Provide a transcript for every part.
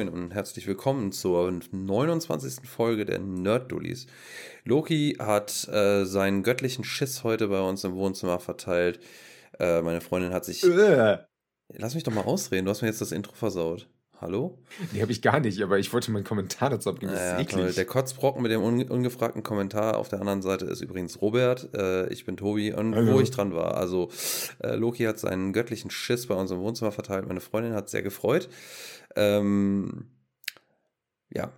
Moin und herzlich willkommen zur 29. Folge der Nerd-Dullis. Loki hat äh, seinen göttlichen Schiss heute bei uns im Wohnzimmer verteilt. Äh, meine Freundin hat sich. Äh. Lass mich doch mal ausreden, du hast mir jetzt das Intro versaut. Hallo? Nee, habe ich gar nicht, aber ich wollte meinen Kommentar dazu abgeben. Das Naja, ist toll. eklig. Der Kotzbrocken mit dem un ungefragten Kommentar auf der anderen Seite ist übrigens Robert. Äh, ich bin Tobi und Hallo. wo ich dran war. Also, äh, Loki hat seinen göttlichen Schiss bei uns im Wohnzimmer verteilt. Meine Freundin hat sehr gefreut. Ähm, ja.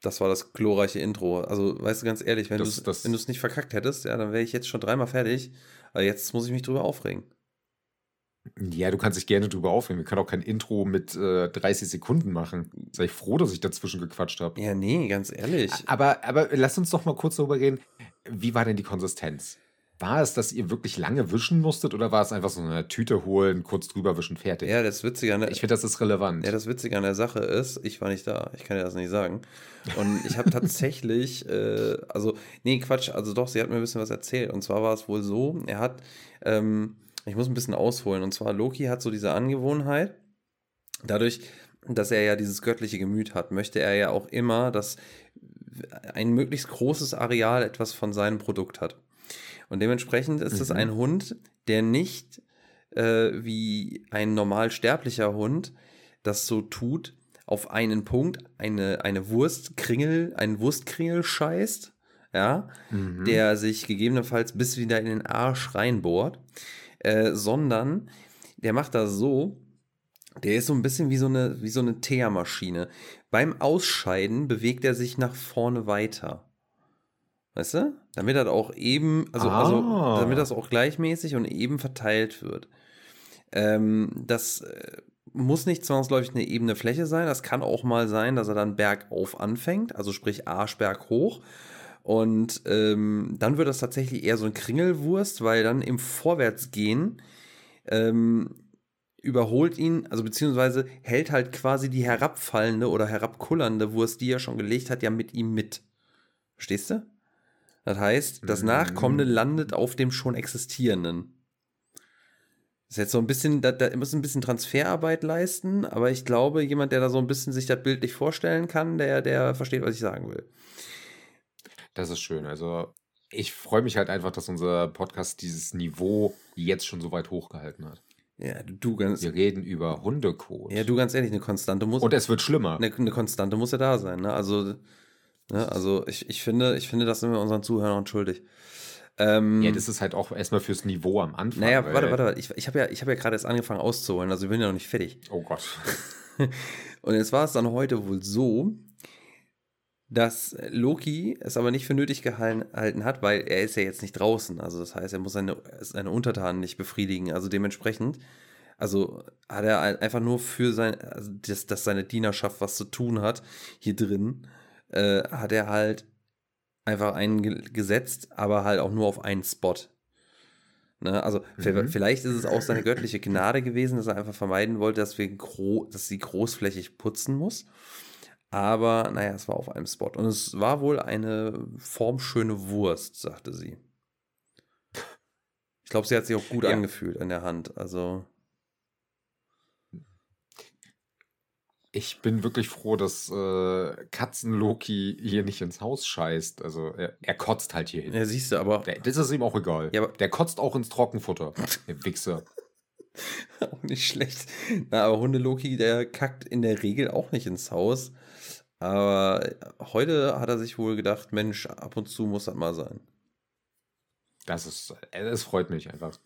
Das war das glorreiche Intro. Also, weißt du, ganz ehrlich, wenn du es nicht verkackt hättest, ja, dann wäre ich jetzt schon dreimal fertig. Aber jetzt muss ich mich drüber aufregen. Ja, du kannst dich gerne drüber aufregen. Wir können auch kein Intro mit äh, 30 Sekunden machen. Sei ich froh, dass ich dazwischen gequatscht habe. Ja, nee, ganz ehrlich. Aber, aber lass uns doch mal kurz darüber reden. Wie war denn die Konsistenz? War es, dass ihr wirklich lange wischen musstet oder war es einfach so eine Tüte holen, kurz drüber wischen, fertig? Ja, das Witzige an der, Ich finde, das ist relevant. Ja, das Witzige an der Sache ist, ich war nicht da. Ich kann dir das nicht sagen. Und ich habe tatsächlich, äh, also, nee, Quatsch, also doch, sie hat mir ein bisschen was erzählt. Und zwar war es wohl so, er hat, ähm, ich muss ein bisschen ausholen. Und zwar, Loki hat so diese Angewohnheit, dadurch, dass er ja dieses göttliche Gemüt hat, möchte er ja auch immer, dass ein möglichst großes Areal etwas von seinem Produkt hat. Und dementsprechend ist es Mhm. ein Hund, der nicht äh, wie ein normal sterblicher Hund das so tut, auf einen Punkt eine, eine Wurstkringel, einen Wurstkringel scheißt, ja, Mhm. der sich gegebenenfalls bis wieder in den Arsch reinbohrt, äh, sondern der macht das so, der ist so ein bisschen wie so eine, wie so eine Teermaschine. Beim Ausscheiden bewegt er sich nach vorne weiter. Weißt du? Damit das auch eben, also, Ah. also damit das auch gleichmäßig und eben verteilt wird. Ähm, das äh, muss nicht zwangsläufig eine ebene Fläche sein. Das kann auch mal sein, dass er dann bergauf anfängt, also sprich Arschberg hoch. Und ähm, dann wird das tatsächlich eher so ein Kringelwurst, weil dann im Vorwärtsgehen ähm, überholt ihn, also beziehungsweise hält halt quasi die herabfallende oder herabkullernde Wurst, die er schon gelegt hat, ja mit ihm mit. Verstehst du? Das heißt, das Mhm. Nachkommende landet auf dem schon existierenden. Das ist jetzt so ein bisschen, da, da muss ein bisschen Transferarbeit leisten, aber ich glaube, jemand, der da so ein bisschen sich das bildlich vorstellen kann, der, der versteht, was ich sagen will. Das ist schön. Also, ich freue mich halt einfach, dass unser Podcast dieses Niveau jetzt schon so weit hochgehalten hat. Ja, du, du ganz, Wir reden über Hundekot. ja, du ganz ehrlich, eine Konstante muss, Und es wird schlimmer. eine, eine Konstante muss ja da sein, ne? Also, ne, also ich, ich finde, ich finde, das sind wir unseren Zuhörern schuldig. Ähm, Ja, das ist halt auch erstmal fürs Niveau am Anfang. naja, warte, warte, warte. Ich, ich habe ja, ich hab ja gerade erst angefangen auszuholen, also ich bin ja noch nicht fertig. Oh Gott. Und jetzt war es dann heute wohl so, dass Loki es aber nicht für nötig gehalten hat, weil er ist ja jetzt nicht draußen. Also das heißt, er muss seine, seine Untertanen nicht befriedigen. Also dementsprechend, also hat er ein- einfach nur für sein, also dass, dass seine Dienerschaft was zu tun hat hier drin, äh, hat er halt einfach einen ge- gesetzt, aber halt auch nur auf einen Spot. Ne? Also Mhm. vielleicht ist es auch seine göttliche Gnade gewesen, dass er einfach vermeiden wollte, dass, wir dass sie großflächig putzen muss. Aber naja, es war auf einem Spot. Und es war wohl eine formschöne Wurst, sagte sie. Ich glaube, sie hat sich auch gut Ja. angefühlt an der Hand. Also, Ich bin wirklich froh, dass äh, Katzen-Loki hier nicht ins Haus scheißt. Also, er, er kotzt halt hier hin. ja, siehst du, aber Der, das ist ihm auch egal. Ja, aber- der kotzt auch ins Trockenfutter. Der Wichser. auch nicht schlecht. Na, aber Hundeloki, der kackt in der Regel auch nicht ins Haus. Aber heute hat er sich wohl gedacht, Mensch, ab und zu muss das mal sein. Das ist, äh, das freut mich einfach.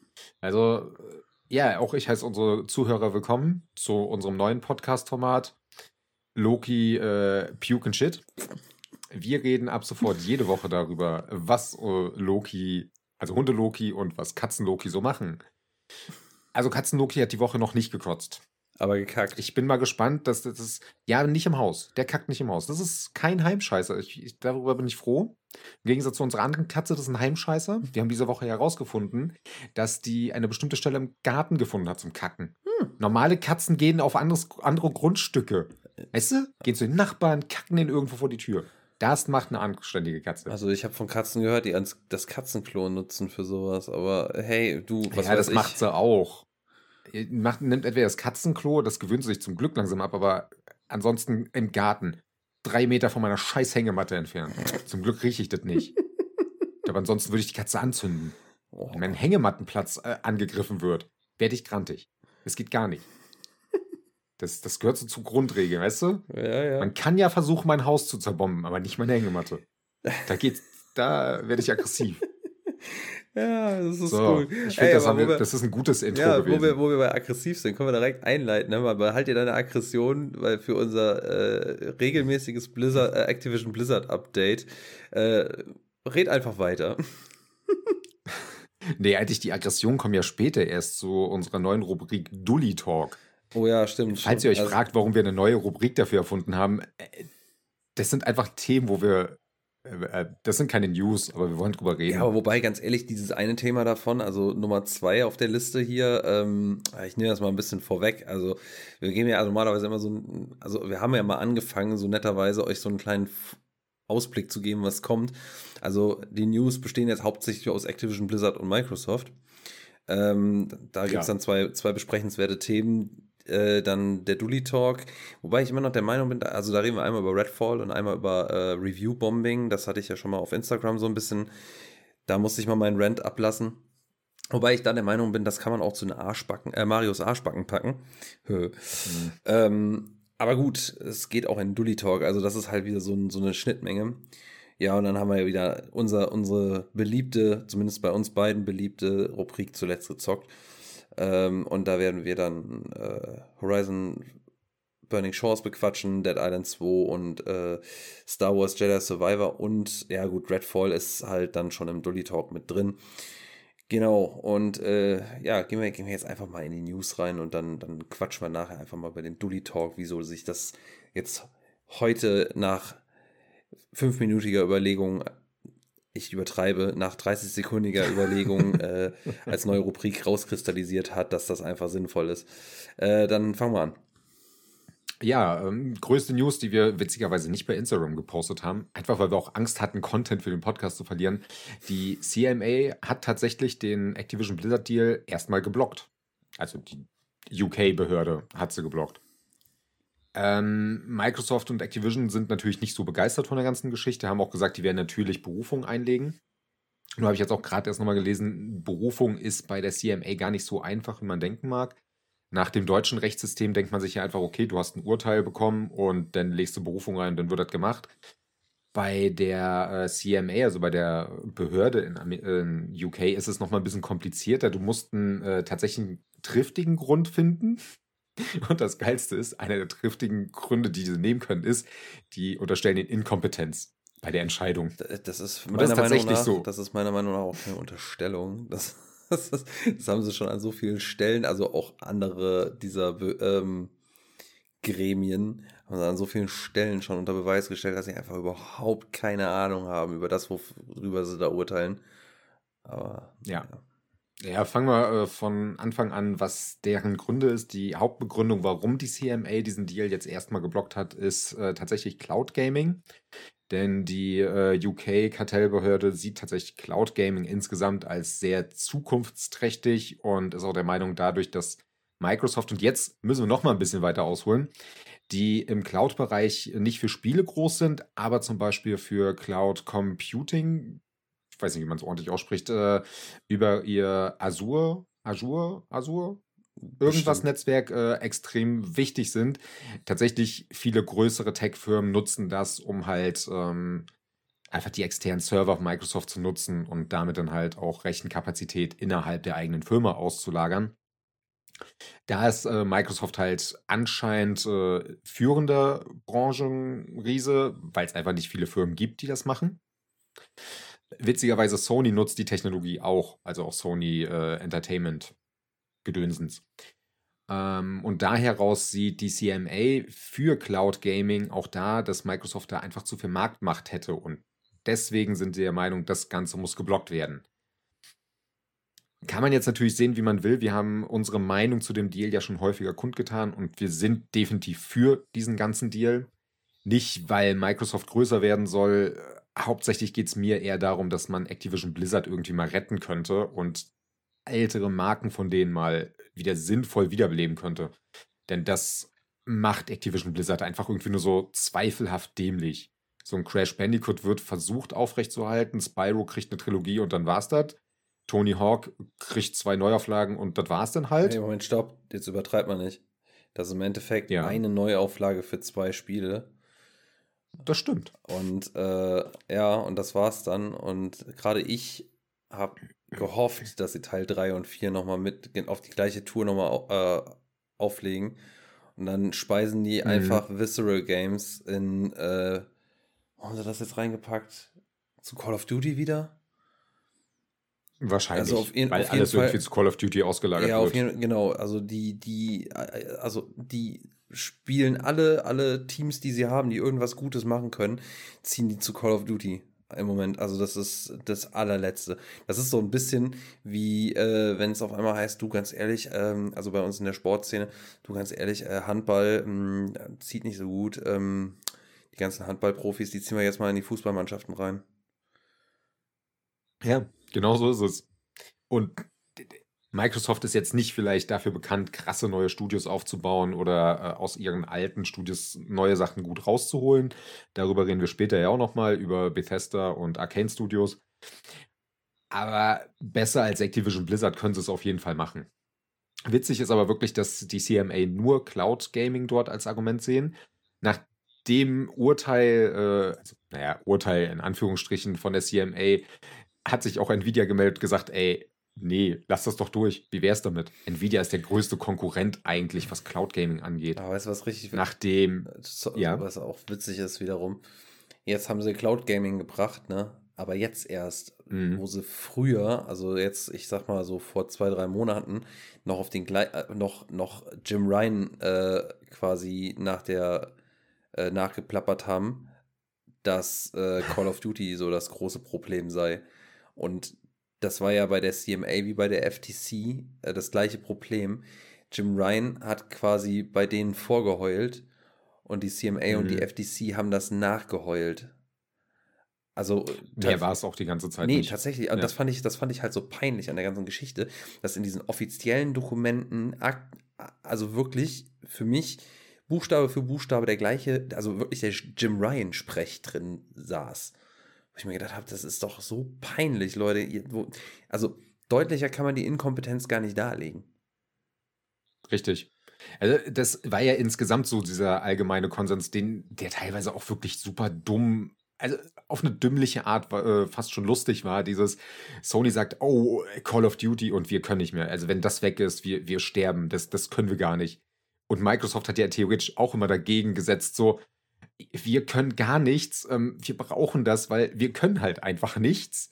Also, äh, ja, auch ich heiße unsere Zuhörer willkommen zu unserem neuen Podcast-Format Loki äh, Puke and Shit. Wir reden ab sofort jede Woche darüber, was äh, Loki, also Hunde-Loki und was Katzen-Loki so machen. Also Katzen-Loki hat die Woche noch nicht gekotzt. Aber gekackt. Ich bin mal gespannt, dass das ist, ja, nicht im Haus. Der kackt nicht im Haus. Das ist kein Heimscheißer. Ich, ich, darüber bin ich froh. Im Gegensatz zu unserer anderen Katze, das ist ein Heimscheißer. Wir haben diese Woche herausgefunden, dass die eine bestimmte Stelle im Garten gefunden hat zum Kacken. Normale Katzen gehen auf anderes, andere Grundstücke. Weißt du? Gehen zu den Nachbarn, kacken den irgendwo vor die Tür. Das macht eine anständige Katze. Also ich habe von Katzen gehört, die das Katzenklo nutzen für sowas, aber hey, du, was ja, das ich. macht sie auch. macht, nimmt entweder das Katzenklo, das gewöhnt sich zum Glück langsam ab, aber ansonsten im Garten, drei Meter von meiner scheiß Hängematte entfernt. Zum Glück rieche ich das nicht. aber ansonsten würde ich die Katze anzünden. Oh. Wenn mein Hängemattenplatz äh, angegriffen wird, werde ich grantig. Es geht gar nicht. Das, das gehört so zur Grundregel, weißt du? Ja, ja. Man kann ja versuchen, mein Haus zu zerbomben, aber nicht meine Hängematte. Da geht's, da werde ich aggressiv. Ja, das ist so, gut. Ich finde, das, wir, das ist ein gutes Intro ja, gewesen. Wo wir, wo wir bei aggressiv sind, können wir direkt einleiten. Ne? Aber halt dir deine Aggression, weil für unser äh, regelmäßiges Blizzard, äh, Activision Blizzard Update, äh, red einfach weiter. nee, eigentlich die Aggression kommen ja später erst zu unserer neuen Rubrik Dully Talk. Oh ja, stimmt. Falls ihr euch also, fragt, warum wir eine neue Rubrik dafür erfunden haben, äh, das sind einfach Themen, wo wir äh, äh, das sind keine News, aber wir wollen drüber reden. Ja, aber wobei, ganz ehrlich, dieses eine Thema davon, also Nummer zwei auf der Liste hier, ähm, ich nehme das mal ein bisschen vorweg. Also, wir geben ja also normalerweise immer so ein, also wir haben ja mal angefangen, so netterweise euch so einen kleinen Ausblick zu geben, was kommt. Also, die News bestehen jetzt hauptsächlich aus Activision Blizzard und Microsoft. Ähm, da gibt es dann zwei, zwei besprechenswerte Themen, äh, dann der Dully Talk, wobei ich immer noch der Meinung bin, also da reden wir einmal über Redfall und einmal über äh, Review Bombing, das hatte ich ja schon mal auf Instagram so ein bisschen, da musste ich mal meinen Rant ablassen. Wobei ich da der Meinung bin, das kann man auch zu den Arschbacken, äh, Marios Arschbacken packen. mhm. ähm, aber gut, es geht auch in Dully Talk, also das ist halt wieder so, ein, so eine Schnittmenge. Ja, und dann haben wir ja wieder unser, unsere beliebte, zumindest bei uns beiden beliebte Rubrik zuletzt gezockt. Ähm, und da werden wir dann äh, Horizon Burning Shores bequatschen, Dead Island 2 und äh, Star Wars Jedi Survivor und ja gut, Redfall ist halt dann schon im Dully Talk mit drin. Genau, und äh, ja, gehen wir, gehen wir jetzt einfach mal in die News rein und dann, dann quatschen wir nachher einfach mal über den Dully Talk, wieso sich das jetzt heute nach fünfminütiger Überlegung ich übertreibe, nach 30-sekundiger Überlegung äh, als neue Rubrik rauskristallisiert hat, dass das einfach sinnvoll ist. Äh, dann fangen wir an. Ja, ähm, größte News, die wir witzigerweise nicht bei Instagram gepostet haben, einfach weil wir auch Angst hatten, Content für den Podcast zu verlieren. Die CMA hat tatsächlich den Activision Blizzard Deal erstmal geblockt. Also die UK-Behörde hat sie geblockt. Ähm, Microsoft und Activision sind natürlich nicht so begeistert von der ganzen Geschichte, haben auch gesagt, die werden natürlich Berufung einlegen. Nur habe ich jetzt auch gerade erst nochmal gelesen, Berufung ist bei der CMA gar nicht so einfach, wie man denken mag. Nach dem deutschen Rechtssystem denkt man sich ja einfach, okay, du hast ein Urteil bekommen und dann legst du Berufung ein, dann wird das gemacht. Bei der äh, CMA, also bei der Behörde in, in UK, ist es nochmal ein bisschen komplizierter. Du musst einen äh, tatsächlich triftigen Grund finden. Und das Geilste ist, einer der triftigen Gründe, die sie nehmen können, ist, die unterstellen den Inkompetenz bei der Entscheidung. Das ist meiner das ist Meinung nach, so. Das ist meiner Meinung nach auch eine Unterstellung. Das, das, das, das, haben sie schon an so vielen Stellen, also auch andere dieser ähm, Gremien, haben sie an so vielen Stellen schon unter Beweis gestellt, dass sie einfach überhaupt keine Ahnung haben über das, worüber sie da urteilen. Aber ja. ja. Ja, fangen wir äh, von Anfang an, was deren Gründe ist. Die Hauptbegründung, warum die CMA diesen Deal jetzt erstmal geblockt hat, ist äh, tatsächlich Cloud Gaming. Denn die äh, UK-Kartellbehörde sieht tatsächlich Cloud Gaming insgesamt als sehr zukunftsträchtig und ist auch der Meinung, dadurch, dass Microsoft, und jetzt müssen wir noch mal ein bisschen weiter ausholen, die im Cloud-Bereich nicht für Spiele groß sind, aber zum Beispiel für Cloud Computing weiß nicht, wie man es ordentlich ausspricht, äh, über ihr Azure, Azure, Azure, irgendwas Netzwerk äh, extrem wichtig sind. Tatsächlich viele größere Tech-Firmen nutzen das, um halt ähm, einfach die externen Server von Microsoft zu nutzen und damit dann halt auch Rechenkapazität innerhalb der eigenen Firma auszulagern. Da ist äh, Microsoft halt anscheinend äh, führender Branchenriese, weil es einfach nicht viele Firmen gibt, die das machen. Witzigerweise, Sony nutzt die Technologie auch, also auch Sony äh, Entertainment Gedönsens. Ähm, und daher raus sieht die CMA für Cloud Gaming auch da, dass Microsoft da einfach zu viel Marktmacht hätte und deswegen sind sie der Meinung, das Ganze muss geblockt werden. Kann man jetzt natürlich sehen, wie man will. Wir haben unsere Meinung zu dem Deal ja schon häufiger kundgetan und wir sind definitiv für diesen ganzen Deal. Nicht, weil Microsoft größer werden soll, hauptsächlich geht es mir eher darum, dass man Activision Blizzard irgendwie mal retten könnte und ältere Marken von denen mal wieder sinnvoll wiederbeleben könnte. Denn das macht Activision Blizzard einfach irgendwie nur so zweifelhaft dämlich. So ein Crash Bandicoot wird versucht aufrechtzuerhalten, Spyro kriegt eine Trilogie und dann war's das. Tony Hawk kriegt zwei Neuauflagen und das war's dann halt. Hey, Moment, stopp, jetzt übertreibt man nicht. Das ist im Endeffekt ja. eine Neuauflage für zwei Spiele. Das stimmt. Und äh, ja, und das war's dann. Und gerade ich habe gehofft, dass sie Teil 3 und 4 nochmal mit auf die gleiche Tour nochmal äh, auflegen. Und dann speisen die mhm. einfach Visceral Games in, äh, wo haben sie das jetzt reingepackt? Zu Call of Duty wieder? Wahrscheinlich, also auf in, weil auf alles Fall, irgendwie zu Call of Duty ausgelagert ja, wird. Jeden, genau, also die, die, also die spielen alle, alle Teams, die sie haben, die irgendwas Gutes machen können, ziehen die zu Call of Duty im Moment. Also das ist das allerletzte. Das ist so ein bisschen wie, äh, wenn es auf einmal heißt, du ganz ehrlich, ähm, also bei uns in der Sportszene, du ganz ehrlich, äh, Handball mh, hm, zieht nicht so gut. Ähm, die ganzen Handballprofis, die ziehen wir jetzt mal in die Fußballmannschaften rein. Ja, genau so ist es. Und Microsoft ist jetzt nicht vielleicht dafür bekannt, krasse neue Studios aufzubauen oder äh, aus ihren alten Studios neue Sachen gut rauszuholen. Darüber reden wir später ja auch nochmal, über Bethesda und Arcane Studios. Aber besser als Activision Blizzard können sie es auf jeden Fall machen. Witzig ist aber wirklich, dass die CMA nur Cloud Gaming dort als Argument sehen. Nach dem Urteil, äh, also, naja, Urteil in Anführungsstrichen von der CMA, hat sich auch Nvidia gemeldet und gesagt, ey, nee, lass das doch durch. Wie wär's damit? Nvidia ist der größte Konkurrent eigentlich, was Cloud Gaming angeht. Aber weißt du, was richtig Nachdem, so, ja. was auch witzig ist wiederum, jetzt haben sie Cloud Gaming gebracht, ne? Aber jetzt erst, mhm. wo sie früher, also jetzt, ich sag mal so vor zwei, drei Monaten, noch auf den äh, noch, noch Jim Ryan äh, quasi nach der äh, nachgeplappert haben, dass äh, Call of Duty so das große Problem sei. Und das war ja bei der CMA wie bei der FTC äh, das gleiche Problem. Jim Ryan hat quasi bei denen vorgeheult und die CMA mhm. und die mhm. FTC haben das nachgeheult. Also der war es auch die ganze Zeit nee, nicht. tatsächlich. Ja. Das fand ich, das fand ich halt so peinlich an der ganzen Geschichte, dass in diesen offiziellen Dokumenten, also wirklich für mich Buchstabe für Buchstabe der gleiche, also wirklich der Jim Ryan Sprech drin saß. Wo ich mir gedacht habe, das ist doch so peinlich, Leute. Also deutlicher kann man die Inkompetenz gar nicht darlegen. Richtig. Also das war ja insgesamt so dieser allgemeine Konsens, den, der teilweise auch wirklich super dumm, also auf eine dümmliche Art äh, fast schon lustig war. Dieses Sony sagt, oh, Call of Duty und wir können nicht mehr. Also wenn das weg ist, wir, wir sterben, das, das können wir gar nicht. Und Microsoft hat ja theoretisch auch immer dagegen gesetzt, so, wir können gar nichts, ähm, wir brauchen das, weil wir können halt einfach nichts.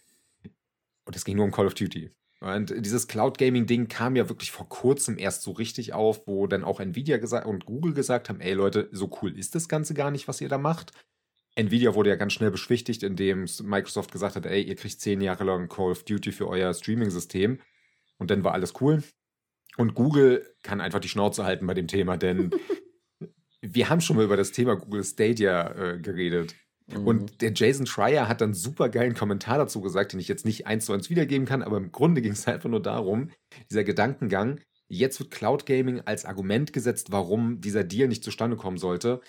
Und es ging nur um Call of Duty. Und dieses Cloud Gaming Ding kam ja wirklich vor kurzem erst so richtig auf, wo dann auch Nvidia gesagt und Google gesagt haben, ey Leute, so cool ist das Ganze gar nicht, was ihr da macht. Nvidia wurde ja ganz schnell beschwichtigt, indem Microsoft gesagt hat, ey, ihr kriegt zehn Jahre lang Call of Duty für euer Streaming-System. Und dann war alles cool. Und Google kann einfach die Schnauze halten bei dem Thema, denn wir haben schon mal über das Thema Google Stadia äh, geredet. Mhm. Und der Jason Schreier hat dann super geilen Kommentar dazu gesagt, den ich jetzt nicht eins zu eins wiedergeben kann, aber im Grunde ging es einfach nur darum, dieser Gedankengang, jetzt wird Cloud Gaming als Argument gesetzt, warum dieser Deal nicht zustande kommen sollte.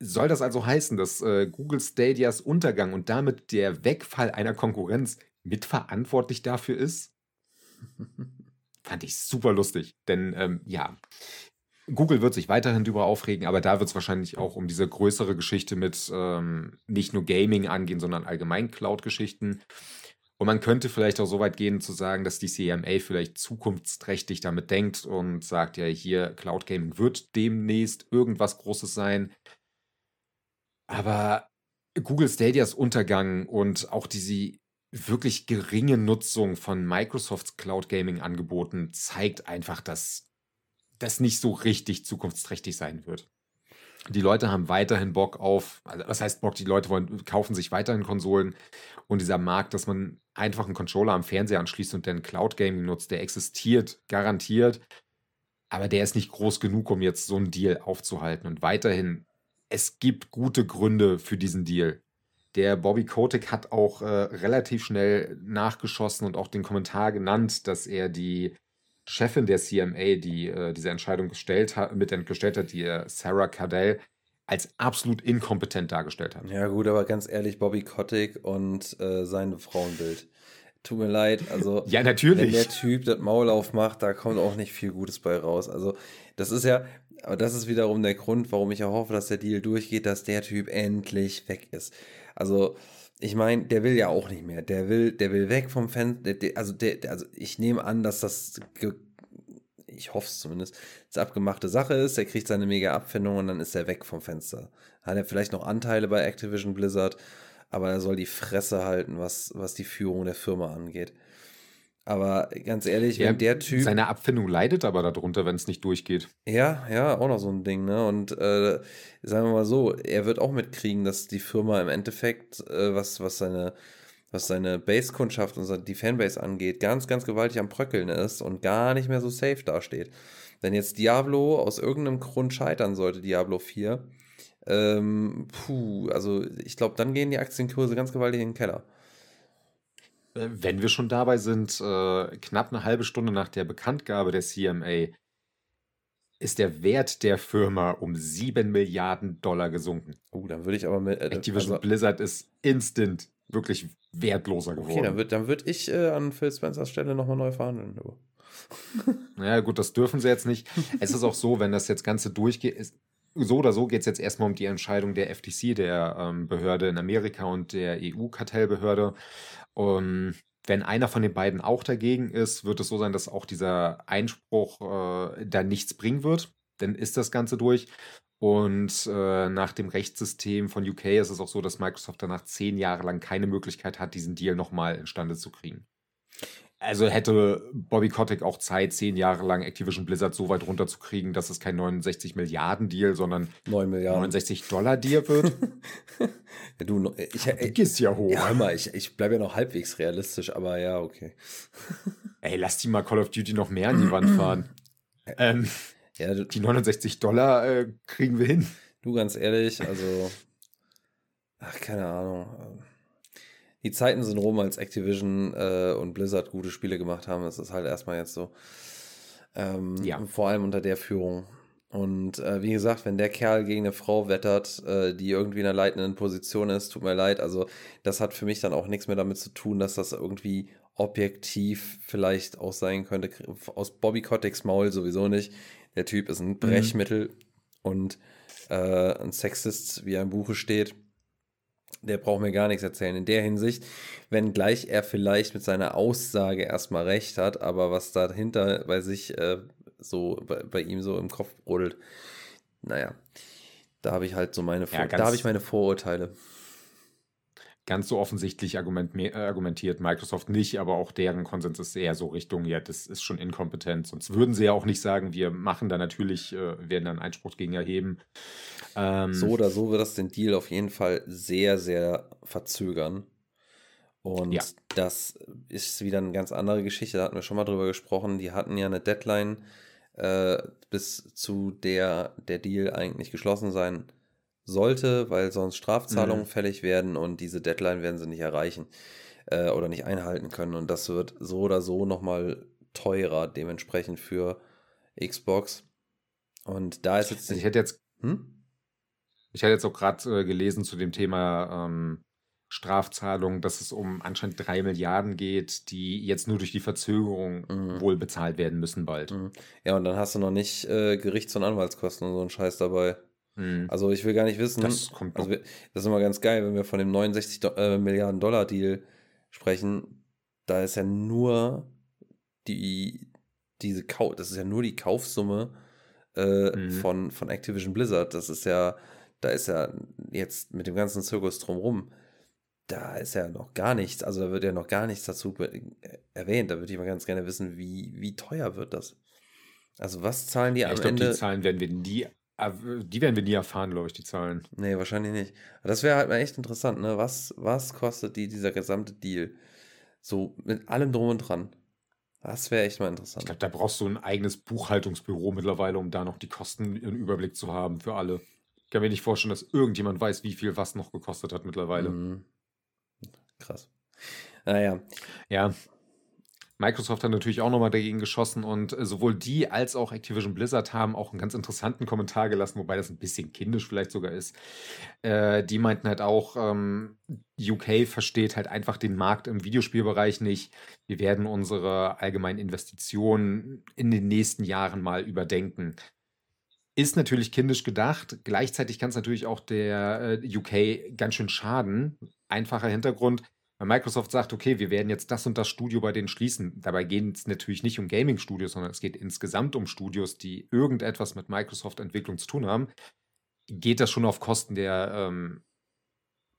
Soll das also heißen, dass äh, Google Stadias Untergang und damit der Wegfall einer Konkurrenz mitverantwortlich dafür ist? Fand ich super lustig, denn ähm, ja, Google wird sich weiterhin darüber aufregen, aber da wird es wahrscheinlich auch um diese größere Geschichte mit ähm, nicht nur Gaming angehen, sondern allgemein Cloud-Geschichten. Und man könnte vielleicht auch so weit gehen zu sagen, dass die CMA vielleicht zukunftsträchtig damit denkt und sagt, ja, hier Cloud Gaming wird demnächst irgendwas Großes sein. Aber Google Stadias Untergang und auch diese wirklich geringe Nutzung von Microsofts Cloud Gaming Angeboten zeigt einfach, dass das nicht so richtig zukunftsträchtig sein wird. Die Leute haben weiterhin Bock auf, also was heißt Bock, die Leute wollen, kaufen sich weiterhin Konsolen und dieser Markt, dass man einfach einen Controller am Fernseher anschließt und dann Cloud Gaming nutzt, der existiert, garantiert, aber der ist nicht groß genug, um jetzt so einen Deal aufzuhalten. Und weiterhin, es gibt gute Gründe für diesen Deal. Der Bobby Kotick hat auch äh, relativ schnell nachgeschossen und auch den Kommentar genannt, dass er die Chefin der CMA, die äh, diese Entscheidung gestellt hat, mitgestellt hat, die äh, Sarah Cardell, als absolut inkompetent dargestellt hat. Ja, gut, aber ganz ehrlich, Bobby Kotick und äh, sein Frauenbild. Tut mir leid, also ja, natürlich. wenn der Typ das Maul aufmacht, da kommt auch nicht viel Gutes bei raus. Also, das ist ja, aber das ist wiederum der Grund, warum ich hoffe, dass der Deal durchgeht, dass der Typ endlich weg ist. Also, ich meine, der will ja auch nicht mehr. Der will, der will weg vom Fenster. Also, der, also ich nehme an, dass das, ich hoffe es zumindest, das abgemachte Sache ist. Er kriegt seine mega Abfindung und dann ist er weg vom Fenster. Hat er vielleicht noch Anteile bei Activision Blizzard, aber er soll die Fresse halten, was, was die Führung der Firma angeht. Aber ganz ehrlich, ja, wenn der Typ. Seine Abfindung leidet aber darunter, wenn es nicht durchgeht. Ja, ja, auch noch so ein Ding, ne? Und äh, sagen wir mal so, er wird auch mitkriegen, dass die Firma im Endeffekt, äh, was, was seine, was seine Base-Kundschaft und die Fanbase angeht, ganz, ganz gewaltig am Bröckeln ist und gar nicht mehr so safe dasteht. Wenn jetzt Diablo aus irgendeinem Grund scheitern sollte, Diablo 4, ähm, puh, also ich glaube, dann gehen die Aktienkurse ganz gewaltig in den Keller. Wenn wir schon dabei sind, äh, knapp eine halbe Stunde nach der Bekanntgabe der CMA ist der Wert der Firma um 7 Milliarden Dollar gesunken. Oh, dann würde ich aber mit. Äh, Activision also, Blizzard ist instant wirklich wertloser geworden. Okay, dann würde dann würd ich äh, an Phil Spencers Stelle nochmal neu verhandeln. naja, gut, das dürfen sie jetzt nicht. Es ist auch so, wenn das jetzt Ganze durchgeht, ist, so oder so geht es jetzt erstmal um die Entscheidung der FTC, der ähm, Behörde in Amerika und der EU-Kartellbehörde. Und wenn einer von den beiden auch dagegen ist, wird es so sein, dass auch dieser Einspruch äh, da nichts bringen wird. Dann ist das Ganze durch. Und äh, nach dem Rechtssystem von UK ist es auch so, dass Microsoft danach zehn Jahre lang keine Möglichkeit hat, diesen Deal nochmal instande zu kriegen. Also hätte Bobby Kotick auch Zeit, zehn Jahre lang Activision Blizzard so weit runterzukriegen, dass es kein 69 Milliarden Deal, sondern 9 Milliarden. 69 Dollar Deal wird. ja, du, ich, du gehst ja hoch. Ja, mal, ich, ich bleibe ja noch halbwegs realistisch, aber ja, okay. Ey, lass die mal Call of Duty noch mehr an die Wand fahren. ähm, ja, du, die 69 Dollar äh, kriegen wir hin. Du, ganz ehrlich, also, ach, keine Ahnung die Zeiten sind rum, als Activision äh, und Blizzard gute Spiele gemacht haben. Das ist halt erstmal jetzt so. Ähm, ja. Vor allem unter der Führung. Und äh, wie gesagt, wenn der Kerl gegen eine Frau wettert, äh, die irgendwie in einer leitenden Position ist, tut mir leid. Also, das hat für mich dann auch nichts mehr damit zu tun, dass das irgendwie objektiv vielleicht auch sein könnte. Aus Bobby Koticks Maul sowieso nicht. Der Typ ist ein mhm. Brechmittel mhm. und äh, ein Sexist, wie er im Buche steht der braucht mir gar nichts erzählen. In der Hinsicht, wenngleich er vielleicht mit seiner Aussage erstmal recht hat, aber was dahinter bei sich äh, so, bei, bei, ihm so im Kopf brodelt, naja, da habe ich halt so meine, Vor ja, da habe ich meine Vorurteile. Ganz so offensichtlich argument, argumentiert Microsoft nicht, aber auch deren Konsens ist eher so Richtung, ja, das ist schon inkompetent. Sonst würden sie ja auch nicht sagen, wir machen da natürlich, äh, werden dann Einspruch gegen erheben. Ähm, so oder so wird das den Deal auf jeden Fall sehr, sehr verzögern. Und ja. das ist wieder eine ganz andere Geschichte. Da hatten wir schon mal drüber gesprochen. Die hatten ja eine Deadline, äh, bis zu der der Deal eigentlich geschlossen sein sollte, weil sonst Strafzahlungen mhm. fällig werden und diese Deadline werden sie nicht erreichen äh, oder nicht einhalten können. Und das wird so oder so nochmal teurer dementsprechend für Xbox. Und da ist jetzt. Also ich hätte jetzt. Hm? Ich hatte jetzt auch gerade äh, gelesen zu dem Thema ähm, Strafzahlung, dass es um anscheinend drei Milliarden geht, die jetzt nur durch die Verzögerung mhm. wohl bezahlt werden müssen bald. Mhm. Ja, und dann hast du noch nicht äh, Gerichts- und Anwaltskosten und so einen Scheiß dabei. Mhm. Also ich will gar nicht wissen. Das, kommt also, das ist immer ganz geil, wenn wir von dem 69 Do äh, Milliarden Dollar Deal sprechen. Da ist ja nur die diese Kau das ist ja nur die Kaufsumme äh, mhm. von, von Activision Blizzard. Das ist ja da ist ja jetzt mit dem ganzen Zirkus drumrum, da ist ja noch gar nichts, also da wird ja noch gar nichts dazu erwähnt. Da würde ich mal ganz gerne wissen, wie, wie teuer wird das? Also was zahlen die ja, am ich glaub, Ende? Die Zahlen werden wir nie, äh, die werden wir nie erfahren, glaube ich, die Zahlen. Nee, wahrscheinlich nicht. Aber das wäre halt mal echt interessant, ne? Was, was kostet die, dieser gesamte Deal? So mit allem drum und dran. Das wäre echt mal interessant. Ich glaube, da brauchst du ein eigenes Buchhaltungsbüro mittlerweile, um da noch die Kosten im Überblick zu haben für alle. Ich kann mir nicht vorstellen, dass irgendjemand weiß, wie viel was noch gekostet hat mittlerweile. Mhm. Krass. Naja. Ja. Microsoft hat natürlich auch nochmal dagegen geschossen und äh, sowohl die als auch Activision Blizzard haben auch einen ganz interessanten Kommentar gelassen, wobei das ein bisschen kindisch vielleicht sogar ist. Äh, die meinten halt auch, ähm, UK versteht halt einfach den Markt im Videospielbereich nicht. Wir werden unsere allgemeinen Investitionen in den nächsten Jahren mal überdenken. Ist natürlich kindisch gedacht. Gleichzeitig kann es natürlich auch der äh, UK ganz schön schaden. Einfacher Hintergrund weil Microsoft sagt, okay, wir werden jetzt das und das Studio bei denen schließen. Dabei geht es natürlich nicht um Gaming-Studios, sondern es geht insgesamt um Studios, die irgendetwas mit Microsoft-Entwicklung zu tun haben. Geht das schon auf Kosten der ähm,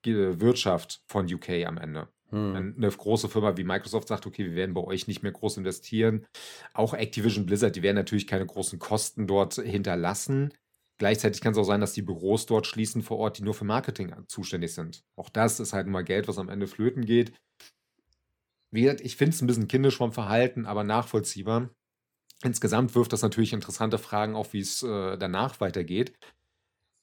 Wirtschaft von UK am Ende? Hm. Eine große Firma wie Microsoft sagt, okay, wir werden bei euch nicht mehr groß investieren. Auch Activision Blizzard, die werden natürlich keine großen Kosten dort hinterlassen. Gleichzeitig kann es auch sein, dass die Büros dort schließen vor Ort, die nur für Marketing zuständig sind. Auch das ist halt mal Geld, was am Ende flöten geht. Wie gesagt, ich finde es ein bisschen kindisch vom Verhalten, aber nachvollziehbar. Insgesamt wirft das natürlich interessante Fragen auf, wie es äh, danach weitergeht.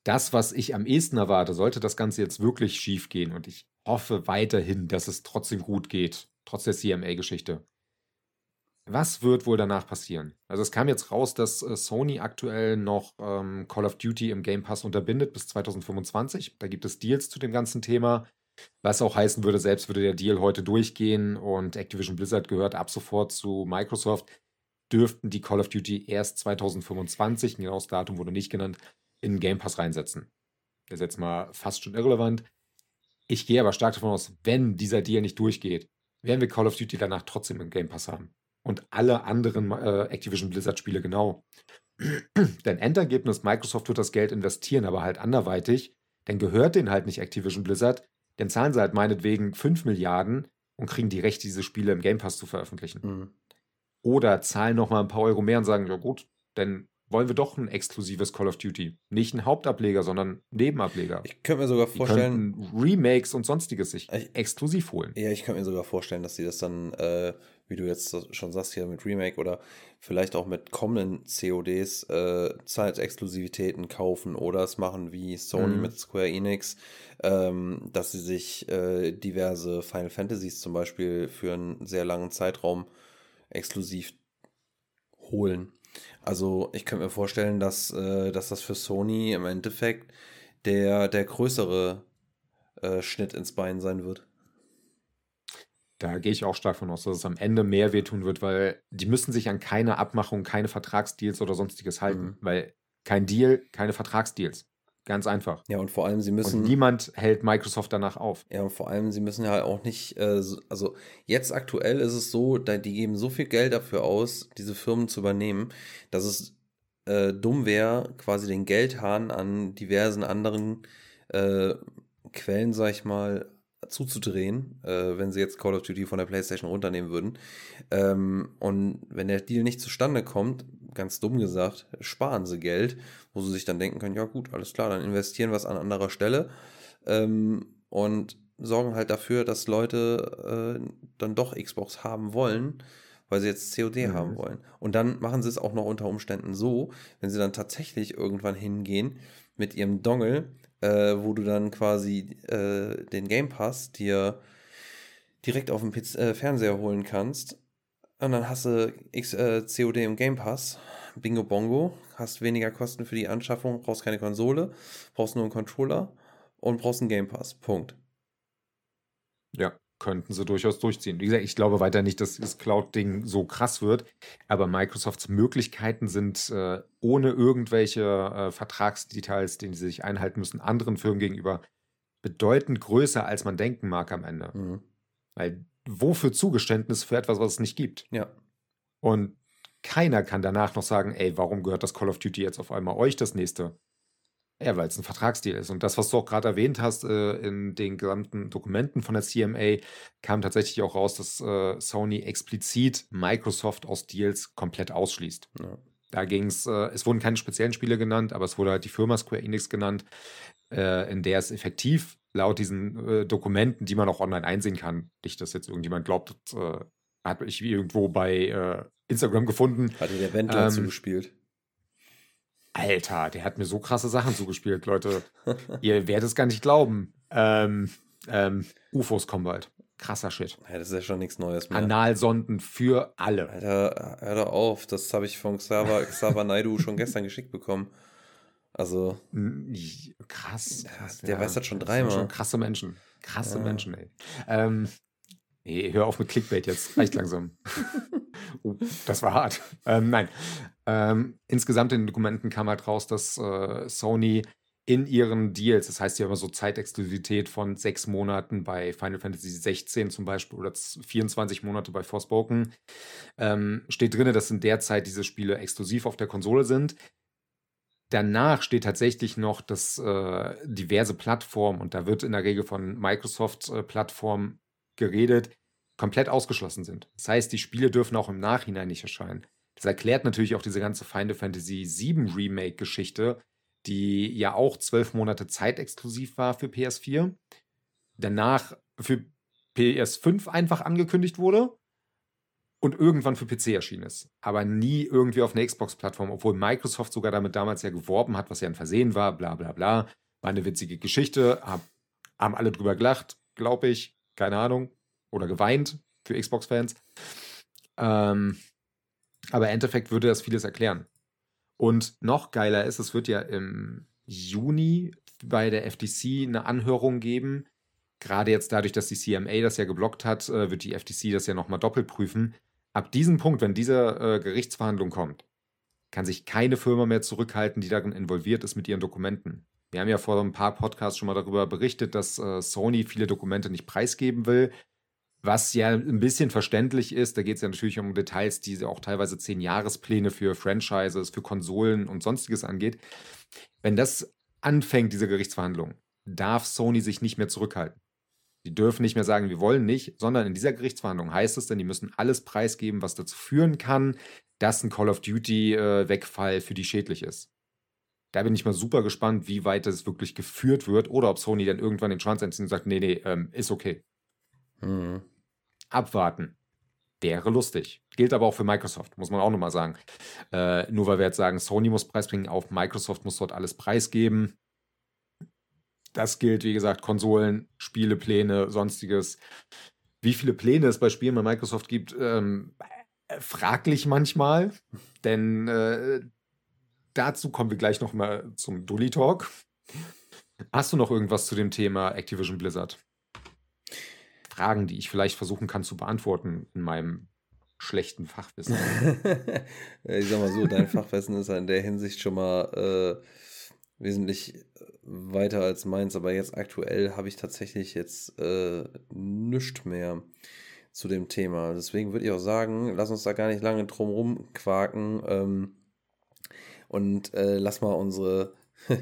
Das, was ich am ehesten erwarte, sollte das Ganze jetzt wirklich schief gehen und ich hoffe weiterhin, dass es trotzdem gut geht, trotz der CMA-Geschichte. Was wird wohl danach passieren? Also es kam jetzt raus, dass äh, Sony aktuell noch ähm, Call of Duty im Game Pass unterbindet bis 2025. Da gibt es Deals zu dem ganzen Thema. Was auch heißen würde, selbst würde der Deal heute durchgehen und Activision Blizzard gehört ab sofort zu Microsoft, dürften die Call of Duty erst 2025, ein genaues Datum wurde nicht genannt, in Game Pass reinsetzen. Das ist jetzt mal fast schon irrelevant. Ich gehe aber stark davon aus, wenn dieser Deal nicht durchgeht, werden wir Call of Duty danach trotzdem im Game Pass haben und alle anderen äh, Activision Blizzard-Spiele genau. Denn Endergebnis, Microsoft wird das Geld investieren, aber halt anderweitig, dann gehört denen halt nicht Activision Blizzard, dann zahlen sie halt meinetwegen 5 Milliarden und kriegen die Rechte, diese Spiele im Game Pass zu veröffentlichen. Mhm. Oder zahlen nochmal ein paar Euro mehr und sagen, ja gut, dann wollen wir doch ein exklusives Call of Duty. Nicht ein Hauptableger, sondern Nebenableger. Ich könnte mir sogar vorstellen. Remakes und sonstiges sich ich, exklusiv holen. Ja, ich könnte mir sogar vorstellen, dass sie das dann, äh, wie du jetzt schon sagst, hier mit Remake oder vielleicht auch mit kommenden CODs äh, Zeitexklusivitäten kaufen oder es machen wie Sony mhm. mit Square Enix, ähm, dass sie sich äh, diverse Final Fantasies zum Beispiel für einen sehr langen Zeitraum exklusiv holen. Also ich könnte mir vorstellen, dass, äh, dass das für Sony im Endeffekt der, der größere äh, Schnitt ins Bein sein wird. Da gehe ich auch stark von aus, dass es am Ende mehr wehtun wird, weil die müssen sich an keine Abmachung, keine Vertragsdeals oder sonstiges halten, mhm. weil kein Deal, keine Vertragsdeals. Ganz einfach. Ja, und vor allem, sie müssen. Und niemand hält Microsoft danach auf. Ja, und vor allem, sie müssen ja auch nicht. Äh, also, jetzt aktuell ist es so, die geben so viel Geld dafür aus, diese Firmen zu übernehmen, dass es äh, dumm wäre, quasi den Geldhahn an diversen anderen äh, Quellen, sag ich mal, zuzudrehen, äh, wenn sie jetzt Call of Duty von der PlayStation runternehmen würden. Ähm, und wenn der Deal nicht zustande kommt, ganz dumm gesagt, sparen sie Geld, wo sie sich dann denken können, ja gut, alles klar, dann investieren wir es an anderer Stelle ähm, und sorgen halt dafür, dass Leute äh, dann doch Xbox haben wollen, weil sie jetzt COD mhm. haben wollen. Und dann machen sie es auch noch unter Umständen so, wenn sie dann tatsächlich irgendwann hingehen mit ihrem Dongle, äh, wo du dann quasi äh, den Game Pass dir direkt auf dem äh, Fernseher holen kannst. Und dann hast du X, äh, COD im Game Pass. Bingo Bongo. Hast weniger Kosten für die Anschaffung, brauchst keine Konsole, brauchst nur einen Controller und brauchst einen Game Pass. Punkt. Ja, könnten sie durchaus durchziehen. Wie gesagt, ich glaube weiter nicht, dass das Cloud-Ding so krass wird, aber Microsofts Möglichkeiten sind äh, ohne irgendwelche äh, Vertragsdetails, die sie sich einhalten müssen, anderen Firmen gegenüber bedeutend größer, als man denken mag am Ende. Mhm. Weil wofür Zugeständnis für etwas, was es nicht gibt? Ja. Und keiner kann danach noch sagen, ey, warum gehört das Call of Duty jetzt auf einmal euch das nächste? Ja, weil es ein Vertragsdeal ist. Und das, was du auch gerade erwähnt hast, äh, in den gesamten Dokumenten von der CMA, kam tatsächlich auch raus, dass äh, Sony explizit Microsoft aus Deals komplett ausschließt. Ja. Da ging es, äh, es wurden keine speziellen Spiele genannt, aber es wurde halt die Firma Square Enix genannt, äh, in der es effektiv laut diesen äh, Dokumenten, die man auch online einsehen kann, nicht, dass jetzt irgendjemand glaubt, äh, hat ich irgendwo bei Instagram gefunden. Hatte der Wendler ähm, zugespielt. Alter, der hat mir so krasse Sachen zugespielt, Leute. Ihr werdet es gar nicht glauben. Ähm, ähm, UFOs kommen bald. Krasser Shit. Ja, das ist ja schon nichts Neues mehr. Analsonden für alle. Alter, hör doch auf. Das habe ich von Xaver, Xaver Naidu schon gestern geschickt bekommen. Also. Krass. krass der ja, weiß das schon dreimal. Schon krasse Menschen. Krasse ja. Menschen, ey. Ähm, nee, hör auf mit Clickbait jetzt. Reicht langsam. oh, das war hart. Ähm, nein. Ähm, insgesamt in den Dokumenten kam halt raus, dass äh, Sony in ihren Deals, das heißt, ja immer so Zeitexklusivität von sechs Monaten bei Final Fantasy 16 zum Beispiel oder 24 Monate bei Forspoken, ähm, steht drin, dass in der Zeit diese Spiele exklusiv auf der Konsole sind. Danach steht tatsächlich noch, dass äh, diverse Plattformen, und da wird in der Regel von Microsoft-Plattformen äh, geredet, komplett ausgeschlossen sind. Das heißt, die Spiele dürfen auch im Nachhinein nicht erscheinen. Das erklärt natürlich auch diese ganze Final Fantasy VII Remake-Geschichte, die ja auch zwölf Monate zeitexklusiv war für PS4. Danach für PS5 einfach angekündigt wurde und irgendwann für PC erschienen ist. Aber nie irgendwie auf einer Xbox-Plattform, obwohl Microsoft sogar damit damals ja geworben hat, was ja ein Versehen war, bla bla bla. War eine witzige Geschichte, hab, haben alle drüber gelacht, glaube ich, keine Ahnung, oder geweint für Xbox-Fans. Ähm, aber im Endeffekt würde das vieles erklären. Und noch geiler ist, es wird ja im Juni bei der FTC eine Anhörung geben. Gerade jetzt dadurch, dass die CMA das ja geblockt hat, äh, wird die FTC das ja nochmal doppelt prüfen. Ab diesem Punkt, wenn diese äh, Gerichtsverhandlung kommt, kann sich keine Firma mehr zurückhalten, die darin involviert ist mit ihren Dokumenten. Wir haben ja vor ein paar Podcasts schon mal darüber berichtet, dass äh, Sony viele Dokumente nicht preisgeben will, was ja ein bisschen verständlich ist. Da geht es ja natürlich um Details, die auch teilweise zehn Jahrespläne für Franchises, für Konsolen und sonstiges angeht. Wenn das anfängt, diese Gerichtsverhandlung, darf Sony sich nicht mehr zurückhalten. Die dürfen nicht mehr sagen, wir wollen nicht, sondern in dieser Gerichtsverhandlung heißt es dann, die müssen alles preisgeben, was dazu führen kann, dass ein Call of Duty-Wegfall äh, für die schädlich ist. Da bin ich mal super gespannt, wie weit das wirklich geführt wird oder ob Sony dann irgendwann den Schwanz entzieht und sagt, nee, nee, ähm, ist okay. Mhm. Abwarten. Wäre lustig. Gilt aber auch für Microsoft, muss man auch nochmal sagen. Äh, nur weil wir jetzt sagen, Sony muss preisbringen, auch Microsoft muss dort alles preisgeben. Das gilt, wie gesagt, Konsolen, Spielepläne, sonstiges. Wie viele Pläne es bei Spielen bei Microsoft gibt, ähm, fraglich manchmal. Denn äh, dazu kommen wir gleich nochmal zum Dully Talk. Hast du noch irgendwas zu dem Thema Activision Blizzard? Fragen, die ich vielleicht versuchen kann zu beantworten in meinem schlechten Fachwissen. ich sag mal so, dein Fachwissen ist in der Hinsicht schon mal äh, wesentlich äh, weiter als meins, aber jetzt aktuell habe ich tatsächlich jetzt äh, nichts mehr zu dem Thema. Deswegen würde ich auch sagen, lass uns da gar nicht lange drum rumquaken ähm, und äh, lass mal unsere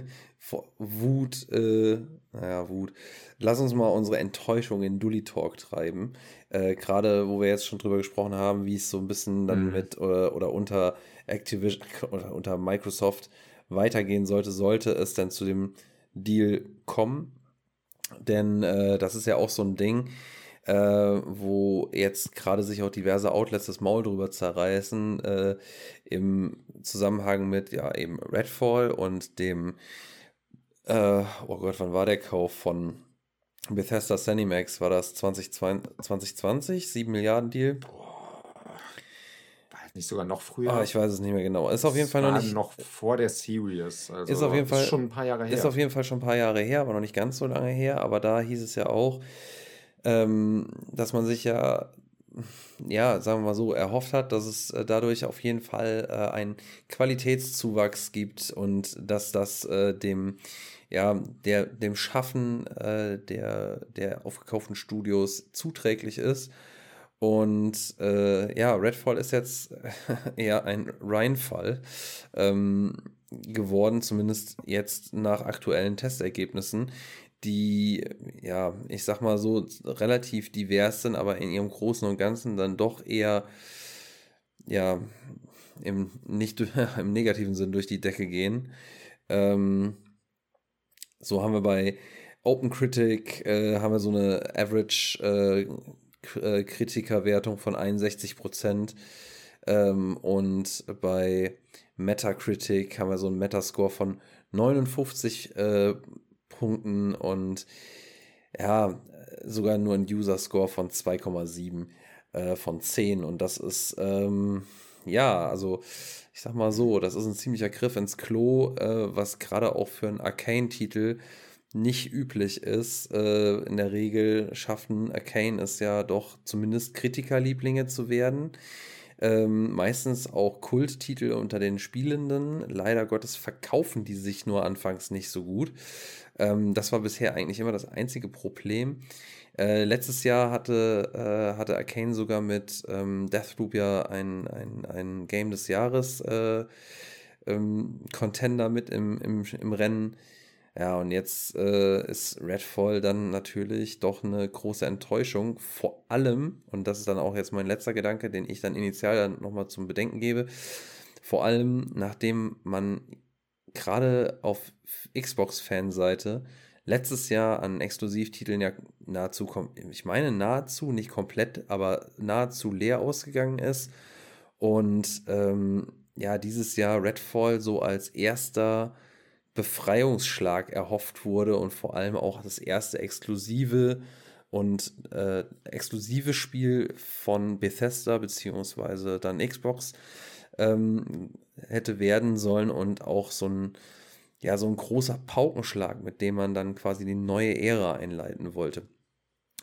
Wut, äh, naja, Wut. Lass uns mal unsere Enttäuschung in Dully Talk treiben. Äh, Gerade wo wir jetzt schon drüber gesprochen haben, wie es so ein bisschen dann mhm. mit oder, oder unter Activision oder unter Microsoft weitergehen sollte, sollte es dann zu dem Deal kommen. Denn äh, das ist ja auch so ein Ding, äh, wo jetzt gerade sich auch diverse Outlets das Maul drüber zerreißen, äh, im Zusammenhang mit ja eben Redfall und dem, äh, oh Gott, wann war der Kauf von Bethesda Cinemax? War das 2020, 2020 7 Milliarden Deal? Boah nicht sogar noch früher? Ah, ich weiß es nicht mehr genau. Ist auf jeden Fall noch nicht. noch vor der Series. Also ist auf jeden Fall schon ein paar Jahre her. Ist auf jeden Fall schon ein paar Jahre her, aber noch nicht ganz so lange her. Aber da hieß es ja auch, ähm, dass man sich ja, ja, sagen wir mal so, erhofft hat, dass es äh, dadurch auf jeden Fall äh, einen Qualitätszuwachs gibt und dass das äh, dem ja, der, dem Schaffen äh, der, der aufgekauften Studios zuträglich ist und äh, ja, Redfall ist jetzt eher ein Rheinfall ähm, geworden, zumindest jetzt nach aktuellen Testergebnissen, die, ja, ich sag mal so, relativ divers sind, aber in ihrem Großen und Ganzen dann doch eher, ja, im, nicht im negativen Sinn durch die Decke gehen. Ähm, so haben wir bei OpenCritic äh, haben wir so eine Average äh, äh, Kritikerwertung von 61 Prozent. Ähm, und bei Metacritic haben wir so einen Metascore von 59 äh, Punkten und ja, sogar nur einen User-Score von 2,7 äh, von 10. Und das ist, ähm, ja, also ich sag mal so, das ist ein ziemlicher Griff ins Klo, äh, was gerade auch für einen Arcane-Titel nicht üblich ist. Äh, in der Regel schaffen Arcane es ja doch zumindest Kritikerlieblinge zu werden. Ähm, meistens auch Kulttitel unter den Spielenden. Leider Gottes verkaufen die sich nur anfangs nicht so gut. Ähm, das war bisher eigentlich immer das einzige Problem. Äh, letztes Jahr hatte, äh, hatte Arcane sogar mit ähm, Deathloop ja ein, ein, ein Game des Jahres äh, ähm, Contender mit im, im, im Rennen. Ja, und jetzt äh, ist Redfall dann natürlich doch eine große Enttäuschung. Vor allem, und das ist dann auch jetzt mein letzter Gedanke, den ich dann initial dann nochmal zum Bedenken gebe, vor allem nachdem man gerade auf Xbox-Fanseite letztes Jahr an Exklusivtiteln ja nahezu, ich meine nahezu, nicht komplett, aber nahezu leer ausgegangen ist. Und ähm, ja, dieses Jahr Redfall so als erster Befreiungsschlag erhofft wurde und vor allem auch das erste exklusive und äh, exklusive Spiel von Bethesda beziehungsweise dann Xbox ähm, hätte werden sollen und auch so ein ja so ein großer Paukenschlag, mit dem man dann quasi die neue Ära einleiten wollte.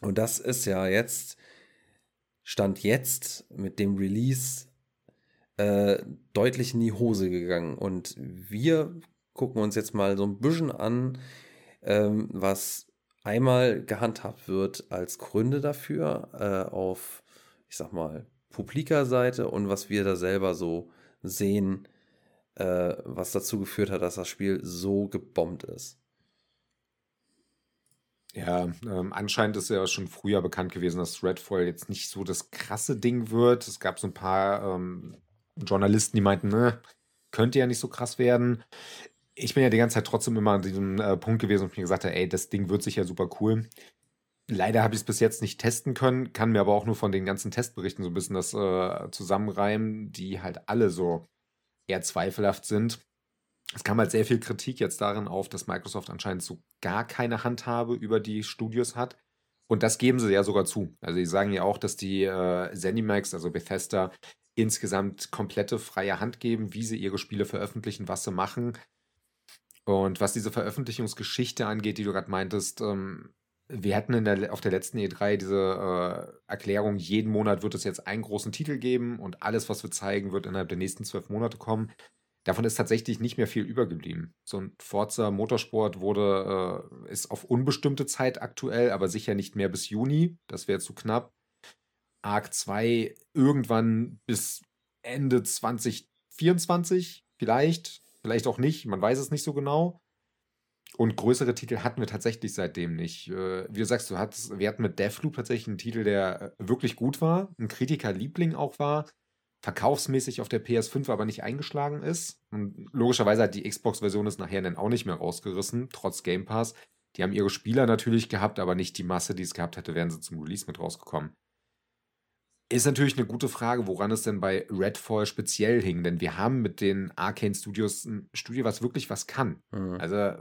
Und das ist ja jetzt stand jetzt mit dem Release äh, deutlich in die Hose gegangen und wir gucken uns jetzt mal so ein bisschen an, ähm, was einmal gehandhabt wird als Gründe dafür äh, auf, ich sag mal, publiker Seite und was wir da selber so sehen, äh, was dazu geführt hat, dass das Spiel so gebombt ist. Ja, ähm, anscheinend ist ja schon früher bekannt gewesen, dass Redfall jetzt nicht so das krasse Ding wird. Es gab so ein paar ähm, Journalisten, die meinten, ne, könnte ja nicht so krass werden ich bin ja die ganze Zeit trotzdem immer an diesem äh, Punkt gewesen und mir gesagt habe, ey, das Ding wird sicher super cool. Leider habe ich es bis jetzt nicht testen können, kann mir aber auch nur von den ganzen Testberichten so ein bisschen das äh, zusammenreimen, die halt alle so eher zweifelhaft sind. Es kam halt sehr viel Kritik jetzt darin auf, dass Microsoft anscheinend so gar keine Handhabe über die Studios hat. Und das geben sie ja sogar zu. Also sie sagen ja auch, dass die äh, Zenimax, also Bethesda, insgesamt komplette freie Hand geben, wie sie ihre Spiele veröffentlichen, was sie machen. Und was diese Veröffentlichungsgeschichte angeht, die du gerade meintest, ähm, wir hatten in der, auf der letzten E3 diese äh, Erklärung, jeden Monat wird es jetzt einen großen Titel geben und alles, was wir zeigen, wird innerhalb der nächsten zwölf Monate kommen. Davon ist tatsächlich nicht mehr viel übergeblieben. So ein Forza Motorsport wurde, äh, ist auf unbestimmte Zeit aktuell, aber sicher nicht mehr bis Juni. Das wäre zu knapp. Arc 2 irgendwann bis Ende 2024 vielleicht vielleicht auch nicht, man weiß es nicht so genau. Und größere Titel hatten wir tatsächlich seitdem nicht. Äh, wie du sagst, du hattest, wir hatten mit Deathloop tatsächlich einen Titel, der äh, wirklich gut war, ein Kritikerliebling auch war, verkaufsmäßig auf der PS5 aber nicht eingeschlagen ist. Und logischerweise hat die Xbox-Version es nachher dann auch nicht mehr rausgerissen, trotz Game Pass. Die haben ihre Spieler natürlich gehabt, aber nicht die Masse, die es gehabt hätte, wären sie zum Release mit rausgekommen. Ist natürlich eine gute Frage, woran es denn bei Redfall speziell hing, denn wir haben mit den Arcane Studios ein Studio, was wirklich was kann. Mhm. Also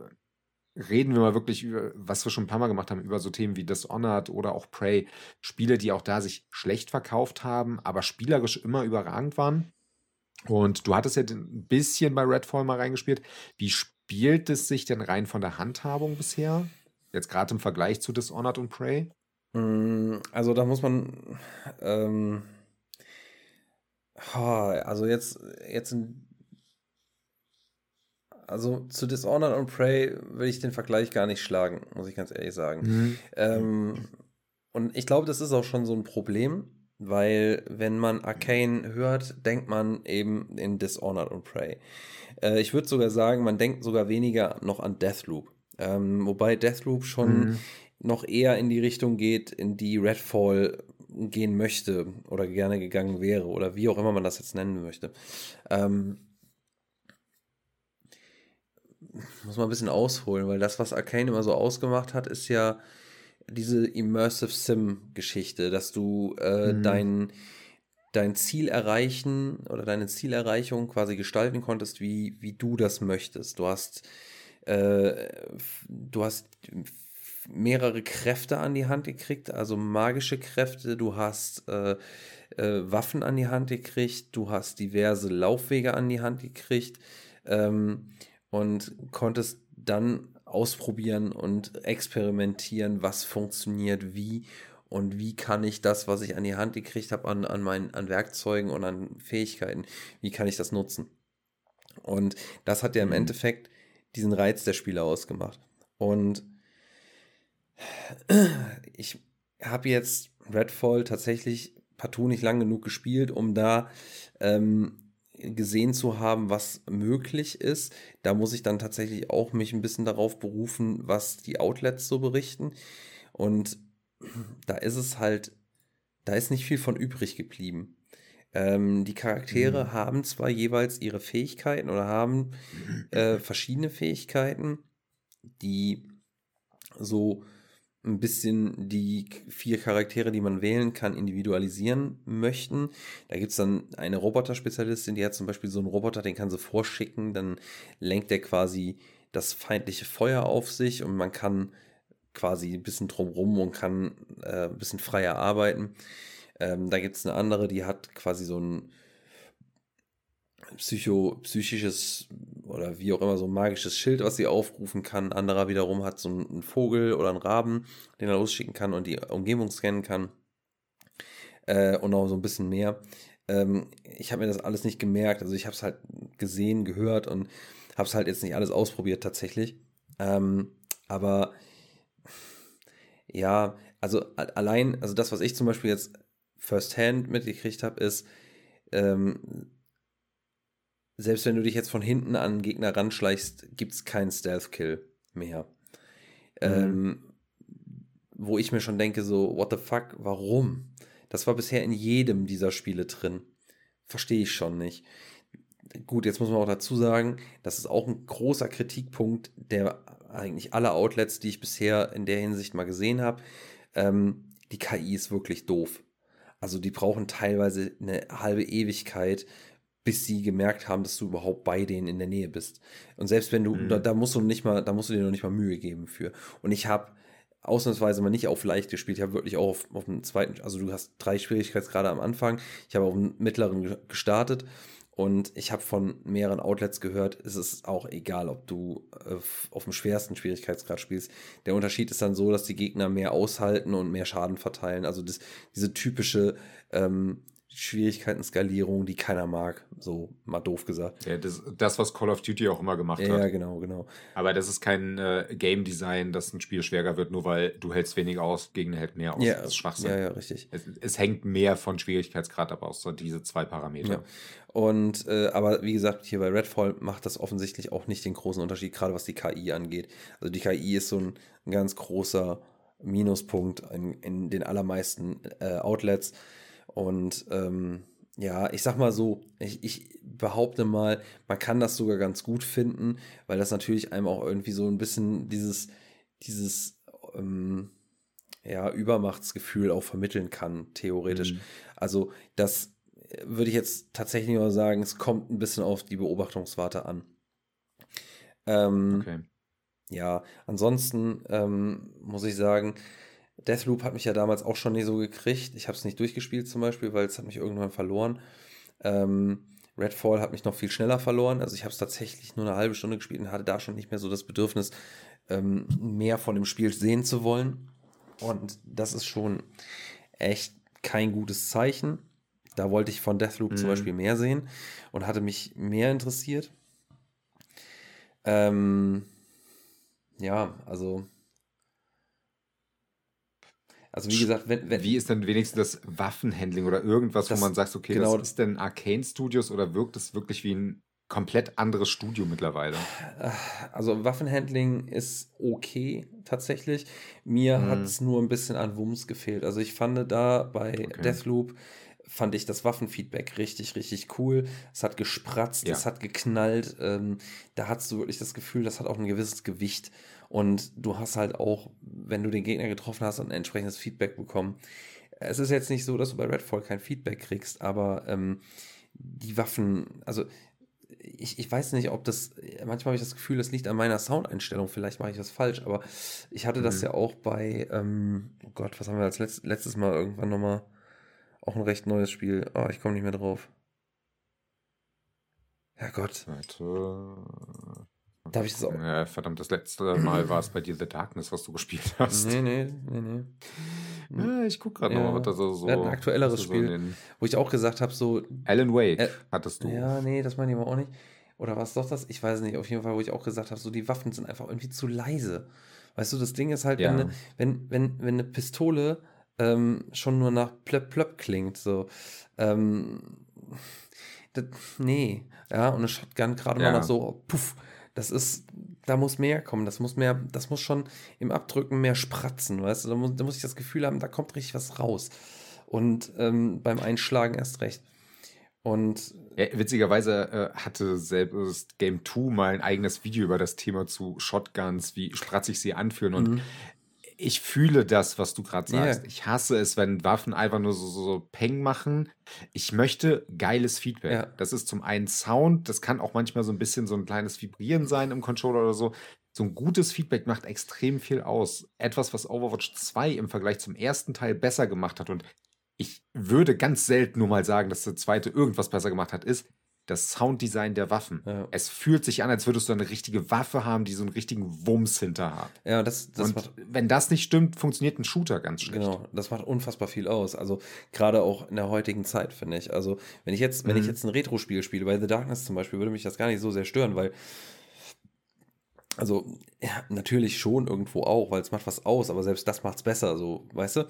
reden wir mal wirklich über, was wir schon ein paar Mal gemacht haben, über so Themen wie Dishonored oder auch Prey. Spiele, die auch da sich schlecht verkauft haben, aber spielerisch immer überragend waren. Und du hattest ja ein bisschen bei Redfall mal reingespielt. Wie spielt es sich denn rein von der Handhabung bisher? Jetzt gerade im Vergleich zu Dishonored und Prey? Mm, also da muss man, ähm, also jetzt, jetzt, also zu Dishonored und Prey will ich den Vergleich gar nicht schlagen, muss ich ganz ehrlich sagen. Mhm. Ähm, und ich glaube, das ist auch schon so ein Problem, weil wenn man Arcane hört, denkt man eben in Dishonored und Prey. Äh, ich würde sogar sagen, man denkt sogar weniger noch an Deathloop. Ähm, wobei Deathloop schon mhm noch eher in die Richtung geht, in die Redfall gehen möchte oder gerne gegangen wäre oder wie auch immer man das jetzt nennen möchte. Ähm, muss man ein bisschen ausholen, weil das, was Arcane immer so ausgemacht hat, ist ja diese Immersive Sim-Geschichte, dass du äh, mhm. dein, dein Ziel erreichen oder deine Zielerreichung quasi gestalten konntest, wie, wie du das möchtest. Du hast, äh, du hast mehrere Kräfte an die Hand gekriegt, also magische Kräfte, du hast äh, äh, Waffen an die Hand gekriegt, du hast diverse Laufwege an die Hand gekriegt ähm, und konntest dann ausprobieren und experimentieren, was funktioniert wie und wie kann ich das, was ich an die Hand gekriegt habe, an, an, meinen, an Werkzeugen und an Fähigkeiten, wie kann ich das nutzen? Und das hat ja im mhm. Endeffekt diesen Reiz der Spieler ausgemacht. Und ich habe jetzt Redfall tatsächlich partout nicht lang genug gespielt, um da ähm, gesehen zu haben, was möglich ist. Da muss ich dann tatsächlich auch mich ein bisschen darauf berufen, was die Outlets so berichten. Und da ist es halt, da ist nicht viel von übrig geblieben. Ähm, die Charaktere mhm. haben zwar jeweils ihre Fähigkeiten oder haben äh, verschiedene Fähigkeiten, die so ein bisschen die vier Charaktere, die man wählen kann, individualisieren möchten. Da gibt es dann eine Roboter-Spezialistin, die hat zum Beispiel so einen Roboter, den kann sie vorschicken, dann lenkt der quasi das feindliche Feuer auf sich und man kann quasi ein bisschen drumrum und kann äh, ein bisschen freier arbeiten. Ähm, da gibt es eine andere, die hat quasi so ein psycho, psychisches oder wie auch immer so ein magisches Schild, was sie aufrufen kann. Anderer wiederum hat so einen Vogel oder einen Raben, den er losschicken kann und die Umgebung scannen kann. Äh, und noch so ein bisschen mehr. Ähm, ich habe mir das alles nicht gemerkt. Also ich habe es halt gesehen, gehört und habe es halt jetzt nicht alles ausprobiert tatsächlich. Ähm, aber ja, also allein, also das, was ich zum Beispiel jetzt firsthand mitgekriegt habe, ist, ähm, selbst wenn du dich jetzt von hinten an einen Gegner ranschleichst, gibt es keinen Stealth-Kill mehr. Mhm. Ähm, wo ich mir schon denke, so, what the fuck, warum? Das war bisher in jedem dieser Spiele drin. Verstehe ich schon nicht. Gut, jetzt muss man auch dazu sagen, das ist auch ein großer Kritikpunkt, der eigentlich alle Outlets, die ich bisher in der Hinsicht mal gesehen habe. Ähm, die KI ist wirklich doof. Also die brauchen teilweise eine halbe Ewigkeit, bis sie gemerkt haben, dass du überhaupt bei denen in der Nähe bist. Und selbst wenn du, mhm. da, da, musst du nicht mal, da musst du dir noch nicht mal Mühe geben für. Und ich habe ausnahmsweise mal nicht auf leicht gespielt, ich habe wirklich auch auf, auf dem zweiten, also du hast drei Schwierigkeitsgrade am Anfang, ich habe auf dem mittleren gestartet und ich habe von mehreren Outlets gehört, es ist auch egal, ob du äh, auf dem schwersten Schwierigkeitsgrad spielst. Der Unterschied ist dann so, dass die Gegner mehr aushalten und mehr Schaden verteilen. Also das, diese typische ähm, Schwierigkeiten-Skalierung, die keiner mag, so mal doof gesagt. Ja, das, das, was Call of Duty auch immer gemacht ja, hat. Ja, genau, genau. Aber das ist kein äh, Game Design, dass ein Spiel schwerer wird, nur weil du hältst weniger aus, Gegner hält mehr aus. Ja, das ist Schwachsinn. Ja, ja, richtig. Es, es hängt mehr von Schwierigkeitsgrad ab aus, so diese zwei Parameter. Ja. Und äh, aber wie gesagt, hier bei Redfall macht das offensichtlich auch nicht den großen Unterschied, gerade was die KI angeht. Also die KI ist so ein, ein ganz großer Minuspunkt in, in den allermeisten äh, Outlets. Und ähm, ja, ich sag mal so, ich, ich behaupte mal, man kann das sogar ganz gut finden, weil das natürlich einem auch irgendwie so ein bisschen dieses, dieses, ähm, ja, Übermachtsgefühl auch vermitteln kann, theoretisch. Mhm. Also, das würde ich jetzt tatsächlich nur sagen, es kommt ein bisschen auf die Beobachtungswarte an. Ähm, okay. Ja, ansonsten ähm, muss ich sagen, Deathloop hat mich ja damals auch schon nie so gekriegt. Ich habe es nicht durchgespielt zum Beispiel, weil es hat mich irgendwann verloren. Ähm, Redfall hat mich noch viel schneller verloren. Also ich habe es tatsächlich nur eine halbe Stunde gespielt und hatte da schon nicht mehr so das Bedürfnis, ähm, mehr von dem Spiel sehen zu wollen. Und das ist schon echt kein gutes Zeichen. Da wollte ich von Deathloop mhm. zum Beispiel mehr sehen und hatte mich mehr interessiert. Ähm, ja, also also wie gesagt, wenn, wenn Wie ist denn wenigstens das Waffenhandling oder irgendwas, das, wo man sagt, okay, genau, das ist denn Arcane Studios oder wirkt es wirklich wie ein komplett anderes Studio mittlerweile? Also Waffenhandling ist okay tatsächlich. Mir hm. hat es nur ein bisschen an Wumms gefehlt. Also ich fand da bei okay. Deathloop fand ich das Waffenfeedback richtig, richtig cool. Es hat gespratzt, ja. es hat geknallt. Ähm, da hast du wirklich das Gefühl, das hat auch ein gewisses Gewicht. Und du hast halt auch, wenn du den Gegner getroffen hast, ein entsprechendes Feedback bekommen. Es ist jetzt nicht so, dass du bei Redfall kein Feedback kriegst, aber ähm, die Waffen, also ich, ich weiß nicht, ob das, manchmal habe ich das Gefühl, das liegt an meiner Soundeinstellung, vielleicht mache ich das falsch, aber ich hatte das Mhm. ja auch bei, ähm, oh Gott, was haben wir als letzt, letztes Mal irgendwann nochmal, auch ein recht neues Spiel, oh, ich komme nicht mehr drauf. Herrgott, Warte. Darf ich das auch- Ja, verdammt, das letzte Mal war es bei dir The Darkness, was du gespielt hast. nee, nee, nee, nee. Ja, ich guck gerade Ja. noch, was da so, so. Wir hatten ein aktuelleres so Spiel. Wo ich auch gesagt habe, so, Alan Wake Äh, hattest du. Ja, nee, das meine ich aber auch nicht. Oder was doch das? Ich weiß nicht. Auf jeden Fall, wo ich auch gesagt habe, so die Waffen sind einfach irgendwie zu leise. Weißt du, das Ding ist halt, Ja. wenn, ne, wenn, wenn, wenn eine Pistole ähm, schon nur nach plöpp plöpp klingt, so. Ähm, das, nee. Ja, und eine Shotgun gerade mal nach so, puff. Das ist, da muss mehr kommen. Das muss mehr, das muss schon im Abdrücken mehr spratzen, weißt du? Da muss, da muss ich das Gefühl haben, da kommt richtig was raus. Und ähm, beim Einschlagen erst recht. Und Ja, witzigerweise äh, hatte selbst Game 2 mal ein eigenes Video über das Thema zu Shotguns, wie spratzig sie anfühlen. Und Mhm. Ich fühle das, was du gerade sagst. Ich hasse es, wenn Waffen einfach nur so, so, so Peng machen. Ich möchte geiles Feedback. Ja. Das ist zum einen Sound, das kann auch manchmal so ein bisschen so ein kleines Vibrieren sein im Controller oder so. So ein gutes Feedback macht extrem viel aus. Etwas, was Overwatch 2 im Vergleich zum ersten Teil besser gemacht hat. Und ich würde ganz selten nur mal sagen, dass der zweite irgendwas besser gemacht hat, ist das Sounddesign der Waffen. Ja. Es fühlt sich an, als würdest du eine richtige Waffe haben, die so einen richtigen Wumms hinter hat. ja, das, das Und macht wenn das nicht stimmt, funktioniert ein Shooter ganz schlecht. Genau, das macht unfassbar viel aus. Also gerade auch in der heutigen Zeit, finde ich. Also wenn ich jetzt, wenn ich Mhm. jetzt ein Retro-Spiel spiele, bei The Darkness zum Beispiel, würde mich das gar nicht so sehr stören, weil also ja, natürlich schon irgendwo auch, weil es macht was aus, aber selbst das macht es besser, so, weißt du?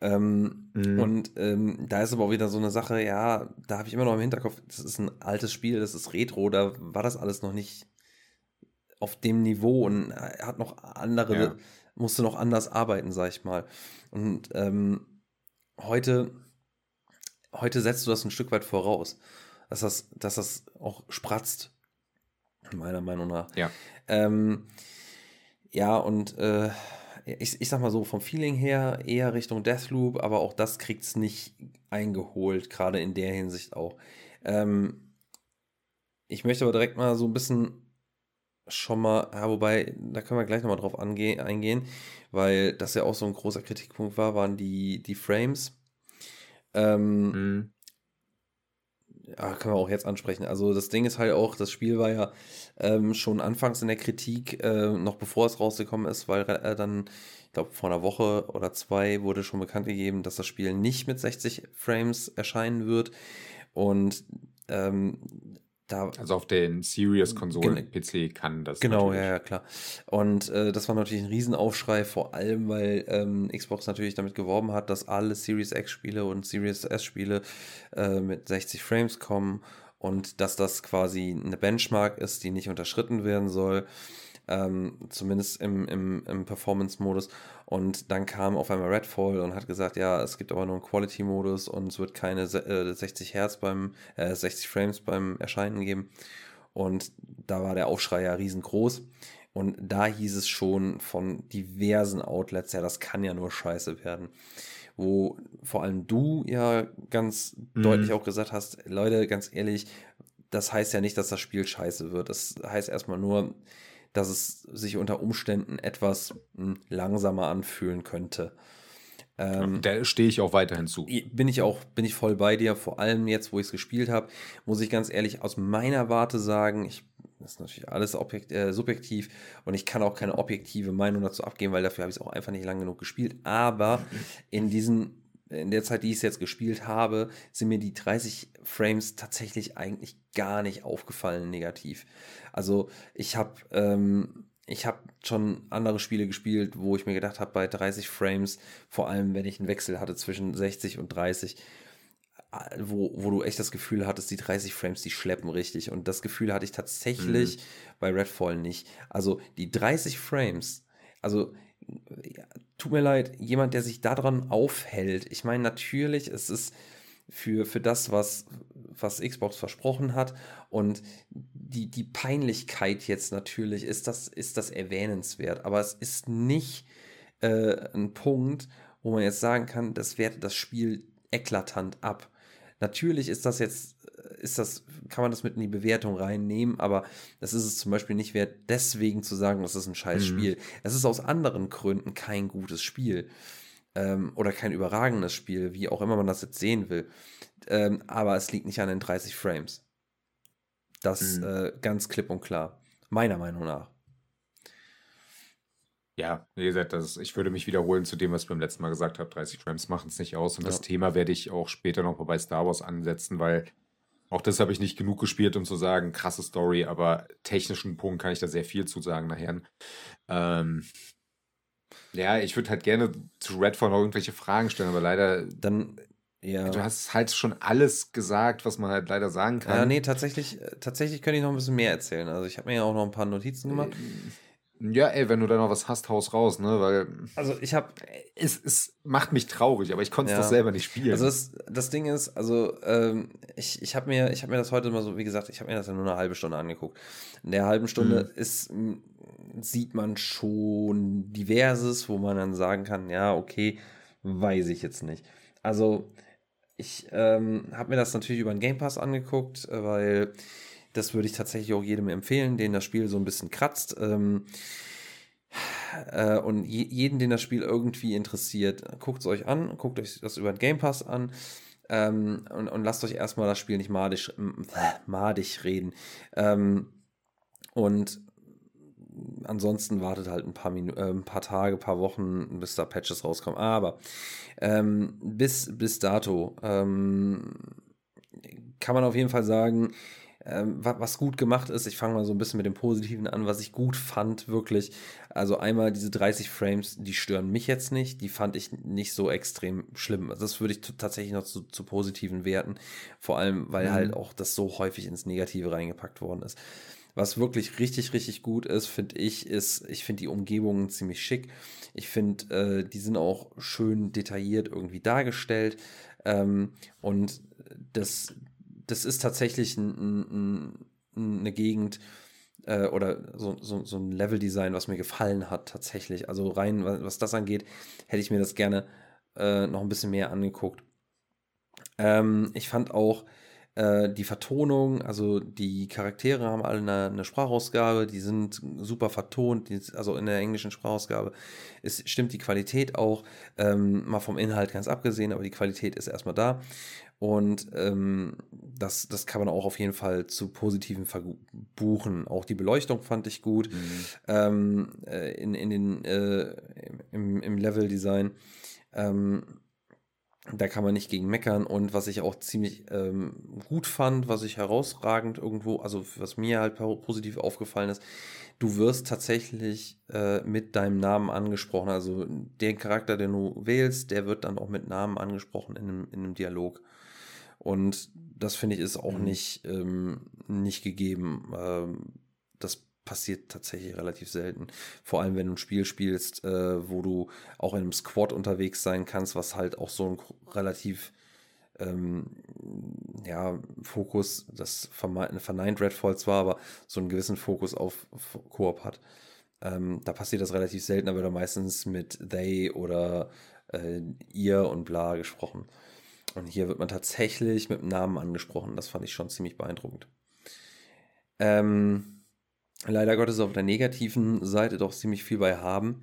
Ähm, Mhm. Und ähm, da ist aber auch wieder so eine Sache, ja, da habe ich immer noch im Hinterkopf, das ist ein altes Spiel, das ist Retro, da war das alles noch nicht auf dem Niveau und er hat noch andere, Ja. musste noch anders arbeiten, sag ich mal. Und ähm, heute, heute setzt du das ein Stück weit voraus, dass das, dass das auch spratzt, meiner Meinung nach. Ja. Ähm, ja, und äh, ich, ich sag mal so, vom Feeling her eher Richtung Deathloop, aber auch das kriegt es nicht eingeholt, gerade in der Hinsicht auch. Ähm, ich möchte aber direkt mal so ein bisschen schon mal, ja, wobei, da können wir gleich nochmal drauf ange eingehen, weil das ja auch so ein großer Kritikpunkt war, waren die, die Frames. Ähm, Mhm. Ja, können wir auch jetzt ansprechen. Also das Ding ist halt auch, das Spiel war ja ähm, schon anfangs in der Kritik, äh, noch bevor es rausgekommen ist, weil äh, dann, ich glaube, vor einer Woche oder zwei wurde schon bekannt gegeben, dass das Spiel nicht mit 60 Frames erscheinen wird. Und ähm, da Also auf den Serious-Konsolen, PC kann das. Genau, natürlich. ja, ja, klar. Und äh, das war natürlich ein Riesenaufschrei, vor allem, weil ähm, Xbox natürlich damit geworben hat, dass alle Series X-Spiele und Series S-Spiele äh, mit 60 Frames kommen und dass das quasi eine Benchmark ist, die nicht unterschritten werden soll. Ähm, zumindest im, im, im Performance-Modus. Und dann kam auf einmal Redfall und hat gesagt, ja, es gibt aber nur einen Quality-Modus und es wird keine äh, 60 Hertz beim, äh, 60 Frames beim Erscheinen geben. Und da war der Aufschrei ja riesengroß. Und da hieß es schon von diversen Outlets, ja, das kann ja nur scheiße werden. Wo vor allem du ja ganz Mhm. deutlich auch gesagt hast, Leute, ganz ehrlich, das heißt ja nicht, dass das Spiel scheiße wird. Das heißt erstmal nur, dass es sich unter Umständen etwas mh, langsamer anfühlen könnte. Ähm, Da stehe ich auch weiterhin zu. bin ich auch, bin ich voll bei dir, vor allem jetzt, wo ich es gespielt habe, muss ich ganz ehrlich aus meiner Warte sagen, ich, das ist natürlich alles objekt, äh, subjektiv und ich kann auch keine objektive Meinung dazu abgeben, weil dafür habe ich es auch einfach nicht lang genug gespielt. Aber in diesen, in der Zeit, die ich es jetzt gespielt habe, sind mir die 30 Frames tatsächlich eigentlich gar nicht aufgefallen negativ. Also ich habe ähm, ich habe schon andere Spiele gespielt, wo ich mir gedacht habe, bei 30 Frames, vor allem wenn ich einen Wechsel hatte zwischen 60 und 30, äh, wo, wo du echt das Gefühl hattest, die 30 Frames, die schleppen richtig. Und das Gefühl hatte ich tatsächlich bei Redfall nicht. Also die 30 Frames, also tut mir leid, jemand, der sich daran aufhält. Ich meine, natürlich, es ist für, für das, was, was Xbox versprochen hat und die, die Peinlichkeit jetzt natürlich, ist das, ist das erwähnenswert. Aber es ist nicht äh, ein Punkt, wo man jetzt sagen kann, das wertet das Spiel eklatant ab. Natürlich ist das jetzt, ist das, kann man das mit in die Bewertung reinnehmen, aber das ist es zum Beispiel nicht wert, deswegen zu sagen, das ist ein scheiß mhm. Spiel. Es ist aus anderen Gründen kein gutes Spiel ähm, oder kein überragendes Spiel, wie auch immer man das jetzt sehen will. Ähm, aber es liegt nicht an den 30 Frames. Das mhm. äh, ganz klipp und klar. Meiner Meinung nach. Ja, wie gesagt, das, ich würde mich wiederholen zu dem, was ich beim letzten Mal gesagt habe. 30 Frames machen es nicht aus. Und ja. das Thema werde ich auch später noch mal bei Star Wars ansetzen, weil auch das habe ich nicht genug gespielt, um zu sagen, krasse Story, aber technischen Punkt kann ich da sehr viel zu sagen nachher. Ähm, ja, ich würde halt gerne zu Redfall noch irgendwelche Fragen stellen, aber leider. Dann, ja. Du hast halt schon alles gesagt, was man halt leider sagen kann. Ja, nee, tatsächlich, äh, tatsächlich könnte ich noch ein bisschen mehr erzählen. Also ich habe mir ja auch noch ein paar Notizen gemacht. Ähm, ja, ey, wenn du da noch was hast, haus raus, ne? Weil. Also ich habe. Es, es macht mich traurig, aber ich konnte es ja. doch selber nicht spielen. Also das, das Ding ist, also ähm, ich, ich habe mir, hab mir das heute mal so, wie gesagt, ich habe mir das ja nur eine halbe Stunde angeguckt. In der halben Stunde mhm. ist, sieht man schon diverses, wo man dann sagen kann, ja, okay, weiß ich jetzt nicht. Also ich ähm, habe mir das natürlich über den Game Pass angeguckt, weil das würde ich tatsächlich auch jedem empfehlen, den das Spiel so ein bisschen kratzt. Ähm, äh, und je, jeden, den das Spiel irgendwie interessiert, guckt es euch an, guckt euch das über den Game Pass an. Ähm, und, und, lasst euch erstmal das Spiel nicht äh, madig reden. Ähm, und ansonsten wartet halt ein paar, Minu äh, ein paar Tage, ein paar Wochen, bis da Patches rauskommen. Aber ähm, bis, bis dato ähm, kann man auf jeden Fall sagen, ähm, was gut gemacht ist, ich fange mal so ein bisschen mit dem Positiven an, was ich gut fand, wirklich. Also einmal diese 30 Frames, die stören mich jetzt nicht, die fand ich nicht so extrem schlimm. Also das würde ich tatsächlich noch zu, zu, positiven werten, vor allem, weil mhm. halt auch das so häufig ins Negative reingepackt worden ist. Was wirklich richtig, richtig gut ist, finde ich, ist, ich finde die Umgebungen ziemlich schick. Ich finde, äh, die sind auch schön detailliert irgendwie dargestellt. Ähm, und das, das ist tatsächlich ein, ein, eine Gegend äh, oder so, so, so ein Level-Design, was mir gefallen hat, tatsächlich. Also rein, was, was das angeht, hätte ich mir das gerne äh, noch ein bisschen mehr angeguckt. Ähm, ich fand auch äh, die Vertonung, also die Charaktere haben alle eine, eine Sprachausgabe, die sind super vertont, die, also in der englischen Sprachausgabe ist, stimmt die Qualität auch, ähm, mal vom Inhalt ganz abgesehen, aber die Qualität ist erstmal da. Und ähm, das, das kann man auch auf jeden Fall zu positiven verbuchen. Auch die Beleuchtung fand ich gut mhm. ähm, äh, in, in den, äh, im, im Level-Design. Ähm, da kann man nicht gegen meckern. Und was ich auch ziemlich ähm, gut fand, was ich herausragend irgendwo, also was mir halt positiv aufgefallen ist, du wirst tatsächlich äh, mit deinem Namen angesprochen. Also den Charakter, den du wählst, der wird dann auch mit Namen angesprochen in einem, in einem Dialog. Und das finde ich ist auch mhm. nicht, ähm, nicht gegeben. Ähm, passiert tatsächlich relativ selten. Vor allem, wenn du ein Spiel spielst, äh, wo du auch in einem Squad unterwegs sein kannst, was halt auch so ein relativ ähm, ja, Fokus, das verneint Redfall zwar, aber so einen gewissen Fokus auf Koop hat. Ähm, da passiert das relativ selten, da wird er meistens mit they oder äh, ihr und bla gesprochen. Und hier wird man tatsächlich mit Namen angesprochen. Das fand ich schon ziemlich beeindruckend. Ähm, leider Gottes auf der negativen Seite doch ziemlich viel bei haben.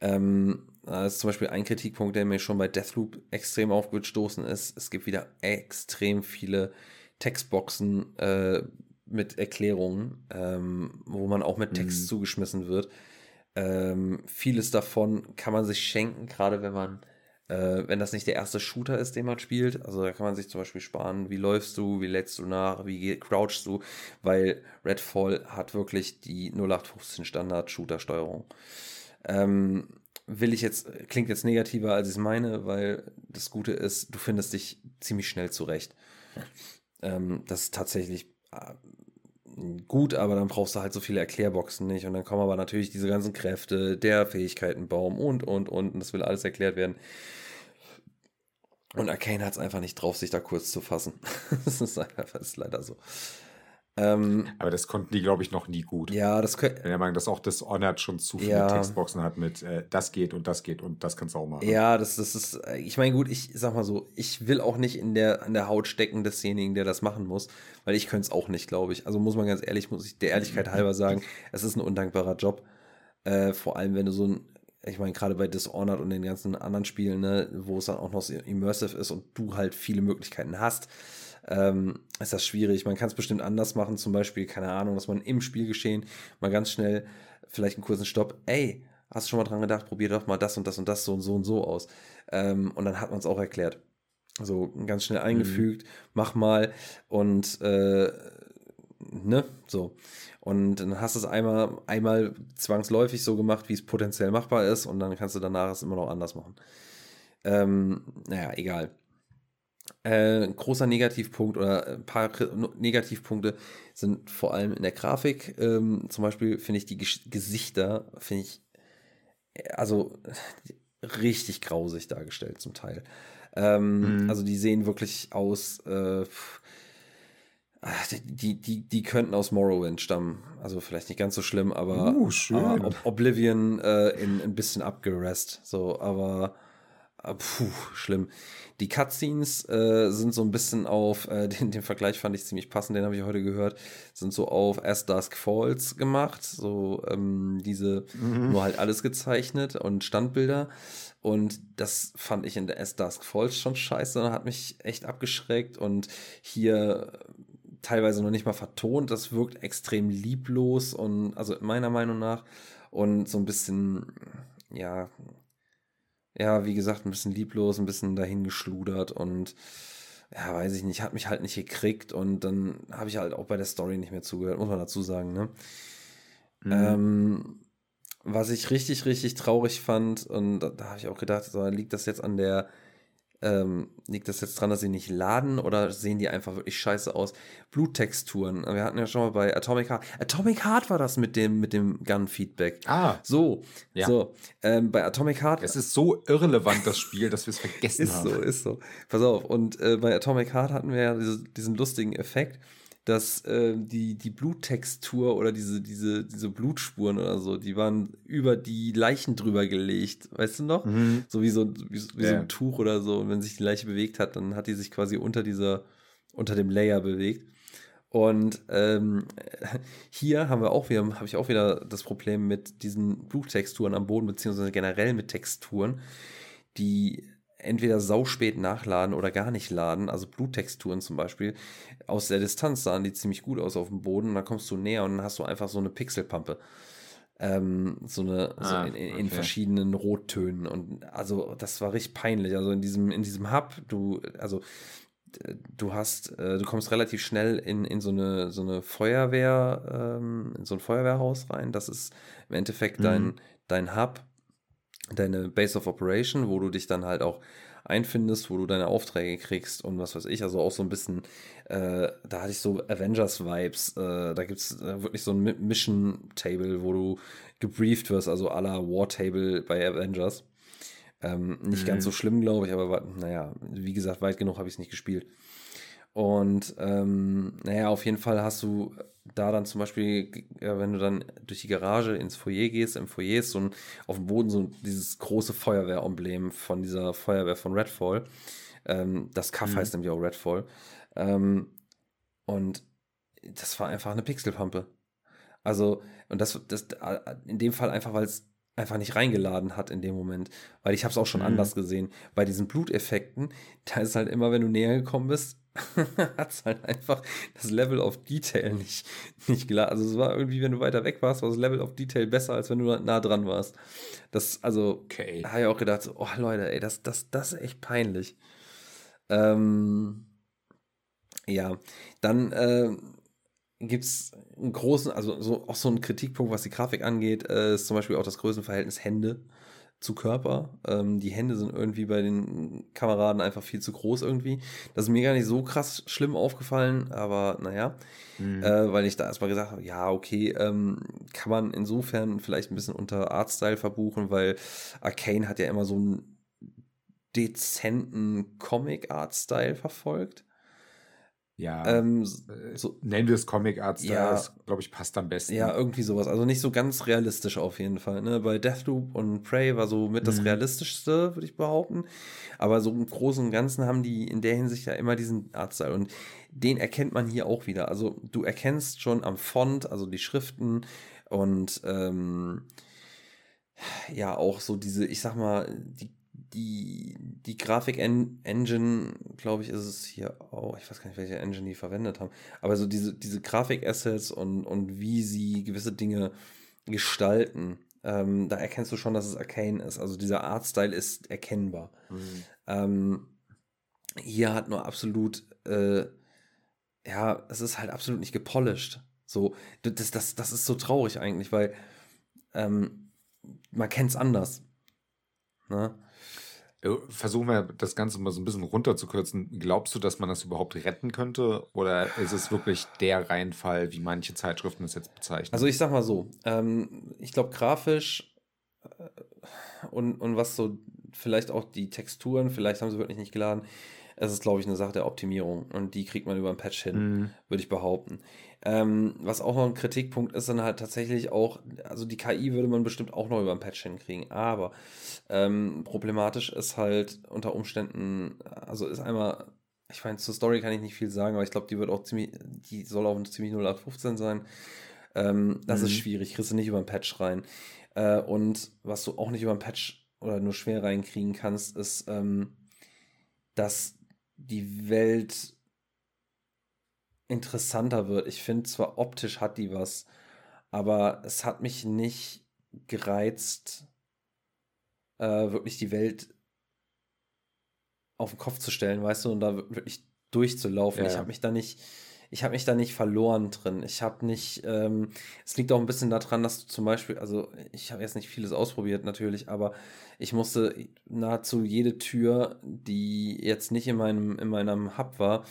Ähm, das ist zum Beispiel ein Kritikpunkt, der mir schon bei Deathloop extrem aufgestoßen ist. Es gibt wieder extrem viele Textboxen äh, mit Erklärungen, ähm, wo man auch mit Text mhm. zugeschmissen wird. Ähm, vieles davon kann man sich schenken, gerade wenn man äh, wenn das nicht der erste Shooter ist, den man spielt. Also da kann man sich zum Beispiel sparen, wie läufst du, wie lädst du nach, wie crouchst du, weil Redfall hat wirklich die 0815 Standard-Shooter-Steuerung. Ähm, will ich jetzt, klingt jetzt negativer, als ich es meine, weil das Gute ist, du findest dich ziemlich schnell zurecht. Ähm, das ist tatsächlich äh, gut, aber dann brauchst du halt so viele Erklärboxen nicht. Und dann kommen aber natürlich diese ganzen Kräfte, der Fähigkeitenbaum und, und, und. Und das will alles erklärt werden. Und Arcane hat es einfach nicht drauf, sich da kurz zu fassen. das ist ist leider so. Ähm, Aber das konnten die, glaube ich, noch nie gut. ja, das Ich bin der Meinung, dass auch Dishonored schon zu viele Ja. Textboxen hat mit äh, das geht und das geht und das kannst du auch machen. Ja, das, das ist, äh, ich meine, gut, ich sag mal so, ich will auch nicht in der, an der Haut stecken desjenigen, der das machen muss, weil ich könnte es auch nicht, glaube ich. Also muss man ganz ehrlich, muss ich der Ehrlichkeit halber sagen, es ist ein undankbarer Job. Äh, vor allem, wenn du so ein, ich meine, gerade bei Dishonored und den ganzen anderen Spielen, ne, wo es dann auch noch so immersive ist und du halt viele Möglichkeiten hast, ähm, ist das schwierig. Man kann es bestimmt anders machen, zum Beispiel, keine Ahnung, dass man im Spielgeschehen mal ganz schnell vielleicht einen kurzen Stopp, ey, hast du schon mal dran gedacht, probier doch mal das und das und das so und so und so aus. Ähm, und dann hat man es auch erklärt. So ganz schnell eingefügt, mach mal und äh, ne, so. Und dann hast du es einmal, einmal zwangsläufig so gemacht, wie es potenziell machbar ist, und dann kannst du danach es immer noch anders machen. Ähm, naja, egal. Äh, großer Negativpunkt oder ein paar Kri- no- Negativpunkte sind vor allem in der Grafik. Ähm, zum Beispiel finde ich die Gesichter, finde ich, äh, also richtig grausig dargestellt zum Teil. Ähm, Mhm. Also die sehen wirklich aus, äh, ah, die, die, die könnten aus Morrowind stammen. Also vielleicht nicht ganz so schlimm, aber, Uh, aber Ob- Oblivion äh, in ein bisschen abgerest. So, aber äh, puh, schlimm. Die Cutscenes äh, sind so ein bisschen auf, äh, den, den Vergleich fand ich ziemlich passend, den habe ich heute gehört, sind so auf As Dusk Falls gemacht, so ähm, diese, nur halt alles gezeichnet und Standbilder. Und das fand ich in der As Dusk Falls schon scheiße, hat mich echt abgeschreckt und hier äh, teilweise noch nicht mal vertont, das wirkt extrem lieblos und, also meiner Meinung nach, und so ein bisschen, ja, ja, wie gesagt, ein bisschen lieblos, ein bisschen dahingeschludert und ja, weiß ich nicht, hat mich halt nicht gekriegt und dann habe ich halt auch bei der Story nicht mehr zugehört, muss man dazu sagen, ne? Mhm. Ähm, was ich richtig, richtig traurig fand, und da, da habe ich auch gedacht, so, liegt das jetzt an der, ähm, liegt das jetzt dran, dass sie nicht laden oder sehen die einfach wirklich scheiße aus? Bluttexturen. Wir hatten ja schon mal bei Atomic Heart. Atomic Heart war das mit dem, mit dem Gun-Feedback. ah, So, Ja. so. Ähm, bei Atomic Heart. es ist so irrelevant, das Spiel, dass wir es vergessen Ist haben. so, ist so. Pass auf, und äh, bei Atomic Heart hatten wir ja diese, diesen lustigen Effekt, dass äh, die, die Bluttextur oder diese, diese, diese Blutspuren oder so, die waren über die Leichen drüber gelegt, weißt du noch? Mhm. So wie so, wie, so- wie so Ja. ein Tuch oder so. Und wenn sich die Leiche bewegt hat, dann hat die sich quasi unter dieser, unter dem Layer bewegt. Und ähm, hier haben wir auch wieder, habe ich auch wieder das Problem mit diesen Bluttexturen am Boden, beziehungsweise generell mit Texturen, die entweder sauspät nachladen oder gar nicht laden. Also Bluttexturen zum Beispiel. Aus der Distanz sahen die ziemlich gut aus auf dem Boden. Und dann kommst du näher und dann hast du einfach so eine Pixelpampe. Ähm, so eine, so Ah, in, in, in okay. verschiedenen Rottönen. Und also das war richtig peinlich. Also in diesem, in diesem Hub, du, also d- du hast, äh, du kommst relativ schnell in, in so eine, so eine Feuerwehr, ähm, in so ein Feuerwehrhaus rein. Das ist im Endeffekt Mhm. dein, dein Hub, deine Base of Operation, wo du dich dann halt auch einfindest, wo du deine Aufträge kriegst und was weiß ich, also auch so ein bisschen, äh, da hatte ich so Avengers-Vibes, äh, da gibt es äh, wirklich so ein Mi- Mission-Table, wo du gebrieft wirst, also à la War-Table bei Avengers. Ähm, nicht ganz so schlimm, glaube ich, aber naja, wie gesagt, weit genug habe ich es nicht gespielt. Und ähm, naja, auf jeden Fall hast du da dann zum Beispiel, äh, wenn du dann durch die Garage ins Foyer gehst, im Foyer ist so ein, auf dem Boden so dieses große Feuerwehremblem von dieser Feuerwehr von Redfall. Ähm, das Kaff Mhm. heißt nämlich auch Redfall. Ähm, und das war einfach eine Pixelpampe. Also, und das, das in dem Fall einfach, weil es einfach nicht reingeladen hat in dem Moment. Weil ich habe es auch schon Mhm. anders gesehen. Bei diesen Bluteffekten, da ist halt immer, wenn du näher gekommen bist, hat es halt einfach das Level of Detail nicht, nicht geladen. Also es war irgendwie, wenn du weiter weg warst, war das Level of Detail besser, als wenn du nah dran warst. Das, also, Okay. da habe ich auch gedacht, so, oh Leute, ey, das, das, das ist echt peinlich. Ähm, ja, dann äh, gibt es einen großen, also so, auch so einen Kritikpunkt, was die Grafik angeht, äh, ist zum Beispiel auch das Größenverhältnis Hände zu Körper. Ähm, die Hände sind irgendwie bei den Kameraden einfach viel zu groß irgendwie. Das ist mir gar nicht so krass schlimm aufgefallen, aber naja, Mhm. äh, weil ich da erstmal gesagt habe, ja, okay, ähm, kann man insofern vielleicht ein bisschen unter Artstyle verbuchen, weil Arcane hat ja immer so einen dezenten Comic-Art-Style verfolgt. Ja, Ähm, äh, so, nennen wir es Comic Art Style, Ja. das glaube ich passt am besten. ja, irgendwie sowas. Also nicht so ganz realistisch auf jeden Fall. Ne? Bei Deathloop und Prey war so mit das Mhm. realistischste, würde ich behaupten. Aber so im Großen und Ganzen haben die in der Hinsicht ja immer diesen Artstyle. Und den erkennt man hier auch wieder. Also du erkennst schon am Font, also die Schriften und ähm, ja auch so diese, ich sag mal, die, die, die Grafik-Engine, glaube ich, ist es hier auch, ich weiß gar nicht, welche Engine die verwendet haben, aber so diese, diese Grafik-Assets und, und wie sie gewisse Dinge gestalten, ähm, da erkennst du schon, dass es Arcane ist. Also dieser Artstyle ist erkennbar. Mhm. Ähm, hier hat nur absolut, äh, ja, es ist halt absolut nicht gepolished. So, das, das, das ist so traurig eigentlich, weil ähm, man kennt es anders. Ne? Äh, Versuchen wir das Ganze mal so ein bisschen runterzukürzen. Glaubst du, dass man das überhaupt retten könnte? Oder ist es wirklich der Reihenfall, wie manche Zeitschriften es jetzt bezeichnen? Also ich sag mal so, ähm, ich glaube grafisch äh, und, und was so vielleicht auch die Texturen, vielleicht haben sie wirklich nicht geladen, es ist glaube ich eine Sache der Optimierung und die kriegt man über ein Patch hin. Mhm. würde ich behaupten. Ähm, was auch noch ein Kritikpunkt ist, dann halt tatsächlich auch, also die KI würde man bestimmt auch noch über ein Patch hinkriegen, aber ähm, problematisch ist halt unter Umständen, also ist einmal, ich meine, zur Story kann ich nicht viel sagen, aber ich glaube, die wird auch ziemlich, die soll auch ziemlich 0815 sein. Ähm, das ist Mhm. schwierig, kriegst du nicht über ein Patch rein. Äh, und was du auch nicht über ein Patch oder nur schwer reinkriegen kannst, ist, ähm, dass die Welt interessanter wird. Ich finde zwar optisch hat die was, aber es hat mich nicht gereizt, äh, wirklich die Welt auf den Kopf zu stellen, weißt du, und da wirklich durchzulaufen. Ja, Ich habe mich da nicht, ich habe mich da nicht verloren drin. Ich habe nicht, ähm, es liegt auch ein bisschen daran, dass du zum Beispiel, also ich habe jetzt nicht vieles ausprobiert natürlich, aber ich musste nahezu jede Tür, die jetzt nicht in meinem, in meinem Hub war,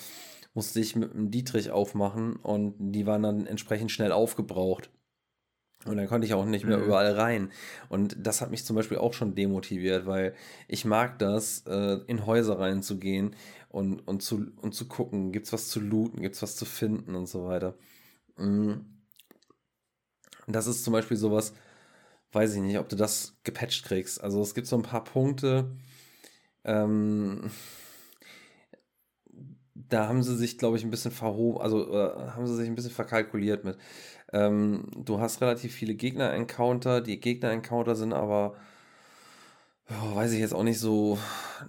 musste ich mit einem Dietrich aufmachen und die waren dann entsprechend schnell aufgebraucht. Und dann konnte ich auch nicht mehr Mhm. überall rein. Und das hat mich zum Beispiel auch schon demotiviert, weil ich mag das, äh, in Häuser reinzugehen und, und, zu, und zu gucken, gibt's was zu looten, gibt's was zu finden und so weiter. Mm. Das ist zum Beispiel sowas, weiß ich nicht, ob du das gepatcht kriegst. Also es gibt so ein paar Punkte, ähm, da haben sie sich, glaube ich, ein bisschen verhoben, also äh, haben sie sich ein bisschen verkalkuliert mit. Ähm, du hast relativ viele Gegner-Encounter, die Gegner-Encounter sind aber, ja, weiß ich jetzt auch nicht so,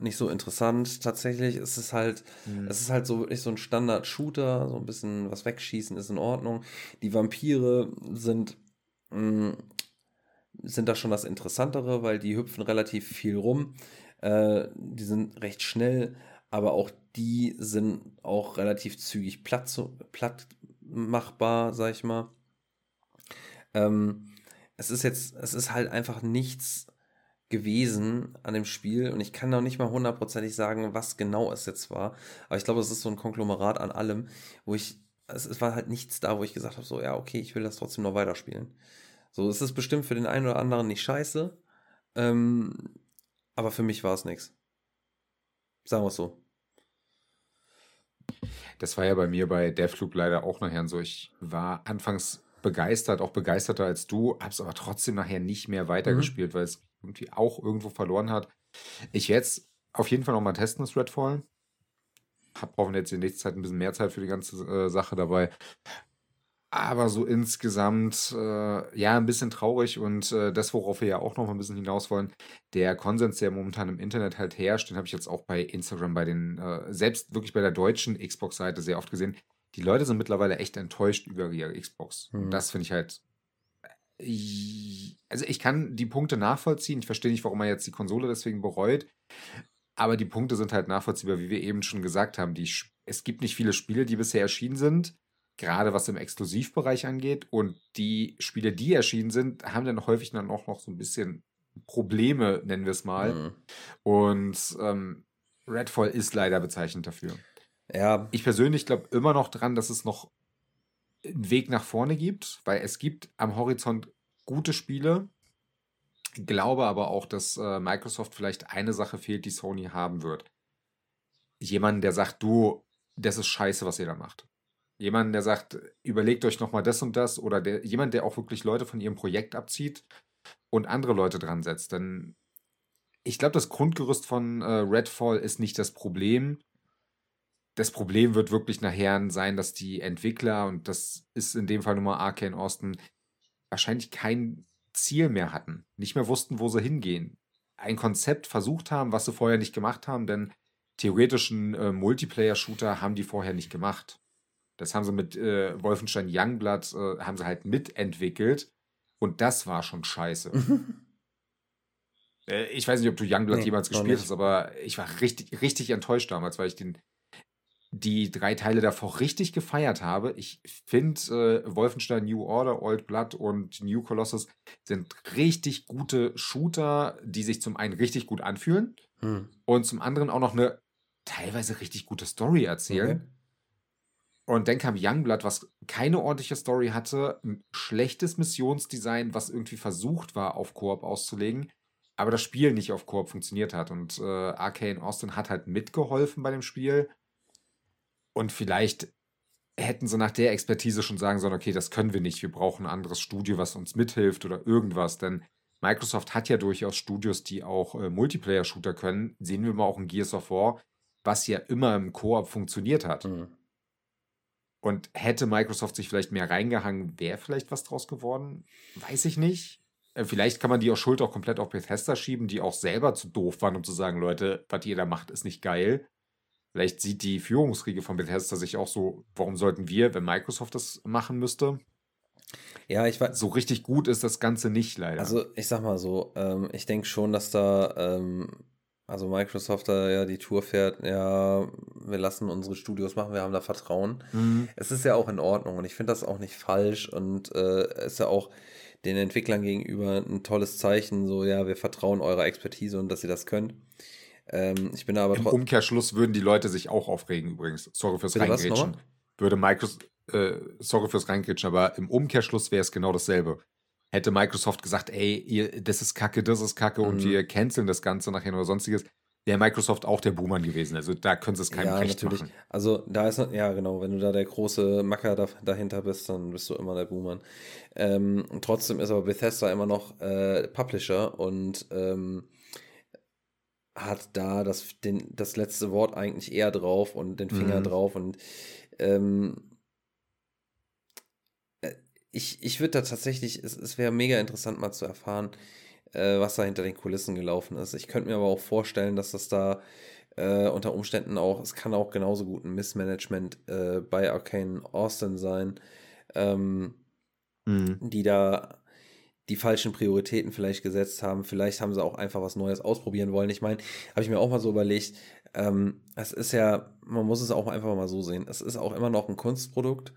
nicht so interessant. Tatsächlich ist es halt, Mhm. es ist halt so wirklich so ein Standard-Shooter, so ein bisschen was wegschießen ist in Ordnung. Die Vampire sind, mh, sind da schon das Interessantere, weil die hüpfen relativ viel rum. Äh, die sind recht schnell, aber auch die sind auch relativ zügig platt, platt machbar, sag ich mal. Ähm, es ist jetzt, es ist halt einfach nichts gewesen an dem Spiel und ich kann noch nicht mal hundertprozentig sagen, was genau es jetzt war. Aber ich glaube, es ist so ein Konglomerat an allem, wo ich, es, es war halt nichts da, wo ich gesagt habe, so, ja, okay, ich will das trotzdem noch weiterspielen. So, es ist bestimmt für den einen oder anderen nicht scheiße, ähm, aber für mich war es nichts. Sagen wir es so. Das war ja bei mir bei Deathloop leider auch nachher so. Ich war anfangs begeistert, auch begeisterter als du, hab's aber trotzdem nachher nicht mehr weitergespielt, weil es irgendwie auch irgendwo verloren hat. Ich werde es auf jeden Fall nochmal testen, das Redfall. Hab brauchen jetzt in nächster Zeit ein bisschen mehr Zeit für die ganze äh, Sache dabei. Aber so insgesamt, äh, ja, ein bisschen traurig und äh, das, worauf wir ja auch noch mal ein bisschen hinaus wollen, der Konsens, der momentan im Internet halt herrscht, den habe ich jetzt auch bei Instagram, bei den, äh, selbst wirklich bei der deutschen Xbox-Seite sehr oft gesehen. Die Leute sind mittlerweile echt enttäuscht über ihre Xbox. Hm. Und das finde ich halt. äh, Also, ich kann die Punkte nachvollziehen. Ich verstehe nicht, warum man jetzt die Konsole deswegen bereut. Aber die Punkte sind halt nachvollziehbar, wie wir eben schon gesagt haben. Die, es gibt nicht viele Spiele, die bisher erschienen sind, gerade was im Exklusivbereich angeht. Und die Spiele, die erschienen sind, haben dann häufig dann auch noch so ein bisschen Probleme, nennen wir es mal. Mhm. Und ähm, Redfall ist leider bezeichnend dafür. Ja, Ich persönlich glaube immer noch dran, dass es noch einen Weg nach vorne gibt, weil es gibt am Horizont gute Spiele. Glaube aber auch, dass äh, Microsoft vielleicht eine Sache fehlt, die Sony haben wird. Jemand, der sagt, du, das ist scheiße, was ihr da macht. Jemand, der sagt, überlegt euch nochmal das und das, oder der, jemand, der auch wirklich Leute von ihrem Projekt abzieht und andere Leute dran setzt. Denn ich glaube, das Grundgerüst von äh, Redfall ist nicht das Problem. Das Problem wird wirklich nachher sein, dass die Entwickler, und das ist in dem Fall nun mal Arcane Austin, wahrscheinlich kein Ziel mehr hatten, nicht mehr wussten, wo sie hingehen. Ein Konzept versucht haben, was sie vorher nicht gemacht haben, denn theoretischen äh, Multiplayer-Shooter haben die vorher nicht gemacht. Das haben sie mit äh, Wolfenstein Youngblood, äh, haben sie halt mitentwickelt. Und das war schon scheiße. äh, ich weiß nicht, ob du Youngblood nee, jemals gespielt hast, aber ich war richtig, richtig enttäuscht damals, weil ich den, die drei Teile davor richtig gefeiert habe. Ich finde, äh, Wolfenstein New Order, Old Blood und New Colossus sind richtig gute Shooter, die sich zum einen richtig gut anfühlen hm. und zum anderen auch noch eine teilweise richtig gute Story erzählen. Okay. Und dann kam Youngblood, was keine ordentliche Story hatte, ein schlechtes Missionsdesign, was irgendwie versucht war, auf Koop auszulegen, aber das Spiel nicht auf Koop funktioniert hat. Und äh, Arcane Austin hat halt mitgeholfen bei dem Spiel. Und vielleicht hätten sie nach der Expertise schon sagen sollen, okay, das können wir nicht, wir brauchen ein anderes Studio, was uns mithilft oder irgendwas. Denn Microsoft hat ja durchaus Studios, die auch äh, Multiplayer-Shooter können. Sehen wir mal auch in Gears of War, was ja immer im Koop funktioniert hat. Mhm. Und hätte Microsoft sich vielleicht mehr reingehangen, wäre vielleicht was draus geworden? Weiß ich nicht. Äh, vielleicht kann man die auch Schuld auch komplett auf Bethesda schieben, die auch selber zu doof waren, um zu sagen, Leute, was ihr da macht, ist nicht geil. Vielleicht sieht die Führungsriege von Bethesda sich auch so, warum sollten wir, wenn Microsoft das machen müsste? Ja, ich weiß. So richtig gut ist das Ganze nicht leider. Also, ich sag mal so, ähm, ich denke schon, dass da ähm, also Microsoft da ja die Tour fährt, ja, wir lassen unsere Studios machen, wir haben da Vertrauen. Mhm. Es ist ja auch in Ordnung und ich finde das auch nicht falsch und äh, ist ja auch den Entwicklern gegenüber ein tolles Zeichen, so ja, wir vertrauen eurer Expertise und dass ihr das könnt. Ähm, ich bin da aber Im Umkehrschluss würden die Leute sich auch aufregen übrigens. Sorry fürs Reingrätschen. Würde Microsoft, äh, sorry fürs Reingrätschen, aber im Umkehrschluss wäre es genau dasselbe hätte Microsoft gesagt, ey, ihr, das ist kacke, das ist kacke mhm. und wir canceln das Ganze nachher oder sonstiges, wäre Microsoft auch der Boomer gewesen. Also da können sie es keinem ja, recht natürlich. machen. Also da ist, ja genau, wenn du da der große Macker da, dahinter bist, dann bist du immer der Boomer. Ähm, trotzdem ist aber Bethesda immer noch äh, Publisher und ähm, hat da das, den, das letzte Wort eigentlich eher drauf und den Finger mhm. drauf und ähm, ich, ich würde da tatsächlich, es, es wäre mega interessant mal zu erfahren, äh, was da hinter den Kulissen gelaufen ist. Ich könnte mir aber auch vorstellen, dass das da äh, unter Umständen auch, es kann auch genauso gut ein Missmanagement äh, bei Arcane Austin sein, ähm, mhm. die da die falschen Prioritäten vielleicht gesetzt haben. Vielleicht haben sie auch einfach was Neues ausprobieren wollen. Ich meine, habe ich mir auch mal so überlegt, ähm, es ist ja, man muss es auch einfach mal so sehen, es ist auch immer noch ein Kunstprodukt.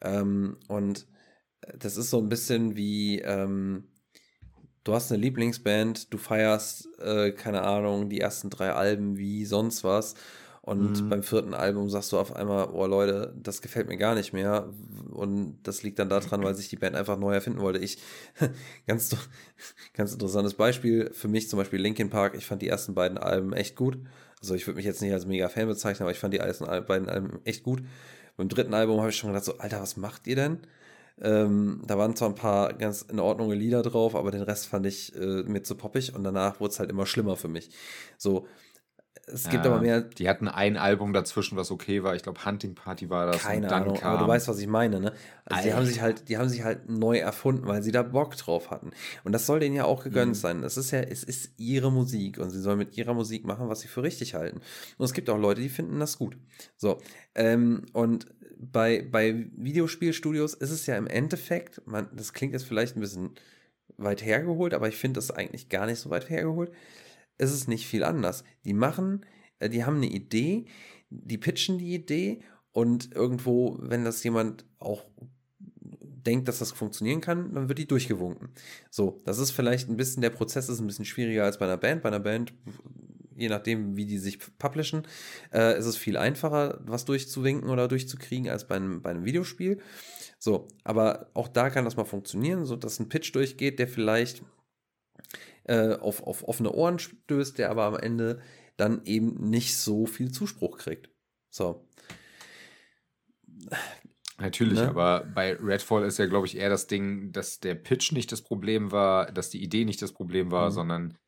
Ähm, und das ist so ein bisschen wie, ähm, du hast eine Lieblingsband, du feierst, äh, keine Ahnung, die ersten drei Alben wie sonst was. Und mhm. beim vierten Album sagst du auf einmal, oh Leute, das gefällt mir gar nicht mehr. Und das liegt dann daran, weil sich die Band einfach neu erfinden wollte. Ich, ganz, ganz interessantes Beispiel, für mich zum Beispiel Linkin Park, ich fand die ersten beiden Alben echt gut. Also ich würde mich jetzt nicht als mega Fan bezeichnen, aber ich fand die ersten beiden Alben echt gut. Beim dritten Album habe ich schon gedacht, so, Alter, was macht ihr denn? Ähm, da waren zwar ein paar ganz in Ordnung Lieder drauf, aber den Rest fand ich äh, mir zu poppig und danach wurde es halt immer schlimmer für mich. So, es gibt ja, aber mehr. Die hatten ein Album dazwischen, was okay war. Ich glaube, Hunting Party war das. Keine Ahnung, kam. aber du weißt, was ich meine, ne? Also die haben sich halt, die haben sich halt neu erfunden, weil sie da Bock drauf hatten. Und das soll denen ja auch gegönnt mhm. sein. Das ist ja, es ist ihre Musik und sie sollen mit ihrer Musik machen, was sie für richtig halten. Und es gibt auch Leute, die finden das gut. So. Ähm, und bei, bei Videospielstudios ist es ja im Endeffekt, man, das klingt jetzt vielleicht ein bisschen weit hergeholt, aber ich finde das eigentlich gar nicht so weit hergeholt. Es ist nicht viel anders. Die machen, äh, die haben eine Idee, die pitchen die Idee und irgendwo, wenn das jemand auch denkt, dass das funktionieren kann, dann wird die durchgewunken. So, das ist vielleicht ein bisschen, der Prozess ist ein bisschen schwieriger als bei einer Band. Bei einer Band je nachdem, wie die sich publishen, äh, ist es viel einfacher, was durchzuwinken oder durchzukriegen als bei einem, bei einem Videospiel. So, aber auch da kann das mal funktionieren, so dass ein Pitch durchgeht, der vielleicht äh, auf, auf offene Ohren stößt, der aber am Ende dann eben nicht so viel Zuspruch kriegt. So. Natürlich, Ne? aber bei Redfall ist ja, glaube ich, eher das Ding, dass der Pitch nicht das Problem war, dass die Idee nicht das Problem war, Mhm. sondern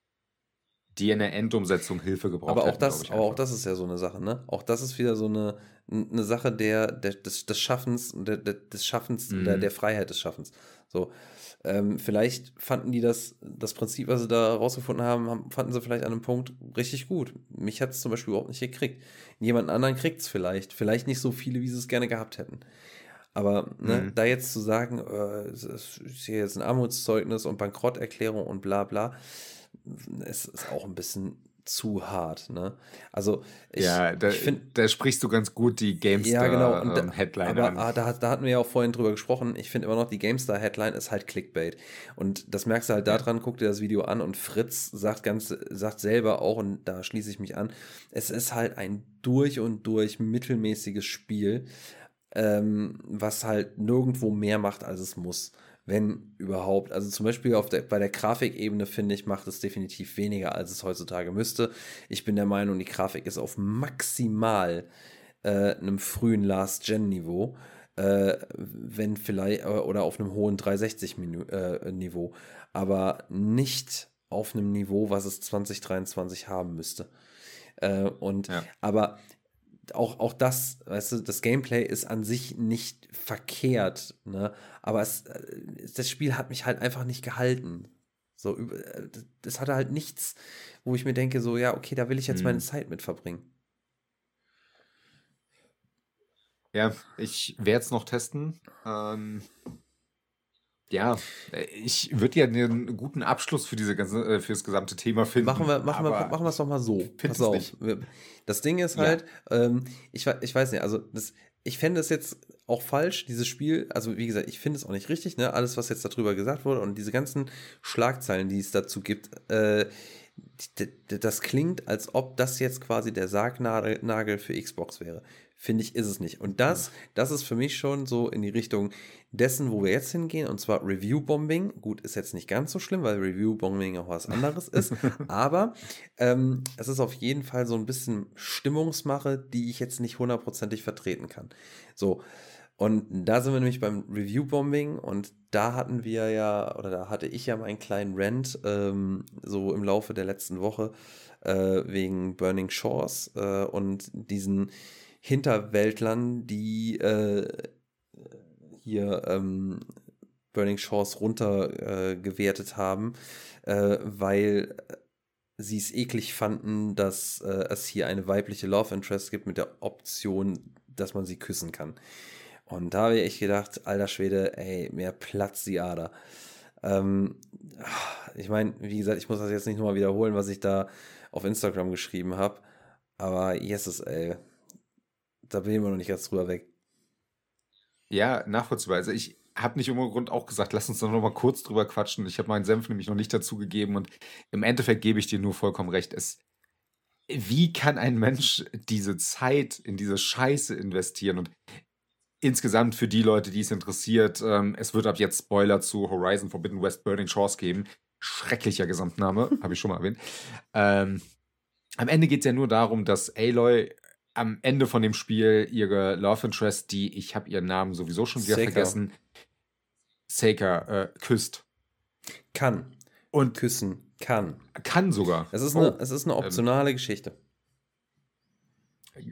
die in der Endumsetzung Hilfe gebraucht Aber auch hätten, das, ich aber auch das ist ja so eine Sache, ne? Auch das ist wieder so eine, eine Sache der, der, des, des Schaffens, der, der, des Schaffens, der, Mhm. der Freiheit des Schaffens. So. Ähm, vielleicht fanden die das, das Prinzip, was sie da rausgefunden haben, haben fanden sie vielleicht an einem Punkt richtig gut. Mich hat es zum Beispiel überhaupt nicht gekriegt. Jemand anderen kriegt es vielleicht. Vielleicht nicht so viele, wie sie es gerne gehabt hätten. Aber ne, Mhm. da jetzt zu sagen, äh, es ist hier jetzt ein Armutszeugnis und Bankrotterklärung und bla bla, es ist auch ein bisschen zu hart. Ne? Also ich, ja, da, ich finde, da sprichst du ganz gut die GameStar ja genau, und, ähm, Headline aber an. ah, da, da hatten wir ja auch vorhin drüber gesprochen. Ich finde immer noch, die GameStar-Headline ist halt Clickbait. Und das merkst du halt daran, guck dir das Video an und Fritz sagt ganz, sagt selber auch, und da schließe ich mich an, es ist halt ein durch und durch mittelmäßiges Spiel, ähm, was halt nirgendwo mehr macht, als es muss. Wenn überhaupt. Also zum Beispiel auf der, bei der Grafikebene, finde ich, macht es definitiv weniger, als es heutzutage müsste. Ich bin der Meinung, die Grafik ist auf maximal äh, einem frühen Last-Gen-Niveau. Äh, wenn vielleicht, äh, oder auf einem hohen 360-Niveau. aber nicht auf einem Niveau, was es 2023 haben müsste. Äh, und Ja. aber auch, auch das, weißt du, das Gameplay ist an sich nicht verkehrt, ne? Aber es, äh, das Spiel hat mich halt einfach nicht gehalten. So, über- äh, das- hatte halt nichts, wo ich mir denke, so, ja, okay, da will ich jetzt meine Mhm. Zeit mit verbringen. Ja, ich werde es noch testen. Ähm, ja, äh, ich würde ja einen guten Abschluss für diese ganze, äh, für das gesamte Thema finden. Machen wir, machen wir, machen wir es doch mal so. Pass auf. nicht. Das Ding ist Ja. halt, ähm, ich, ich weiß nicht, also das, ich fände es jetzt auch falsch, dieses Spiel, also wie gesagt, ich finde es auch nicht richtig, ne? Alles, was jetzt darüber gesagt wurde und diese ganzen Schlagzeilen, die es dazu gibt, äh, das klingt, als ob das jetzt quasi der Sargnagel Nagel für Xbox wäre. Finde ich, ist es nicht. Und das, das ist für mich schon so in die Richtung dessen, wo wir jetzt hingehen, und zwar Review-Bombing. Gut, ist jetzt nicht ganz so schlimm, weil Review-Bombing auch was anderes ist, aber ähm, es ist auf jeden Fall so ein bisschen Stimmungsmache, die ich jetzt nicht hundertprozentig vertreten kann. So, und da sind wir nämlich beim Review-Bombing und da hatten wir ja, oder da hatte ich ja meinen kleinen Rant ähm, so im Laufe der letzten Woche äh, wegen Burning Shores äh, und diesen Hinterwäldlern, die äh, hier ähm, Burning Shores runtergewertet äh, haben, äh, weil sie es eklig fanden, dass äh, es hier eine weibliche Love Interest gibt mit der Option, dass man sie küssen kann. Und da habe ich gedacht, alter Schwede, ey, mir platzt die Ader. Ähm, ich meine, wie gesagt, ich muss das jetzt nicht nochmal wiederholen, was ich da auf Instagram geschrieben habe. Aber Jesus, ey, da bin ich immer noch nicht ganz drüber weg. Ja, nachvollziehbar. Also ich habe nicht ohne Grund auch gesagt, lass uns doch noch mal kurz drüber quatschen. Ich habe meinen Senf nämlich noch nicht dazu gegeben und im Endeffekt gebe ich dir nur vollkommen recht. Es, wie kann ein Mensch diese Zeit in diese Scheiße investieren? Und insgesamt für die Leute, die es interessiert, ähm, es wird ab jetzt Spoiler zu Horizon Forbidden West Burning Shores geben. Schrecklicher Gesamtname, habe ich schon mal erwähnt. Ähm, am Ende geht es ja nur darum, dass Aloy am Ende von dem Spiel ihre Love Interest, die, ich habe ihren Namen sowieso schon wieder Seika. vergessen, Seika, äh, küsst. Kann. Und Küssen. Kann. kann sogar. Es ist Oh, eine, es ist eine optionale Geschichte.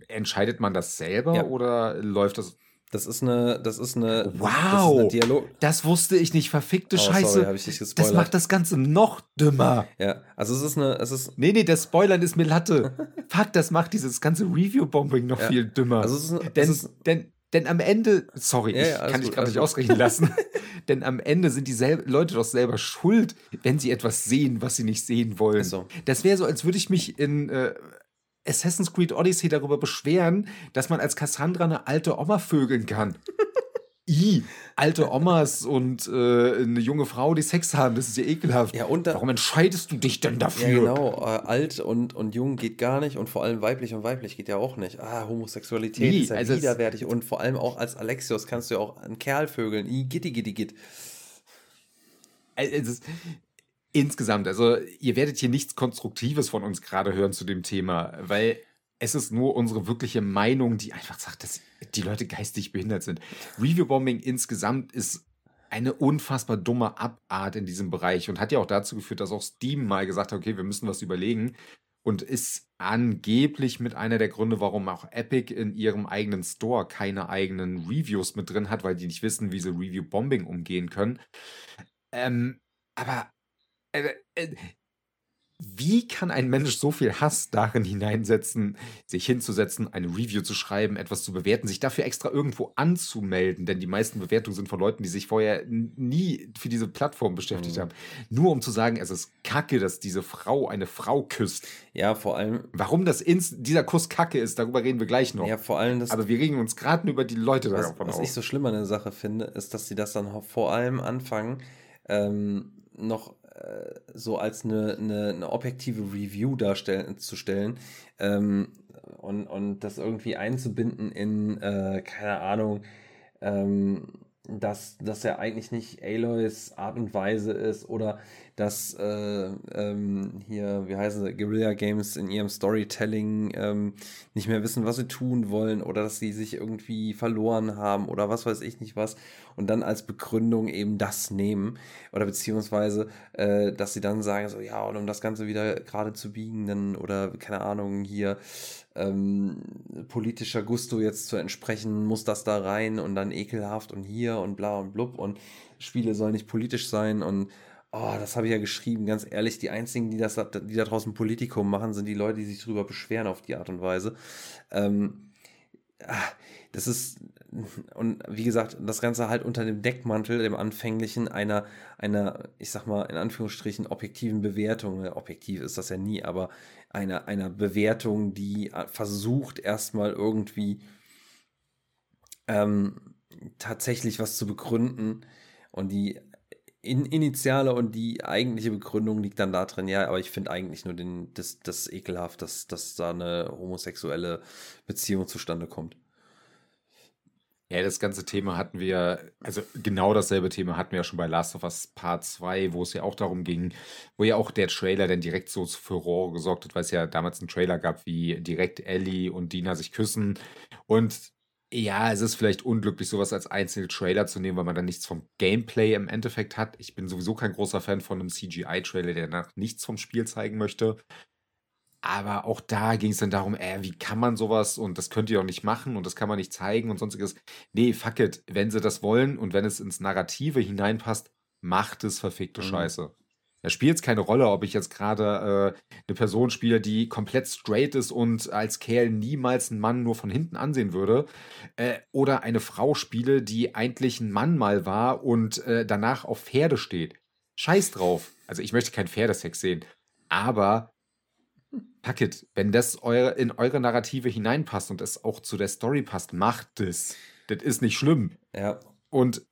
Entscheidet man das selber Ja. oder läuft das? Das ist eine, das ist eine, Wow. das ist eine Dialog. Das wusste ich nicht, verfickte Oh, Scheiße. sorry, ich dich das gespoilert. macht das Ganze noch dümmer. ja, also es ist eine, es ist, Nee, nee, das Spoilern ist mir Latte. Fuck, das macht dieses ganze Review-Bombing noch Ja. viel dümmer. also es ist, es denn, ist denn, denn am Ende, sorry, Ja, ich ja, alles kann dich gerade nicht ausrechnen lassen, denn am Ende sind die Leute doch selber schuld, wenn sie etwas sehen, was sie nicht sehen wollen. So. Das wäre so, als würde ich mich in äh, Assassin's Creed Odyssey darüber beschweren, dass man als Cassandra eine alte Oma vögeln kann. I, alte Omas und äh, eine junge Frau, die Sex haben, das ist ja ekelhaft. Ja, und da, Warum entscheidest du dich denn dafür? ja genau, äh, alt und, und jung geht gar nicht und vor allem weiblich und weiblich geht ja auch nicht. Ah, Homosexualität Nee, ist ja also widerwärtig und vor allem auch als Alexios kannst du ja auch einen Kerl vögeln. I, gitti, gitti, gitt. Also, es ist, insgesamt, also ihr werdet hier nichts Konstruktives von uns gerade hören zu dem Thema, weil es ist nur unsere wirkliche Meinung, die einfach sagt, dass die Leute geistig behindert sind. Review-Bombing insgesamt ist eine unfassbar dumme Abart in diesem Bereich und hat ja auch dazu geführt, dass auch Steam mal gesagt hat, okay, wir müssen was überlegen und ist angeblich mit einer der Gründe, warum auch Epic in ihrem eigenen Store keine eigenen Reviews mit drin hat, weil die nicht wissen, wie sie Review-Bombing umgehen können. Ähm, aber wie kann ein Mensch so viel Hass darin hineinsetzen, sich hinzusetzen, eine Review zu schreiben, etwas zu bewerten, sich dafür extra irgendwo anzumelden? Denn die meisten Bewertungen sind von Leuten, die sich vorher nie für diese Plattform beschäftigt mhm. haben. Nur um zu sagen, es ist kacke, dass diese Frau eine Frau küsst. Ja, vor allem. Warum das ins, dieser Kuss kacke ist, darüber reden wir gleich noch. Ja, vor allem. Das, Aber wir regen uns gerade über die Leute was, davon Was auf. ich so schlimm an der Sache finde, ist, dass sie das dann vor allem anfangen, ähm, noch äh, so als eine, eine, eine objektive Review darstellen, zu stellen ähm, und, und das irgendwie einzubinden in, äh, keine Ahnung, ähm, dass das ja eigentlich nicht Aloys Art und Weise ist oder dass äh, ähm, hier, wie heißen sie, Guerilla Games in ihrem Storytelling ähm, nicht mehr wissen, was sie tun wollen oder dass sie sich irgendwie verloren haben oder was weiß ich nicht was und dann als Begründung eben das nehmen oder beziehungsweise, äh, dass sie dann sagen so, ja, und um das Ganze wieder gerade zu biegen, dann oder keine Ahnung, hier ähm, politischer Gusto jetzt zu entsprechen, muss das da rein und dann ekelhaft und hier und bla und blub und Spiele sollen nicht politisch sein und Oh, das habe ich ja geschrieben. Ganz ehrlich, die einzigen, die das, die da draußen Politikum machen, sind die Leute, die sich darüber beschweren auf die Art und Weise. Ähm, ah, das ist, und wie gesagt, das Ganze halt unter dem Deckmantel, dem anfänglichen, einer, einer, ich sag mal, in Anführungsstrichen, objektiven Bewertung. Objektiv ist das ja nie, aber einer, einer Bewertung, die versucht, erstmal irgendwie ähm, tatsächlich was zu begründen und die in, Initiale und die eigentliche Begründung liegt dann da drin, ja, aber ich finde eigentlich nur den, das, das ekelhaft, dass, dass da eine homosexuelle Beziehung zustande kommt. Ja, das ganze Thema hatten wir, also genau dasselbe Thema hatten wir ja schon bei Last of Us Part 2, wo es ja auch darum ging, wo ja auch der Trailer dann direkt so für Rohre gesorgt hat, weil es ja damals einen Trailer gab, wie direkt Ellie und Dina sich küssen. Und ja, es ist vielleicht unglücklich, sowas als einzelne Trailer zu nehmen, weil man dann nichts vom Gameplay im Endeffekt hat. Ich bin sowieso kein großer Fan von einem CGI-Trailer, der danach nichts vom Spiel zeigen möchte. Aber auch da ging es dann darum, äh, wie kann man sowas und das könnt ihr doch nicht machen und das kann man nicht zeigen und sonstiges. Nee, fuck it. Wenn sie das wollen und wenn es ins Narrative hineinpasst, macht es verfickte mhm. Scheiße. Da spielt es keine Rolle, ob ich jetzt gerade äh, eine Person spiele, die komplett straight ist und als Kerl niemals einen Mann nur von hinten ansehen würde, äh, oder eine Frau spiele, die eigentlich ein Mann mal war und äh, danach auf Pferde steht. Scheiß drauf. Also ich möchte keinen Pferdesex sehen. Aber Packet, wenn das eure, in eure Narrative hineinpasst und es auch zu der Story passt, macht es. Das ist nicht schlimm. Ja. Und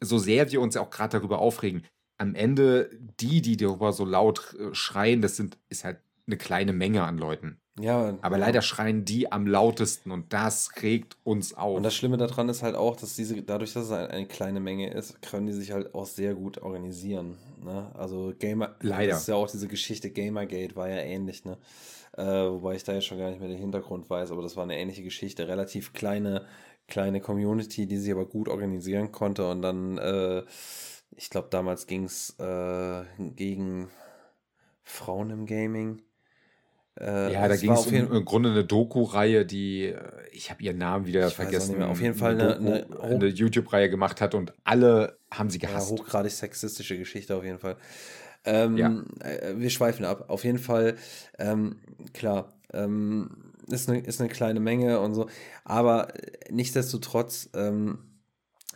so sehr wir uns auch gerade darüber aufregen, am Ende die, die darüber so laut äh, schreien, das sind, ist halt eine kleine Menge an Leuten. Ja. Aber leider schreien die am lautesten und das regt uns auf. Und das Schlimme daran ist halt auch, dass diese, dadurch, dass es eine kleine Menge ist, können die sich halt auch sehr gut organisieren. Ne? Also Gamer, leider. Das ist ja auch diese Geschichte Gamergate war ja ähnlich, ne? Äh, wobei ich da jetzt schon gar nicht mehr den Hintergrund weiß, aber das war eine ähnliche Geschichte. Relativ kleine, kleine Community, die sich aber gut organisieren konnte und dann äh, ich glaube, damals ging es äh, gegen Frauen im Gaming. Äh, ja, da ging es um, im Grunde eine Doku-Reihe, die, äh, ich habe ihren Namen wieder vergessen, auf jeden Fall eine, eine, eine YouTube-Reihe gemacht hat und alle haben sie gehasst. Ja, hochgradig sexistische Geschichte auf jeden Fall. Ähm, ja. Äh, wir schweifen ab. Auf jeden Fall, ähm, klar, ähm, ist, eine, ist eine kleine Menge und so, aber nichtsdestotrotz, ähm,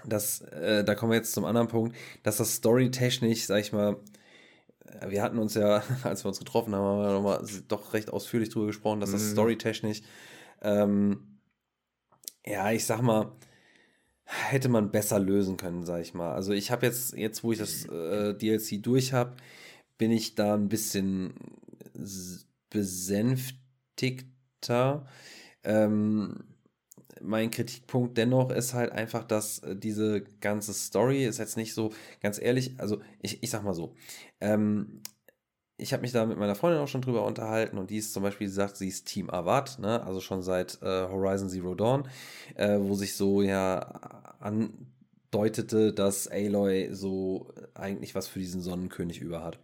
das, äh, da kommen wir jetzt zum anderen Punkt, dass das storytechnisch, sag ich mal, äh, wir hatten uns ja, als wir uns getroffen haben, haben wir nochmal doch recht ausführlich drüber gesprochen, dass das mhm. storytechnisch, ähm, ja, ich sag mal, hätte man besser lösen können, sag ich mal. Also ich habe jetzt, jetzt wo ich das äh, DLC durch habe, bin ich da ein bisschen besänftigter. Ähm, mein Kritikpunkt dennoch ist halt einfach, dass äh, diese ganze Story ist jetzt nicht so, ganz ehrlich, also ich, ich sag mal so, ähm, ich habe mich da mit meiner Freundin auch schon drüber unterhalten und die ist zum Beispiel sagt, sie ist Team Avat, ne? also schon seit äh, Horizon Zero Dawn, äh, wo sich so ja andeutete, dass Aloy so eigentlich was für diesen Sonnenkönig über hat.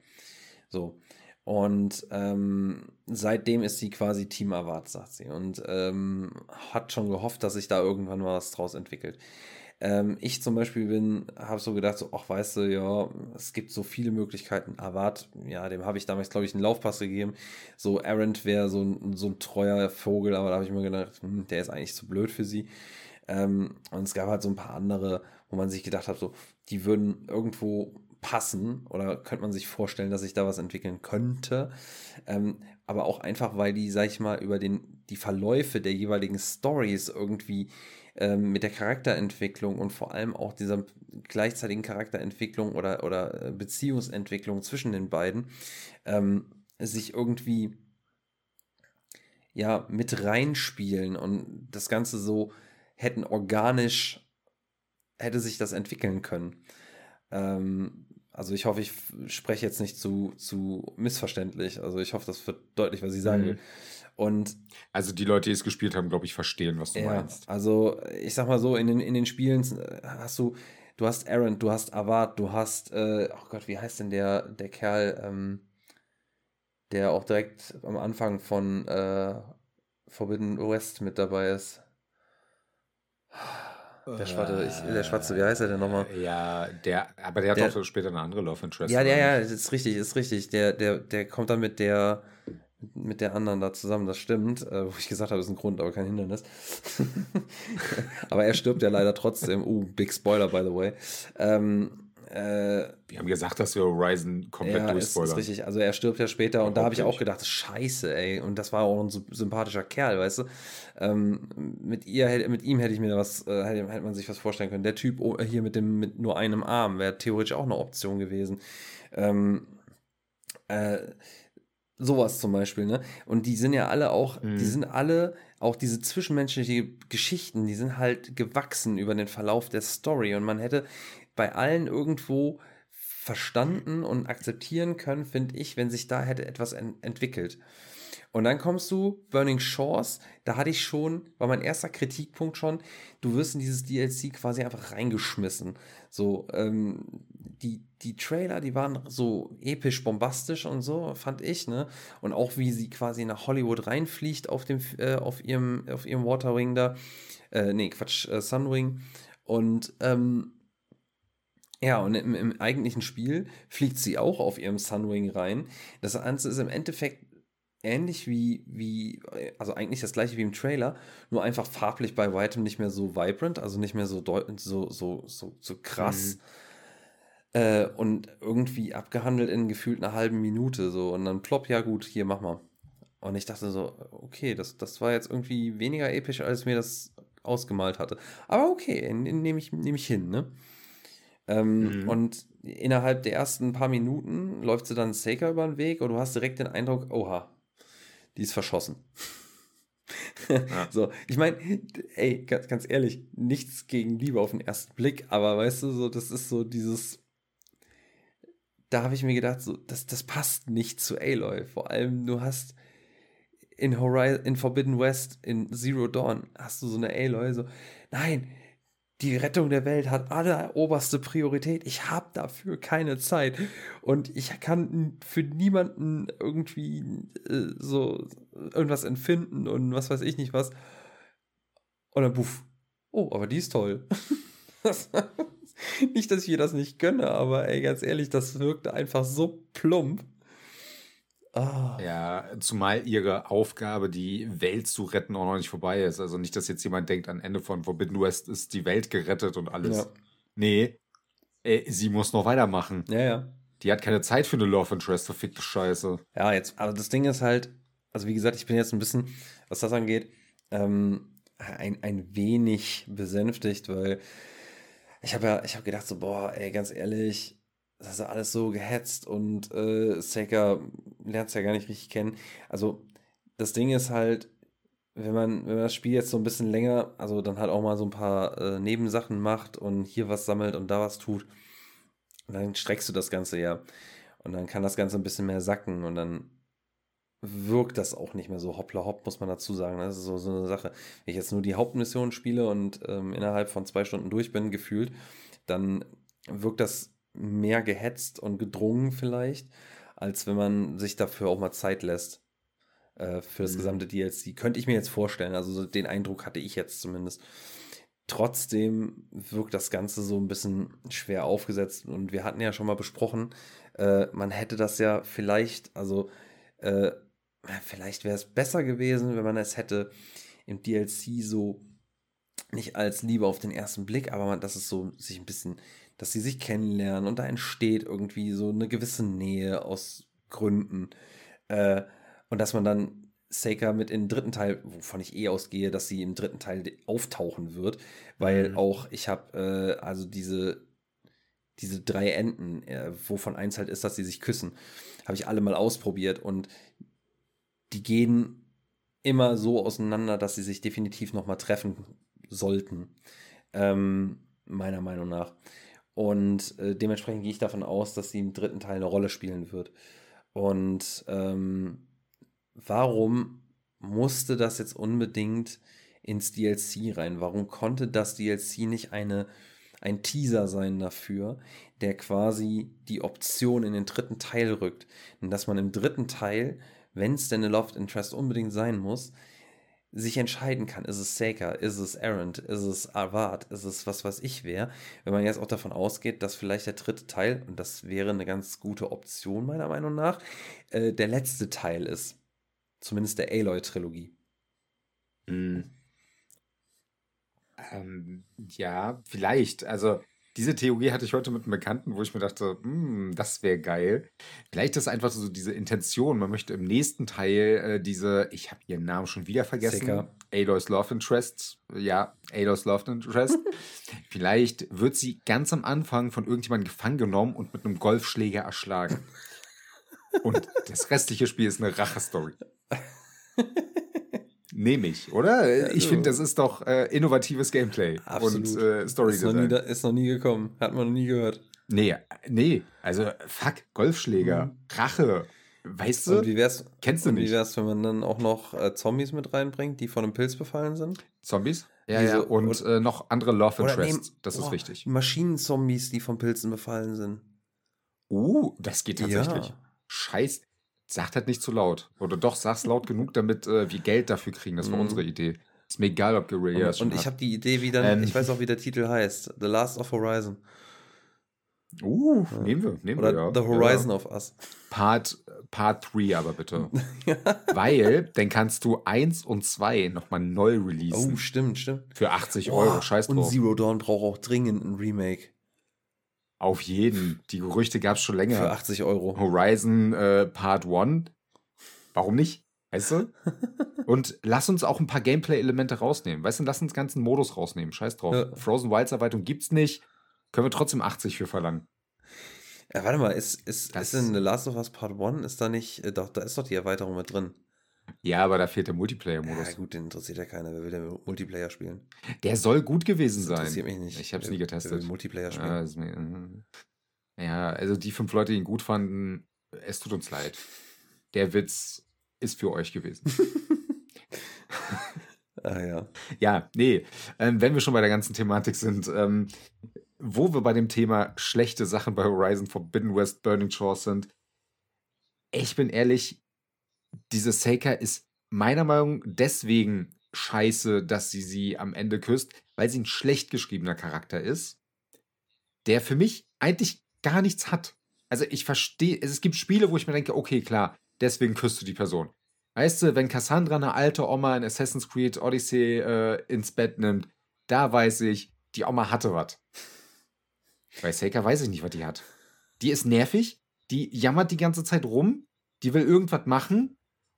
So. Und ähm, seitdem ist sie quasi Team Avat, sagt sie. Und ähm, hat schon gehofft, dass sich da irgendwann mal was draus entwickelt. Ähm, ich zum Beispiel bin, habe so gedacht, so, ach, weißt du, ja, es gibt so viele Möglichkeiten. Avat, ja, dem habe ich damals, glaube ich, einen Laufpass gegeben. So, Errant wäre so ein, so ein treuer Vogel, aber da habe ich mir gedacht, hm, der ist eigentlich zu blöd für sie. Ähm, und es gab halt so ein paar andere, wo man sich gedacht hat, so, die würden irgendwo passen oder könnte man sich vorstellen, dass sich da was entwickeln könnte. Ähm, aber auch einfach, weil die, sag ich mal, über den, die Verläufe der jeweiligen Stories irgendwie ähm, mit der Charakterentwicklung und vor allem auch dieser gleichzeitigen Charakterentwicklung oder, oder äh, Beziehungsentwicklung zwischen den beiden ähm, sich irgendwie ja mit reinspielen und das Ganze so hätten organisch hätte sich das entwickeln können. Ähm, also ich hoffe, ich spreche jetzt nicht zu, zu missverständlich. Also ich hoffe, das wird deutlich, was ich sagen mhm. will. Und also die Leute, die es gespielt haben, glaube ich, verstehen, was du ja, meinst. Also ich sag mal so, in den, in den Spielen hast du, du hast Aaron, du hast Avad, du hast, äh, oh Gott, wie heißt denn der, der Kerl, ähm, der auch direkt am Anfang von äh, Forbidden West mit dabei ist. Der Schwarze, ich, der Schwarze, wie heißt er denn nochmal? Ja, der, aber der hat der, auch später eine andere Love Interest. Ja, ja, ja, ist richtig, ist richtig. Der, der, der kommt dann mit der, mit der anderen da zusammen, das stimmt. Äh, wo ich gesagt habe, ist ein Grund, aber kein Hindernis. aber er stirbt ja leider trotzdem. Uh, big Spoiler, by the way. Ähm, äh, wir haben gesagt, dass wir Horizon komplett ja, durchspoilern. Ist, ist richtig. Also er stirbt ja später und da habe ich auch gedacht, scheiße, ey. Und das war auch ein sympathischer Kerl, weißt du. Ähm, mit, ihr, mit ihm hätte ich mir was, äh, hätte, hätte, man sich was vorstellen können. Der Typ hier mit dem mit nur einem Arm wäre theoretisch auch eine Option gewesen. Ähm, äh, sowas zum Beispiel, ne? Und die sind ja alle auch, mhm. die sind alle, auch diese zwischenmenschlichen Geschichten, die sind halt gewachsen über den Verlauf der Story und man hätte bei allen irgendwo verstanden und akzeptieren können, finde ich, wenn sich da hätte etwas en entwickelt. Und dann kommst du, Burning Shores, da hatte ich schon, war mein erster Kritikpunkt schon, du wirst in dieses DLC quasi einfach reingeschmissen. So, ähm, die, die Trailer, die waren so episch bombastisch und so, fand ich, ne? Und auch wie sie quasi nach Hollywood reinfliegt auf dem, äh, auf ihrem, auf ihrem Waterwing da. Äh, nee, Quatsch, äh, Sunwing. Und, ähm, ja, und im, im, eigentlichen Spiel fliegt sie auch auf ihrem Sunwing rein. Das Ganze ist im Endeffekt ähnlich wie, wie, also eigentlich das gleiche wie im Trailer, nur einfach farblich bei weitem nicht mehr so vibrant, also nicht mehr so, so, so, so, so krass. Mhm. Äh, und irgendwie abgehandelt in gefühlt einer halben Minute so. Und dann plopp, ja gut, hier mach mal. Und ich dachte so, okay, das, das war jetzt irgendwie weniger episch, als mir das ausgemalt hatte. Aber okay, nehme ich, nehm ich hin, ne? Ähm, mhm. Und innerhalb der ersten paar Minuten läuft sie dann Saker über den Weg und du hast direkt den Eindruck, oha, die ist verschossen. Ja. so, ich meine, ey, ganz, ganz ehrlich, nichts gegen Liebe auf den ersten Blick, aber weißt du, so, das ist so dieses. Da habe ich mir gedacht, so, das, das passt nicht zu Aloy. Vor allem, du hast in Horizon, in Forbidden West, in Zero Dawn, hast du so eine Aloy, so, nein, die Rettung der Welt hat alleroberste Priorität. Ich habe dafür keine Zeit. Und ich kann für niemanden irgendwie äh, so irgendwas empfinden und was weiß ich nicht was. Und dann buff. Oh, aber die ist toll. nicht, dass ich ihr das nicht gönne, aber ey, ganz ehrlich, das wirkte einfach so plump. Oh. Ja, zumal ihre Aufgabe, die Welt zu retten, auch noch nicht vorbei ist. Also nicht, dass jetzt jemand denkt, am Ende von Forbidden West ist die Welt gerettet und alles. Ja. Nee, ey, sie muss noch weitermachen. Ja, ja. Die hat keine Zeit für eine Love Interest, verfickte Scheiße. Ja, jetzt, also das Ding ist halt, also wie gesagt, ich bin jetzt ein bisschen, was das angeht, ähm, ein, ein wenig besänftigt, weil ich habe ja, ich habe gedacht so, boah, ey, ganz ehrlich, das ist alles so gehetzt und äh, Saker lernt es ja gar nicht richtig kennen. Also das Ding ist halt, wenn man, wenn man das Spiel jetzt so ein bisschen länger, also dann halt auch mal so ein paar äh, Nebensachen macht und hier was sammelt und da was tut, dann streckst du das Ganze ja. Und dann kann das Ganze ein bisschen mehr sacken und dann wirkt das auch nicht mehr so hoppla hopp, muss man dazu sagen. Das ist so, so eine Sache. Wenn ich jetzt nur die Hauptmission spiele und ähm, innerhalb von zwei Stunden durch bin, gefühlt, dann wirkt das mehr gehetzt und gedrungen vielleicht, als wenn man sich dafür auch mal Zeit lässt äh, für das mhm. gesamte DLC. Könnte ich mir jetzt vorstellen. Also den Eindruck hatte ich jetzt zumindest. Trotzdem wirkt das Ganze so ein bisschen schwer aufgesetzt. Und wir hatten ja schon mal besprochen, äh, man hätte das ja vielleicht, also äh, vielleicht wäre es besser gewesen, wenn man es hätte im DLC so nicht als Liebe auf den ersten Blick, aber man, dass es so sich ein bisschen, dass sie sich kennenlernen und da entsteht irgendwie so eine gewisse Nähe aus Gründen. Äh, und dass man dann Saker mit in den dritten Teil, wovon ich eh ausgehe, dass sie im dritten Teil auftauchen wird, weil mhm. auch ich habe äh, also diese diese drei Enden, äh, wovon eins halt ist, dass sie sich küssen, habe ich alle mal ausprobiert und die gehen immer so auseinander, dass sie sich definitiv noch mal treffen sollten, ähm, meiner Meinung nach. Und äh, dementsprechend gehe ich davon aus, dass sie im dritten Teil eine Rolle spielen wird. Und ähm, warum musste das jetzt unbedingt ins DLC rein? Warum konnte das DLC nicht eine, ein Teaser sein dafür, der quasi die Option in den dritten Teil rückt? Und dass man im dritten Teil, wenn es denn eine Love Interest unbedingt sein muss, sich entscheiden kann, ist es Saker, ist es Errant, ist es Avad, ist es was was ich wäre, wenn man jetzt auch davon ausgeht, dass vielleicht der dritte Teil, und das wäre eine ganz gute Option meiner Meinung nach, äh, der letzte Teil ist. Zumindest der Aloy-Trilogie. Mm. Ähm, ja, vielleicht. Also, diese Theorie hatte ich heute mit einem Bekannten, wo ich mir dachte, hm, das wäre geil. Vielleicht ist einfach so diese Intention, man möchte im nächsten Teil äh, diese, ich habe ihren Namen schon wieder vergessen, Sicker. Aloy's Love Interest, ja, Aloy's Love Interest. Vielleicht wird sie ganz am Anfang von irgendjemandem gefangen genommen und mit einem Golfschläger erschlagen. und das restliche Spiel ist eine Rache-Story. Nehme ich, oder? Ja, ich finde, das ist doch äh, innovatives Gameplay Absolut. und äh, Story ist noch, nie, ist noch nie gekommen. Hat man noch nie gehört. Nee, nee. Also, fuck, Golfschläger, mhm. Rache. Weißt du? Und wie wär's, Kennst du nicht? Wie wär's, wenn man dann auch noch äh, Zombies mit reinbringt, die von einem Pilz befallen sind? Zombies? Ja, Diese, ja. Und, und äh, noch andere Love Interests. Nee, das oh, ist wichtig. Maschinenzombies, die von Pilzen befallen sind. Uh, das geht tatsächlich. Ja. Scheiß. Sagt halt nicht zu laut. Oder doch, sag's laut genug, damit äh, wir Geld dafür kriegen. Das war mm. unsere Idee. Ist mir egal, ob Guerilla Und, und ich habe die Idee, wie dann, ähm, ich weiß auch, wie der Titel heißt. The Last of Horizon. Uh, ja. nehmen wir, nehmen Oder wir, ja. The Horizon ja. of Us. Part, Part 3 aber bitte. Weil, dann kannst du 1 und 2 nochmal neu releasen. Oh, stimmt, stimmt. Für 80 oh, Euro, scheiß drauf. Und Zero Dawn braucht auch dringend ein Remake. Auf jeden. Die Gerüchte gab es schon länger. Für 80 Euro. Horizon äh, Part 1. Warum nicht? Weißt du? Und lass uns auch ein paar Gameplay-Elemente rausnehmen. Weißt du, lass uns ganzen Modus rausnehmen. Scheiß drauf. Ja. Frozen Wilds Erweiterung gibt's nicht. Können wir trotzdem 80 für verlangen. Ja, warte mal, ist, ist, ist in The Last of Us Part 1, ist da nicht, äh, doch, da ist doch die Erweiterung mit drin. Ja, aber da fehlt der Multiplayer-Modus. Ja, gut, den interessiert ja keiner. Wer will denn Multiplayer spielen? Der soll gut gewesen das sein. Interessiert mich nicht. Ich habe es nie getestet. Wer will Multiplayer spielen? Ja, ja, also die fünf Leute, die ihn gut fanden, es tut uns leid. Der Witz ist für euch gewesen. ah ja. Ja, nee. Ähm, wenn wir schon bei der ganzen Thematik sind, ähm, wo wir bei dem Thema schlechte Sachen bei Horizon Forbidden West Burning Shores sind, ich bin ehrlich, diese Seika ist meiner Meinung nach deswegen scheiße, dass sie sie am Ende küsst, weil sie ein schlecht geschriebener Charakter ist, der für mich eigentlich gar nichts hat. Also ich verstehe, es gibt Spiele, wo ich mir denke, okay, klar, deswegen küsst du die Person. Weißt du, wenn Cassandra eine alte Oma in Assassin's Creed Odyssey äh, ins Bett nimmt, da weiß ich, die Oma hatte was. Bei Seika weiß ich nicht, was die hat. Die ist nervig, die jammert die ganze Zeit rum, die will irgendwas machen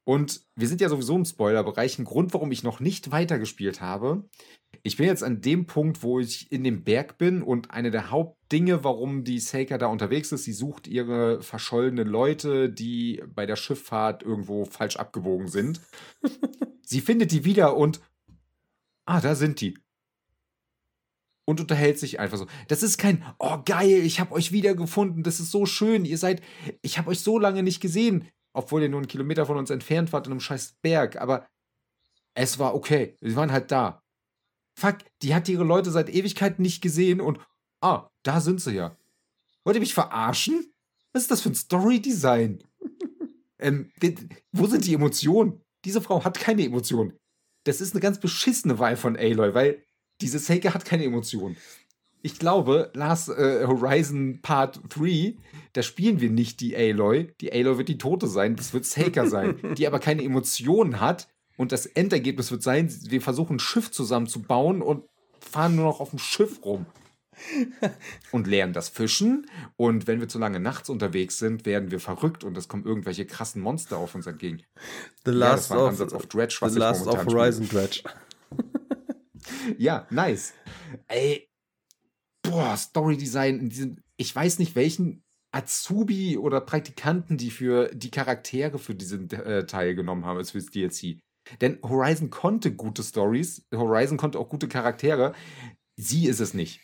und wir sind ja sowieso im Spoilerbereich. Ein Grund, warum ich noch nicht weitergespielt habe. Ich bin jetzt an dem Punkt, wo ich in dem Berg bin und eine der Hauptdinge, warum die Saker da unterwegs ist, sie sucht ihre verschollenen Leute, die bei der Schifffahrt irgendwo falsch abgebogen sind. sie findet die wieder und ah, da sind die. und unterhält sich einfach so. Das ist kein, oh geil, ich habe euch wiedergefunden, das ist so schön, ihr seid, ich habe euch so lange nicht gesehen, obwohl ihr nur einen Kilometer von uns entfernt wart in einem scheiß Berg, aber es war okay, wir waren halt da. Fuck, die hat ihre Leute seit Ewigkeiten nicht gesehen und, ah, da sind sie ja. Wollt ihr mich verarschen? Was ist das für ein Story-Design? ähm, wo sind die Emotionen? Diese Frau hat keine Emotionen. Das ist eine ganz beschissene Wahl von Aloy, weil diese Seika hat keine Emotionen. Ich glaube, Last äh, Horizon Part 3, da spielen wir nicht die Aloy. Die Aloy wird die Tote sein, das wird Seika sein, die aber keine Emotionen hat. Und das Endergebnis wird sein, wir versuchen ein Schiff zusammenzubauen und fahren nur noch auf dem Schiff rum. und lernen das Fischen. Und wenn wir zu lange nachts unterwegs sind, werden wir verrückt und es kommen irgendwelche krassen Monster auf uns entgegen. The Last ja, Ansatz auf Dredge, was The Last of Horizon spiele. Dredge. ja, nice. Ey, boah, Storydesign in diesem, ich weiß nicht, welchen Azubi oder Praktikanten, die für die Charaktere für diesen äh, Teil genommen haben, als fürs DLC. Denn Horizon konnte gute Stories, Horizon konnte auch gute Charaktere. Sie ist es nicht.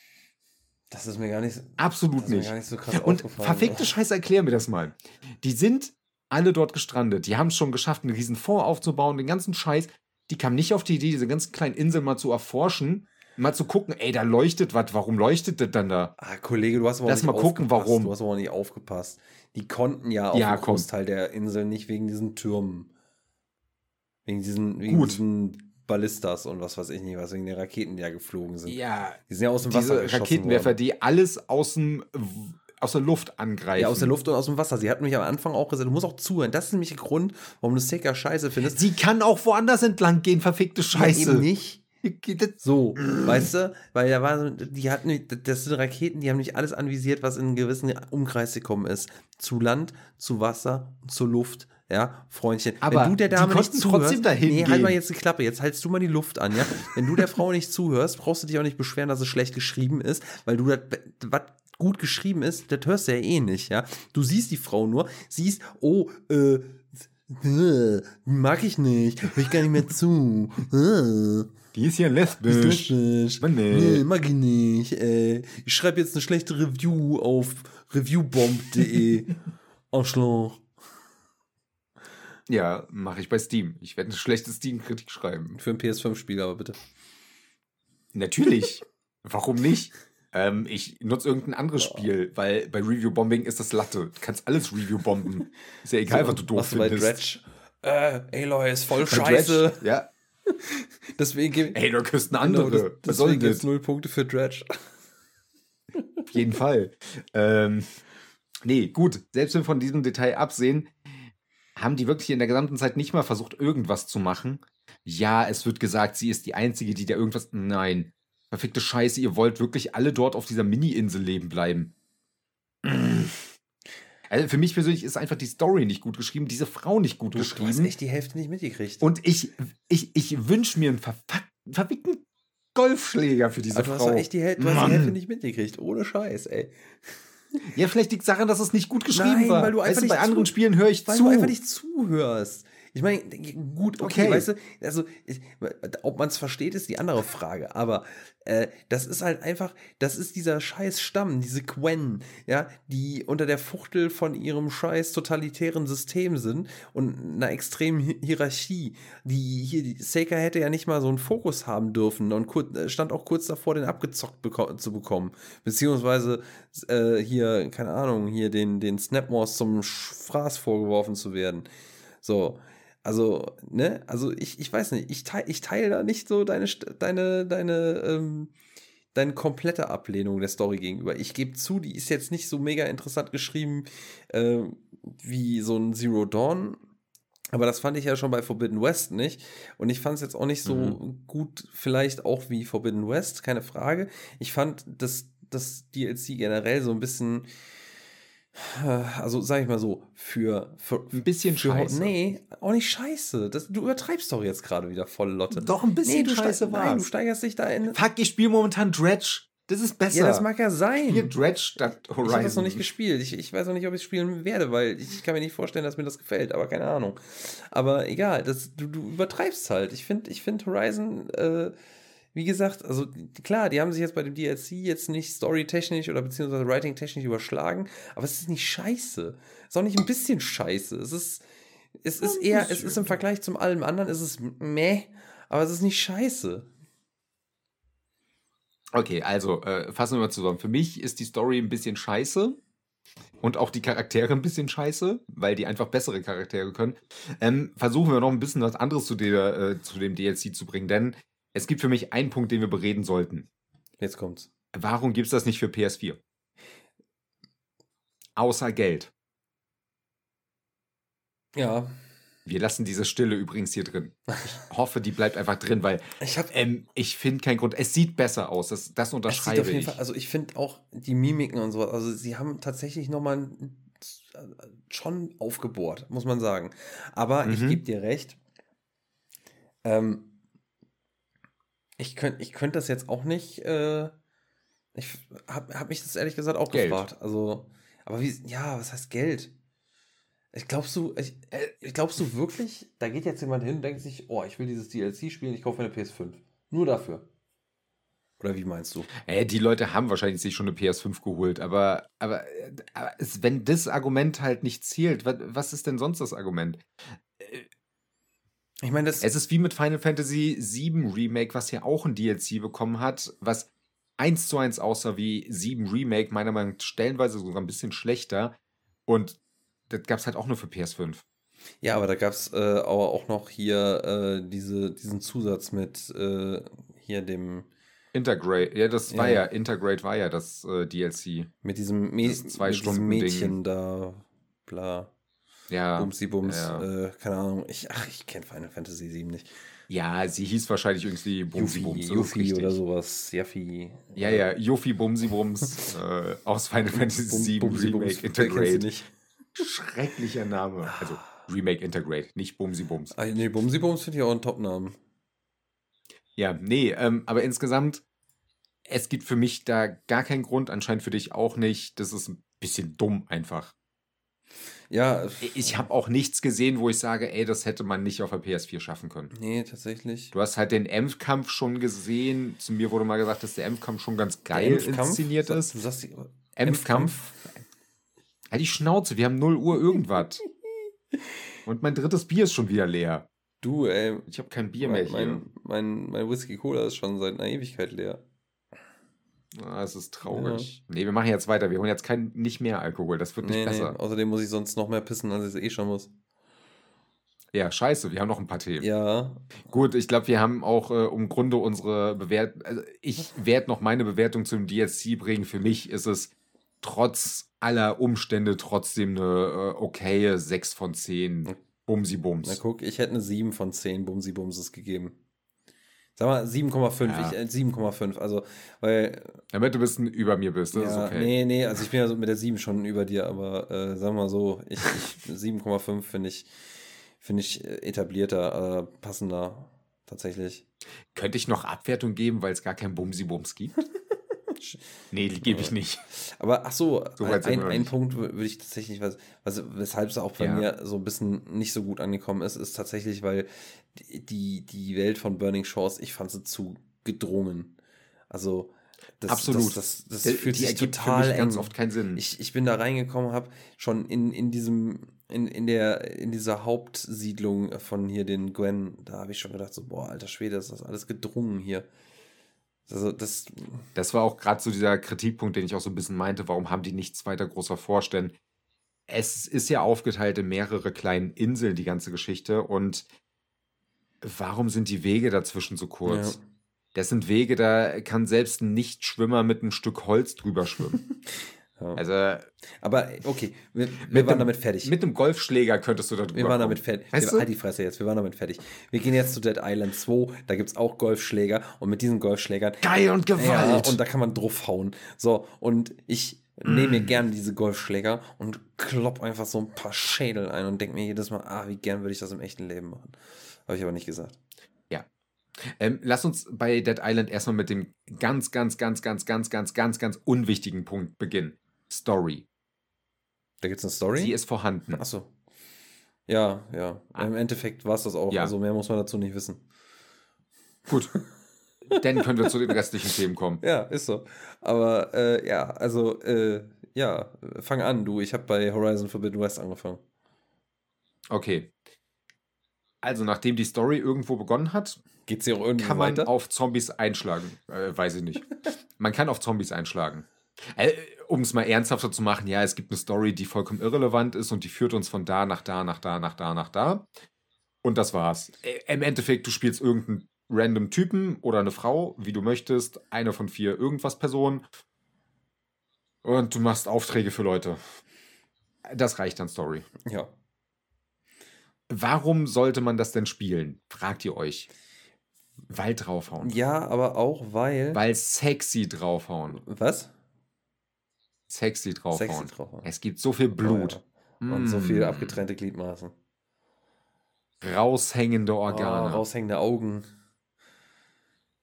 Das ist mir gar nicht. Absolut nicht. nicht so Und verfickte Scheiße, erklär mir das mal. Die sind alle dort gestrandet. Die haben es schon geschafft, einen riesen Fonds aufzubauen, den ganzen Scheiß die kam nicht auf die Idee, diese ganz kleinen Inseln mal zu erforschen, mal zu gucken, ey, da leuchtet was, warum leuchtet das dann da? Ah, Kollege, du hast aber Lass nicht mal gucken, warum. Du hast aber nicht aufgepasst. Die konnten ja auf ja, den Großteil der Insel nicht wegen diesen Türmen. Wegen diesen, wegen Gut. diesen Ballistas und was weiß ich nicht, was wegen der Raketen, die ja geflogen sind. Ja. Die sind ja aus dem Wasser diese Raketenwerfer, worden. die alles aus dem aus der Luft angreifen. Ja, aus der Luft und aus dem Wasser. Sie hat mich am Anfang auch gesagt, du musst auch zuhören. Das ist nämlich der Grund, warum du Seeker scheiße findest. Sie kann auch woanders entlang gehen, verfickte Scheiße. Ja, eben nicht. So, weißt du? Weil da war so, die hatten, das sind Raketen, die haben nicht alles anvisiert, was in einen gewissen Umkreis gekommen ist. Zu Land, zu Wasser, zur Luft. Ja, Freundchen. Aber wenn du der Dame nicht zuhörst, trotzdem dahin nee, halt mal jetzt die Klappe. Jetzt haltst du mal die Luft an, ja. Wenn du der Frau nicht zuhörst, brauchst du dich auch nicht beschweren, dass es schlecht geschrieben ist, weil du das, was gut geschrieben ist, das hörst du ja eh nicht, ja. Du siehst die Frau nur, siehst, oh, äh, äh mag ich nicht, hör ich gar nicht mehr zu. Die ist ja lesbisch. lesbisch. Mann, nee. nee, mag ich nicht. Äh, ich schreibe jetzt eine schlechte Review auf reviewbomb.de. Arschloch. Ja, mache ich bei Steam. Ich werde eine schlechte Steam-Kritik schreiben. Für ein PS5-Spiel, aber bitte. Natürlich. Warum nicht? Ähm, ich nutze irgendein anderes Spiel, weil bei Review-Bombing ist das Latte. Du kannst alles Review-bomben. Ist ja egal, so, was du doof was findest. Bei Dredge? Äh, Aloy ist voll bei scheiße. Dredge, ja. deswegen Ey, du küsst eine andere. Genau, das, was soll das? null Punkte für Dredge. Auf jeden Fall. Ähm, nee, gut. Selbst wenn wir von diesem Detail absehen, haben die wirklich in der gesamten Zeit nicht mal versucht, irgendwas zu machen. Ja, es wird gesagt, sie ist die Einzige, die da irgendwas. Nein. Verfickte Scheiße, ihr wollt wirklich alle dort auf dieser Mini-Insel leben bleiben. Also für mich persönlich ist einfach die Story nicht gut geschrieben, diese Frau nicht gut du, geschrieben. Du hast echt die Hälfte nicht mitgekriegt. Und ich, ich, ich wünsche mir einen verfickten Golfschläger für diese Aber Frau. Du hast echt die, Häl du hast die Hälfte nicht mitgekriegt. Ohne Scheiß, ey. Ja, vielleicht liegt es daran, dass es nicht gut geschrieben Nein, war. Weil du einfach weißt du, bei anderen Spielen höre ich weil zu. Weil du einfach nicht zuhörst. Ich meine, gut, okay, okay, weißt du, also, ich, ob man es versteht, ist die andere Frage. Aber äh, das ist halt einfach, das ist dieser scheiß Stamm, diese Quen, ja, die unter der Fuchtel von ihrem scheiß totalitären System sind und einer extremen Hierarchie. Die hier, die Seika hätte ja nicht mal so einen Fokus haben dürfen und kur äh, stand auch kurz davor, den abgezockt beko zu bekommen. Beziehungsweise äh, hier, keine Ahnung, hier den, den Snapmores zum Fraß vorgeworfen zu werden. So, also, ne, also ich, ich weiß nicht, ich teile ich teil da nicht so deine, deine, deine, ähm, deine komplette Ablehnung der Story gegenüber. Ich gebe zu, die ist jetzt nicht so mega interessant geschrieben äh, wie so ein Zero Dawn. Aber das fand ich ja schon bei Forbidden West nicht. Und ich fand es jetzt auch nicht so mhm. gut, vielleicht auch wie Forbidden West, keine Frage. Ich fand das, das DLC generell so ein bisschen also sag ich mal so, für, für ein bisschen für, scheiße. Nee, auch nicht scheiße. Das, du übertreibst doch jetzt gerade wieder voll, Lotte. Doch ein bisschen nee, du scheiße war. Nein, du steigerst dich da in. Fuck, ich spiele momentan Dredge. Das ist besser. Ja, das mag ja sein. Hier Dredge statt Horizon. Ich habe das noch nicht gespielt. Ich, ich weiß noch nicht, ob ich es spielen werde, weil ich kann mir nicht vorstellen, dass mir das gefällt, aber keine Ahnung. Aber egal, das, du, du übertreibst halt. Ich finde ich find Horizon äh, wie gesagt, also klar, die haben sich jetzt bei dem DLC jetzt nicht storytechnisch oder beziehungsweise writing-technisch überschlagen, aber es ist nicht scheiße. Es ist auch nicht ein bisschen scheiße. Es ist, es ist eher, es ist im Vergleich zum allem anderen, es ist meh, aber es ist nicht scheiße. Okay, also äh, fassen wir mal zusammen. Für mich ist die Story ein bisschen scheiße und auch die Charaktere ein bisschen scheiße, weil die einfach bessere Charaktere können. Ähm, versuchen wir noch ein bisschen was anderes zu, der, äh, zu dem DLC zu bringen, denn es gibt für mich einen Punkt, den wir bereden sollten. Jetzt kommt's. Warum gibt's das nicht für PS4? Außer Geld. Ja. Wir lassen diese Stille übrigens hier drin. Ich hoffe, die bleibt einfach drin, weil Ich ähm, ich finde keinen Grund. Es sieht besser aus. Das, das Es sieht unterschreibe auf jeden ich. Fall, also ich finde auch die Mimiken und sowas, also sie haben tatsächlich nochmal schon aufgebohrt, muss man sagen. Aber ich Mhm. gebe dir recht. Ähm, ich könnte ich könnt das jetzt auch nicht. Äh, ich habe hab mich das ehrlich gesagt auch Geld. gefragt. Also, aber wie, ja, was heißt Geld? Ich glaubst du, ich, äh, glaubst du wirklich, da geht jetzt jemand hin und denkt sich, oh, ich will dieses DLC spielen, ich kaufe eine PS5. Nur dafür. Oder wie meinst du? Äh, die Leute haben wahrscheinlich sich schon eine PS5 geholt, aber, aber, äh, aber es, wenn das Argument halt nicht zielt, was, was ist denn sonst das Argument? Ich meine, das. Es ist wie mit Final Fantasy VII Remake, was ja auch ein DLC bekommen hat, was eins zu eins aussah wie 7 Remake, meiner Meinung nach stellenweise sogar ein bisschen schlechter. Und das gab es halt auch nur für PS5. Ja, aber da gab es äh, aber auch noch hier äh, diese, diesen Zusatz mit äh, hier dem, Integrate, ja, das war Ja. ja, Integrate war ja das äh, DLC. mit diesem, Mä zwei mit diesem Stunden Mädchen da, bla, Ja. Bumsi Bums, ja. äh, keine Ahnung. Ich, ach, ich kenne Final Fantasy 7 nicht. Ja, sie hieß wahrscheinlich irgendwie Bumsi Bums. Yuffie oder sowas. Yaffi. Ja, ja, Yuffie Bumsi Bums äh, aus Final Fantasy Bum- 7 Bumsi Bums, Remake sie Integrate. nicht? Schrecklicher Name. Also Remake Integrate, nicht Bumsi Bums. Ah, nee, Bumsi Bums finde ich auch einen Top-Namen. Ja, nee, ähm, aber insgesamt, es gibt für mich da gar keinen Grund, anscheinend für dich auch nicht. Das ist ein bisschen dumm einfach. Ja, Ich habe auch nichts gesehen, wo ich sage, ey, das hätte man nicht auf der PS4 schaffen können. nee, tatsächlich. Du hast halt den Endkampf schon gesehen. Zu mir wurde mal gesagt, dass der Endkampf schon ganz geil inszeniert ist. Du sagst, die- Endkampf. Halt die Schnauze, wir haben 0 Uhr irgendwas. Und mein drittes Bier ist schon wieder leer. du, ey, Ich habe kein Bier mehr mein, hier. mein, mein, mein Whisky Cola ist schon seit einer Ewigkeit leer. Ah, es ist traurig. Nee, wir machen jetzt weiter. Wir holen jetzt kein, nicht mehr Alkohol. Das wird nicht Nee, nee, besser. außerdem muss ich sonst noch mehr pissen, als ich es eh schon muss. Ja, scheiße, wir haben noch ein paar Themen. Ja, Gut, ich glaube, wir haben auch äh, im Grunde unsere Bewertung. Also ich werde noch meine Bewertung zum DLC bringen. Für mich ist es trotz aller Umstände trotzdem eine äh, okaye 6 von 10. Bumsi na guck, ich hätte eine 7 von 10 Bumsi Bumses gegeben. Sag mal 7,5, Ja. ich, äh, 7,5, also, weil, Damit du ein bisschen über mir bist, das ja, ist okay. nee, nee, also ich bin ja so mit der 7 schon über dir, aber äh, wir mal so, ich, ich 7,5 finde ich, finde ich äh, etablierter, äh, passender, tatsächlich. Könnte ich noch Abwertung geben, weil es gar kein Bumsi Bums gibt? nee, die gebe ich nicht. Aber ach so, So ein, ein, ein. Punkt wür- würde ich tatsächlich, was, was, weshalb es auch bei Ja. mir so ein bisschen nicht so gut angekommen ist, ist tatsächlich, weil die, die, Welt von Burning Shores, ich fand sie zu gedrungen. Also, das, Absolut. Das, das, das fühlt die sich ergibt für total mich ganz eng. oft keinen Sinn. Ich, ich bin da reingekommen, habe schon in, in diesem, in, in der, in dieser Hauptsiedlung von hier den Gwen, da habe ich schon gedacht, so, boah, alter Schwede, ist das alles gedrungen hier. Also, das, Das war auch gerade so dieser Kritikpunkt, den ich auch so ein bisschen meinte, warum haben die nichts weiter großer vorstellen? Es ist ja aufgeteilt in mehrere kleinen Inseln, die ganze Geschichte. Und warum sind die Wege dazwischen so kurz? Ja. Das sind Wege, da kann selbst ein Nichtschwimmer mit einem Stück Holz drüber schwimmen. ja. Also Aber okay, wir, wir Mit waren dem- damit fertig. mit einem Golfschläger könntest du da drüber wir waren kommen. damit fertig. Weißt wir, du? halt die Fresse jetzt, wir waren damit fertig. Wir gehen jetzt zu Dead Island 2, da gibt es auch Golfschläger und mit diesen Golfschlägern. Geil und Ja, Gewalt! und da kann man draufhauen. So, und ich nehme mir gerne diese Golfschläger und klopp einfach so ein paar Schädel ein und denke mir jedes Mal, ah, wie gern würde ich das im echten Leben machen. Habe ich aber nicht gesagt. Ähm, lass uns bei Dead Island erstmal mit dem ganz, ganz, ganz, ganz, ganz, ganz, ganz, ganz unwichtigen Punkt beginnen. Story. Da gibt es eine Story? Sie ist vorhanden. Achso. Ja, ja. Ah. Im Endeffekt war es das auch. Ja. Also mehr muss man dazu nicht wissen. Gut. dann können wir zu den restlichen Themen kommen. Ja, ist so. Aber äh, ja, also äh, ja, fang an, du. Ich habe bei Horizon Forbidden West angefangen. Okay. Also, nachdem die Story irgendwo begonnen hat, Geht's hier irgendwo kann man weiter? auf Zombies einschlagen. Äh, weiß ich nicht. man kann auf Zombies einschlagen. Äh, um es mal ernsthafter zu machen, ja, es gibt eine Story, die vollkommen irrelevant ist und die führt uns von da nach da, nach da, nach da, nach da. Und das war's. Im Endeffekt, du spielst irgendeinen random Typen oder eine Frau, wie du möchtest, eine von vier irgendwas Personen. Und du machst Aufträge für Leute. Das reicht an Story. Ja. Warum sollte man das denn spielen? Fragt ihr euch. Weil draufhauen. Ja, aber auch weil. Weil sexy draufhauen. was? Sexy draufhauen. Sexy draufhauen. Es gibt so viel Blut. Oh, ja. Und so viele Mm. abgetrennte Gliedmaßen. Raushängende Oh, Organe. raushängende Augen.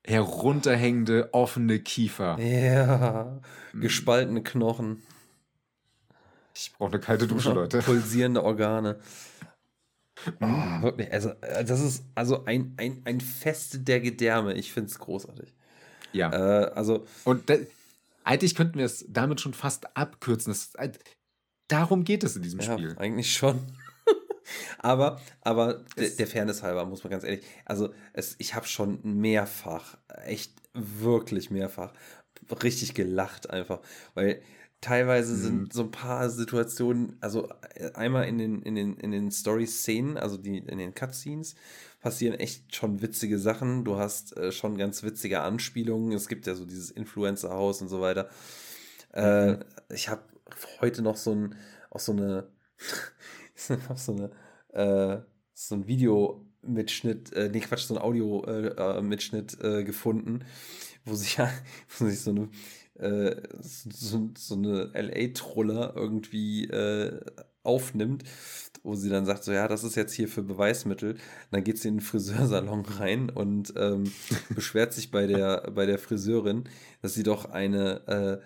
herunterhängende, offene Kiefer. Ja. Mm. Gespaltene Knochen. Ich brauche eine kalte Dusche, Leute. Pulsierende Organe. Oh, wirklich, also, äh, das ist also ein, ein, ein Fest der Gedärme. Ich finde es großartig. Ja. Äh, also, Und da, eigentlich könnten wir es damit schon fast abkürzen. Das, äh, darum geht es in diesem ja, Spiel. eigentlich schon. aber, aber Es- der Fairness halber muss man ganz ehrlich, also es, ich habe schon mehrfach, echt wirklich mehrfach, richtig gelacht einfach, weil teilweise Mhm. sind so ein paar Situationen, also äh, einmal in den, in den, in den Story-Szenen, also die, in den Cutscenes, passieren echt schon witzige Sachen. Du hast äh, schon ganz witzige Anspielungen. Es gibt ja so dieses Influencer-Haus und so weiter. Äh, ich habe heute noch so ein, auch so eine, auch so eine, äh, so ein Video-Mitschnitt, äh, nee, Quatsch, so ein Audio-Mitschnitt äh, gefunden, wo sich wo sich so eine, äh, so, so eine LA-Troller irgendwie äh, aufnimmt, wo sie dann sagt, so ja, das ist jetzt hier für Beweismittel. Und dann geht sie in den Friseursalon rein und ähm, beschwert sich bei der, bei der Friseurin, dass sie doch eine, äh,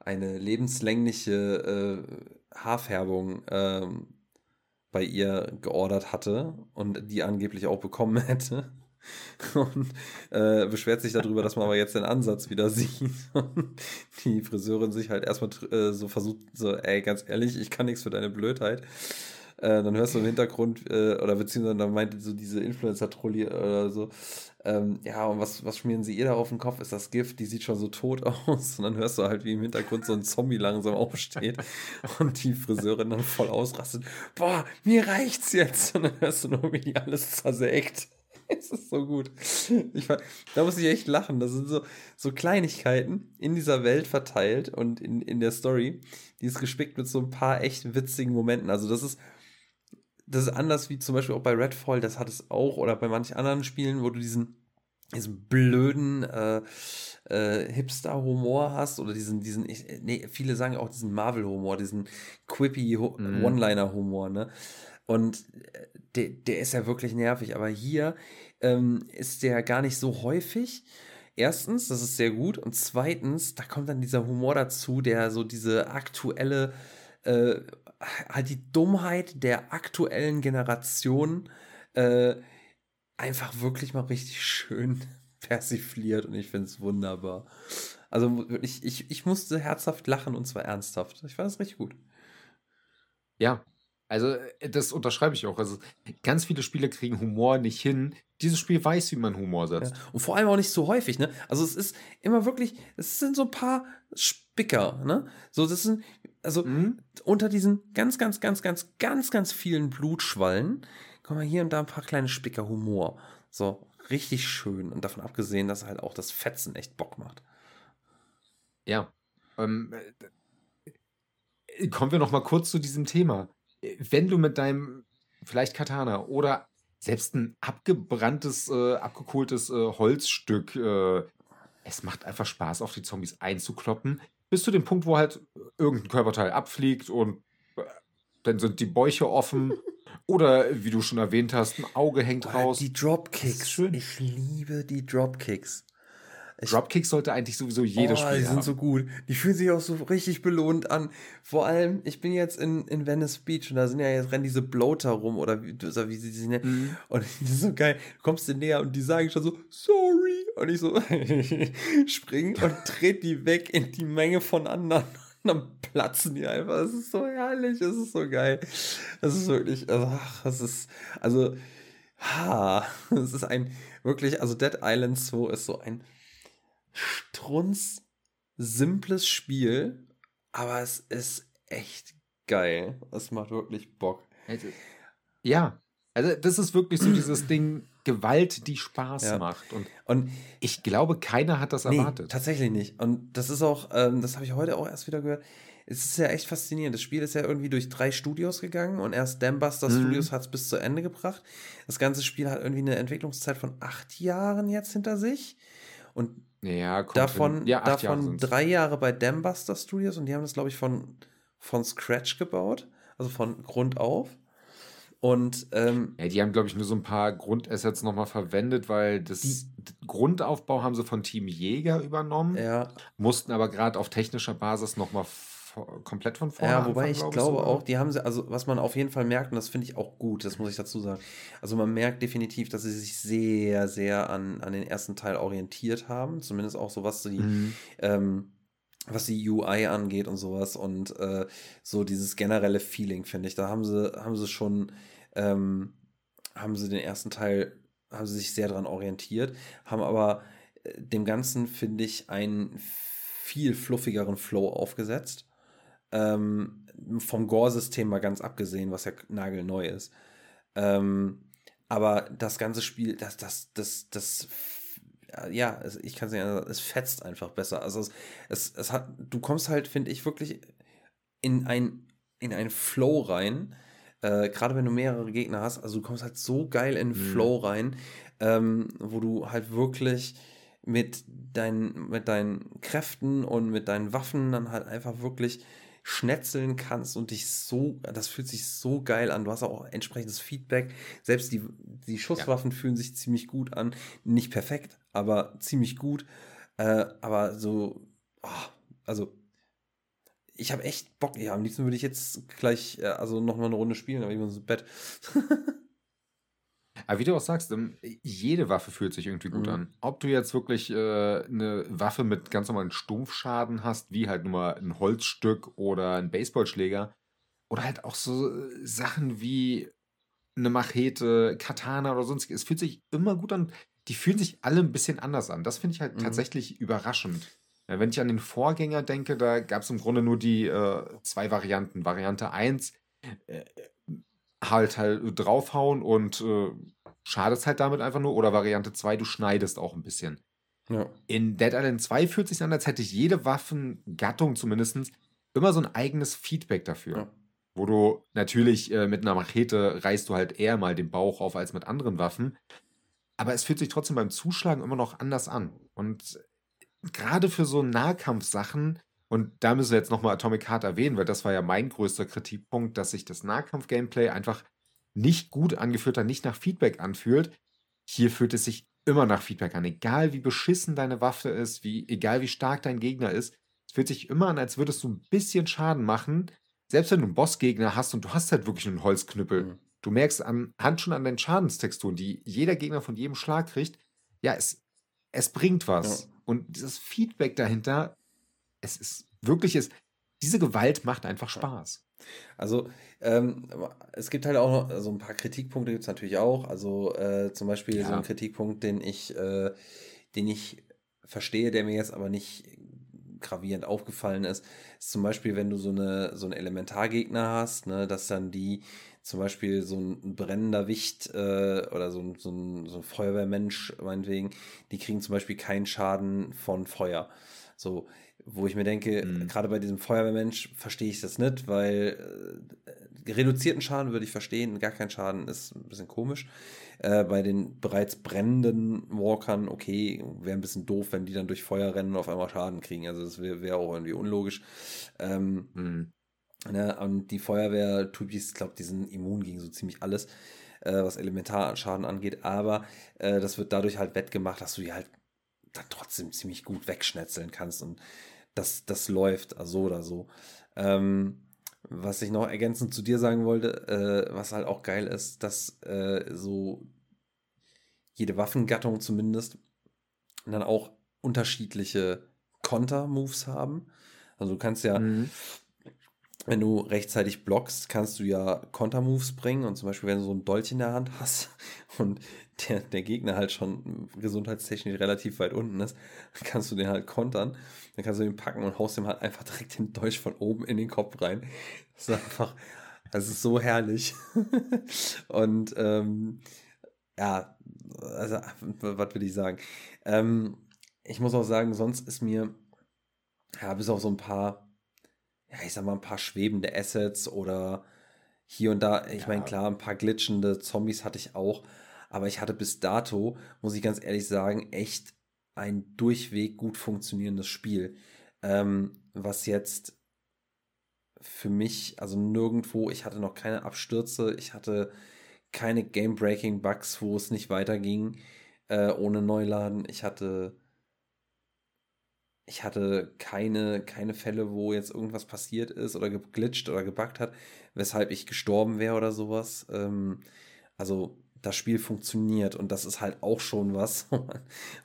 eine lebenslängliche äh, Haarfärbung ähm, bei ihr geordert hatte und die angeblich auch bekommen hätte. Und äh, beschwert sich darüber, dass man aber jetzt den Ansatz wieder sieht. Und die Friseurin sich halt erstmal äh, so versucht, so, ey, ganz ehrlich, ich kann nichts für deine Blödheit. Äh, dann hörst du im Hintergrund, äh, oder beziehungsweise dann meinte so diese Influencer-Trolli oder so, ähm, ja, und was, was schmieren sie ihr da auf den Kopf? Ist das Gift? Die sieht schon so tot aus. Und dann hörst du halt, wie im Hintergrund so ein Zombie langsam aufsteht und die Friseurin dann voll ausrastet. Boah, mir reicht's jetzt. Und dann hörst du nur, wie die alles zersägt. Es ist so gut. Ich, da muss ich echt lachen. Das sind so, so Kleinigkeiten in dieser Welt verteilt und in, in der Story. Die ist gespickt mit so ein paar echt witzigen Momenten. Also, das ist, das ist anders wie zum Beispiel auch bei Redfall, das hat es auch, oder bei manchen anderen Spielen, wo du diesen, diesen blöden äh, äh, Hipster-Humor hast oder diesen, diesen, ich, nee, viele sagen auch diesen Marvel-Humor, diesen quippy Mhm. One-Liner-Humor, ne? Und äh, der, der ist ja wirklich nervig, aber hier ähm, ist der gar nicht so häufig. Erstens, das ist sehr gut. Und zweitens, da kommt dann dieser Humor dazu, der so diese aktuelle, äh, halt die Dummheit der aktuellen Generation äh, einfach wirklich mal richtig schön persifliert und ich finde es wunderbar. Also wirklich, ich, ich musste herzhaft lachen und zwar ernsthaft. Ich fand es richtig gut. Ja, also äh, das unterschreibe ich auch. Also ganz viele Spiele kriegen Humor nicht hin. Dieses Spiel weiß, wie man Humor Ja. setzt. Und vor allem auch nicht so häufig, ne? Also es ist immer wirklich, es sind so ein paar Spicker, ne? So, das sind, also Mhm. unter diesen ganz, ganz, ganz, ganz, ganz, ganz vielen Blutschwallen kommen hier und da ein paar kleine Spicker Humor. So, richtig schön. Und davon abgesehen, dass halt auch das Fetzen echt Bock macht. Ja. Ähm, äh, kommen wir noch mal kurz zu diesem Thema. Wenn du mit deinem vielleicht Katana oder selbst ein abgebranntes, äh, abgekohltes äh, Holzstück, äh, es macht einfach Spaß, auf die Zombies einzukloppen, bis zu dem Punkt, wo halt irgendein Körperteil abfliegt und äh, dann sind die Bäuche offen oder wie du schon erwähnt hast, ein Auge hängt raus. Die Dropkicks. schön. Ich liebe die Dropkicks. Dropkicks sollte eigentlich sowieso jedes oh, Spiel die sind haben. so gut. Die fühlen sich auch so richtig belohnt an. Vor allem, ich bin jetzt in, in Venice Beach und da sind ja jetzt rennen diese Bloater rum oder wie, oder wie sie sie nennen. Mhm. Und das ist so geil. Du kommst dir näher und die sagen schon so, sorry. Und ich so spring und trete die weg in die Menge von anderen. Und dann platzen die einfach. Es ist so herrlich, es ist so geil. Das ist wirklich, also, ach, das ist, also, ha, es ist ein, wirklich, also Dead Island 2 ist so ein strunz simples Spiel, aber es ist echt geil. Es macht wirklich Bock. Ja, also das ist wirklich so dieses Ding Gewalt, die Spaß Ja. macht. Und Und ich glaube, keiner hat das nee, erwartet. tatsächlich nicht. Und das ist auch, ähm, das habe ich heute auch erst wieder gehört. Es ist ja echt faszinierend. Das Spiel ist ja irgendwie durch drei Studios gegangen und erst Dambuster Mhm. Studios hat es bis zu Ende gebracht. Das ganze Spiel hat irgendwie eine Entwicklungszeit von acht Jahren jetzt hinter sich. Und ja, kommt davon, hin. ja, Jahre davon sind's. drei Jahre bei Dambuster Studios und die haben das, glaube ich, von, von Scratch gebaut, also von Grund auf. Und ähm, Ja, die haben, glaube ich, nur so ein paar Grundassets nochmal verwendet, weil das Die- Grundaufbau haben sie von Team Jäger übernommen, ja, mussten aber gerade auf technischer Basis nochmal komplett von vorne ja, wobei anfangen, ich glaub glaube auch, die haben sie, also was man auf jeden Fall merkt, und das finde ich auch gut, das muss ich dazu sagen. Also man merkt definitiv, dass sie sich sehr, sehr an, an den ersten Teil orientiert haben, zumindest auch so was die, Mhm. ähm, was die UI angeht und sowas und äh, so dieses generelle Feeling, finde ich. Da haben sie, haben sie schon, ähm, haben sie den ersten Teil, haben sie sich sehr dran orientiert, haben aber äh, dem Ganzen, finde ich, einen viel fluffigeren Flow aufgesetzt. Ähm, vom Gore-System mal ganz abgesehen, was ja nagelneu ist. Ähm, aber das ganze Spiel, das, das, das, das, ja, ich kann es nicht anders sagen, es fetzt einfach besser. Also es, es, es hat, du kommst halt, finde ich, wirklich in ein, in einen Flow rein. Äh, Gerade wenn du mehrere Gegner hast, also du kommst halt so geil in Mhm. Flow rein, ähm, wo du halt wirklich mit deinen, mit deinen Kräften und mit deinen Waffen dann halt einfach wirklich schnetzeln kannst und dich so, das fühlt sich so geil an. Du hast auch entsprechendes Feedback. Selbst die, die Schusswaffen fühlen sich ziemlich gut an. Nicht perfekt, aber ziemlich gut. Äh, aber so, oh, also ich habe echt Bock. Ja, am liebsten würde ich jetzt gleich, äh, also noch mal eine Runde spielen, aber ich muss ins Bett. Aber wie du auch sagst, ähm, jede Waffe fühlt sich irgendwie gut Mhm. an. Ob du jetzt wirklich äh, eine Waffe mit ganz normalen Stumpfschaden hast, wie halt nur mal ein Holzstück oder ein Baseballschläger, oder halt auch so äh, Sachen wie eine Machete, Katana oder sonst. Es fühlt sich immer gut an. Die fühlen sich alle ein bisschen anders an. Das finde ich halt Mhm. tatsächlich überraschend. Ja, wenn ich an den Vorgänger denke, da gab es im Grunde nur die äh, zwei Varianten. Variante 1, äh, halt halt draufhauen und äh, schadest halt damit einfach nur. Oder Variante 2, du schneidest auch ein bisschen. Ja. In Dead Island 2 fühlt sich an, als hätte jede Waffengattung zumindest immer so ein eigenes Feedback dafür. Ja. Wo du natürlich äh, mit einer Machete reißt du halt eher mal den Bauch auf als mit anderen Waffen. Aber es fühlt sich trotzdem beim Zuschlagen immer noch anders an. Und gerade für so Nahkampfsachen, und da müssen wir jetzt nochmal Atomic Heart erwähnen, weil das war ja mein größter Kritikpunkt, dass sich das Nahkampf-Gameplay einfach nicht gut angefühlt hat, nicht nach Feedback anfühlt. Hier fühlt es sich immer nach Feedback an. Egal wie beschissen deine Waffe ist, wie, egal wie stark dein Gegner ist, es fühlt sich immer an, als würdest du ein bisschen Schaden machen. Selbst wenn du einen Bossgegner hast und du hast halt wirklich einen Holzknüppel. Mhm. Du merkst anhand schon an den Schadenstexturen, die jeder Gegner von jedem Schlag kriegt, ja, es, es bringt was. Ja. Und dieses Feedback dahinter, es ist wirklich, es, diese Gewalt macht einfach Spaß. Also, ähm, es gibt halt auch noch, also ein paar Kritikpunkte gibt es natürlich auch. Also, äh, zum Beispiel so Ja. ein Kritikpunkt, den ich, äh, den ich verstehe, der mir jetzt aber nicht gravierend aufgefallen ist, ist zum Beispiel, wenn du so eine so einen Elementargegner hast, ne, dass dann die zum Beispiel so ein brennender Wicht äh, oder so ein, so, ein, so ein Feuerwehrmensch, meinetwegen, die kriegen zum Beispiel keinen Schaden von Feuer. So, wo ich mir denke, Mhm. gerade bei diesem Feuerwehrmensch verstehe ich das nicht, weil äh, reduzierten Schaden würde ich verstehen, gar kein Schaden ist ein bisschen komisch. Äh, bei den bereits brennenden Walkern, okay, wäre ein bisschen doof, wenn die dann durch Feuer rennen und auf einmal Schaden kriegen. Also das wäre wär auch irgendwie unlogisch. Ähm, Hm. Ne, und die Feuerwehr-Tupis, ich glaube, die sind immun gegen so ziemlich alles, äh, was Elementarschaden angeht. Aber äh, das wird dadurch halt wettgemacht, dass du die halt dann trotzdem ziemlich gut wegschnetzeln kannst und das, das läuft also so oder so. Ähm, was ich noch ergänzend zu dir sagen wollte, äh, was halt auch geil ist, dass äh, so jede Waffengattung zumindest dann auch unterschiedliche Konter-Moves haben. Also du kannst ja, mhm. wenn du rechtzeitig blockst, kannst du ja Konter-Moves bringen und zum Beispiel, wenn du so ein Dolch in der Hand hast und der, der Gegner halt schon gesundheitstechnisch relativ weit unten ist, kannst du den halt kontern. Dann kannst du den packen und haust ihm halt einfach direkt den Dolch von oben in den Kopf rein. Das ist einfach, das ist so herrlich. und ähm, ja, also, was will ich sagen? Ähm, ich muss auch sagen, sonst ist mir, ja, bis auf so ein paar, ja, ich sag mal, ein paar schwebende Assets oder hier und da, ich ja. meine, klar, ein paar glitschende Zombies hatte ich auch, aber ich hatte bis dato, muss ich ganz ehrlich sagen, echt ein durchweg gut funktionierendes Spiel. Ähm, was jetzt für mich, also nirgendwo, ich hatte noch keine Abstürze, ich hatte keine Game-Breaking-Bugs, wo es nicht weiterging äh, ohne Neuladen. Ich hatte ich hatte keine, keine Fälle, wo jetzt irgendwas passiert ist oder geglitscht oder gebuggt hat, weshalb ich gestorben wäre oder sowas. Ähm, also das Spiel funktioniert und das ist halt auch schon was, wo man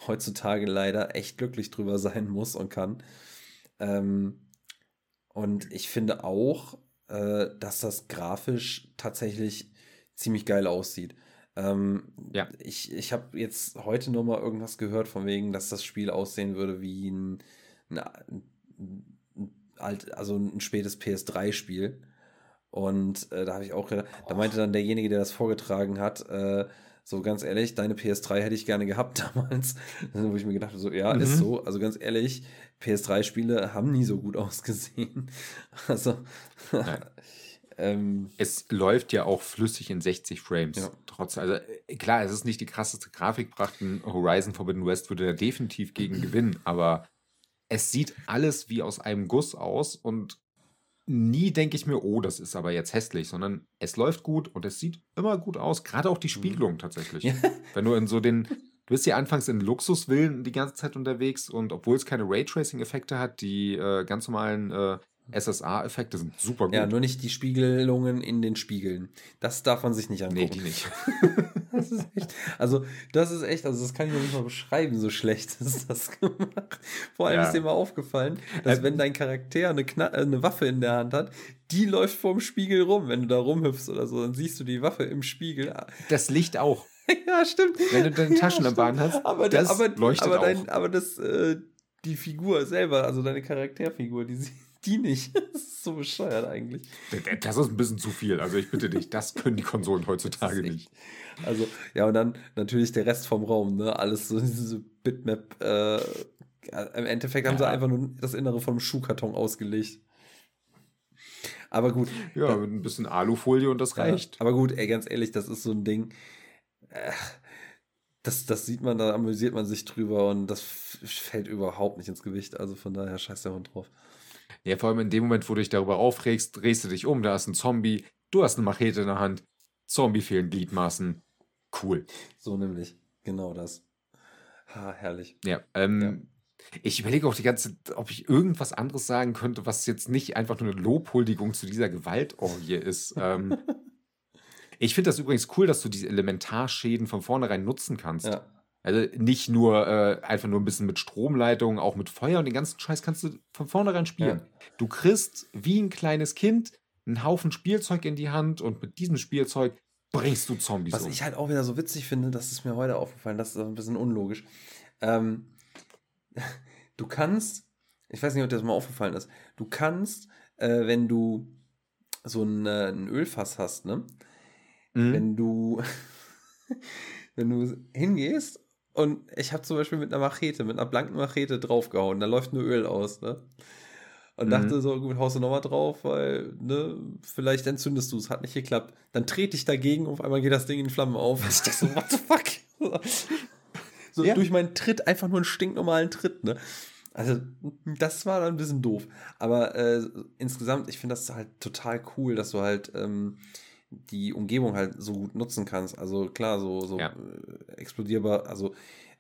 heutzutage leider echt glücklich drüber sein muss und kann. Ähm, und ich finde auch, äh, dass das grafisch tatsächlich ziemlich geil aussieht. Ähm, ja. Ich, ich habe jetzt heute noch mal irgendwas gehört, von wegen, dass das Spiel aussehen würde wie ein, ein, ein alt, also ein spätes PS3-Spiel. Und äh, da habe ich auch gedacht, da meinte dann derjenige, der das vorgetragen hat, äh, so ganz ehrlich, deine PS3 hätte ich gerne gehabt damals. Wo ich mir gedacht habe, so, ja, mhm. ist so. Also ganz ehrlich, PS3-Spiele haben nie so gut ausgesehen. Also. Ähm, es läuft ja auch flüssig in 60 Frames. Ja. Trotz, also äh, klar, es ist nicht die krasseste Grafikpracht. Ein Horizon Forbidden West würde da definitiv gegen gewinnen, aber es sieht alles wie aus einem Guss aus und nie denke ich mir, oh, das ist aber jetzt hässlich, sondern es läuft gut und es sieht immer gut aus. Gerade auch die mhm. Spiegelung tatsächlich. Ja. Wenn du in so den, du bist ja anfangs in Luxuswillen die ganze Zeit unterwegs und obwohl es keine Raytracing-Effekte hat, die äh, ganz normalen äh, SSA-Effekte sind super gut. Ja, nur nicht die Spiegelungen in den Spiegeln. Das darf man sich nicht angucken. Nee, die nicht. das ist echt, also, das ist echt, also das kann ich noch nicht mal beschreiben, so schlecht ist das gemacht. Vor allem ja. ist dir mal aufgefallen, dass äh, wenn dein Charakter eine, Kna äh, eine Waffe in der Hand hat, die läuft vorm Spiegel rum. Wenn du da rumhüpfst oder so, dann siehst du die Waffe im Spiegel. Das Licht auch. ja, stimmt. Wenn du deine Taschenlampe ja, hast, aber, das aber, leuchtet aber dein, auch. Aber das, äh, die Figur selber, also deine Charakterfigur, die sieht die nicht. Das ist so bescheuert eigentlich. Das ist ein bisschen zu viel. Also ich bitte dich, das können die Konsolen heutzutage nicht. Also, ja, und dann natürlich der Rest vom Raum, ne? Alles so diese Bitmap. Äh, Im Endeffekt haben ja. sie einfach nur das Innere vom Schuhkarton ausgelegt. Aber gut. Ja, da, mit ein bisschen Alufolie und das reicht. Ja, aber gut, ey, ganz ehrlich, das ist so ein Ding. Äh, das, das sieht man, da amüsiert man sich drüber und das fällt überhaupt nicht ins Gewicht. Also von daher scheiß der Hund drauf. Ja, vor allem in dem Moment, wo du dich darüber aufregst, drehst du dich um, da ist ein Zombie, du hast eine Machete in der Hand, Zombie fehlen Gliedmaßen. Cool. So nämlich. Genau das. Ha, herrlich. Ja, ähm, ja. Ich überlege auch die ganze Zeit, ob ich irgendwas anderes sagen könnte, was jetzt nicht einfach nur eine Lobhuldigung zu dieser Gewaltorgie ist. ähm, ich finde das übrigens cool, dass du diese Elementarschäden von vornherein nutzen kannst. Ja. Also nicht nur äh, einfach nur ein bisschen mit Stromleitungen, auch mit Feuer und den ganzen Scheiß kannst du von vornherein spielen. Ja. Du kriegst wie ein kleines Kind einen Haufen Spielzeug in die Hand und mit diesem Spielzeug bringst du Zombies Was um. ich halt auch wieder so witzig finde, das ist mir heute aufgefallen, das ist ein bisschen unlogisch. Ähm, du kannst, ich weiß nicht, ob dir das mal aufgefallen ist, du kannst, äh, wenn du so ein, äh, ein Ölfass hast, ne? Mhm. Wenn du, wenn du hingehst und ich habe zum Beispiel mit einer Machete, mit einer blanken Machete draufgehauen, da läuft nur Öl aus, ne? Und mhm. dachte so, gut, haust du nochmal drauf, weil, ne, vielleicht entzündest du es, hat nicht geklappt. Dann trete ich dagegen und auf einmal geht das Ding in Flammen auf. Ich dachte so, what the fuck? so ja. durch meinen Tritt, einfach nur einen stinknormalen Tritt, ne? Also, das war dann ein bisschen doof. Aber äh, insgesamt, ich finde das halt total cool, dass du halt ähm, die Umgebung halt so gut nutzen kannst. Also klar, so, so Ja. äh, explodierbar, also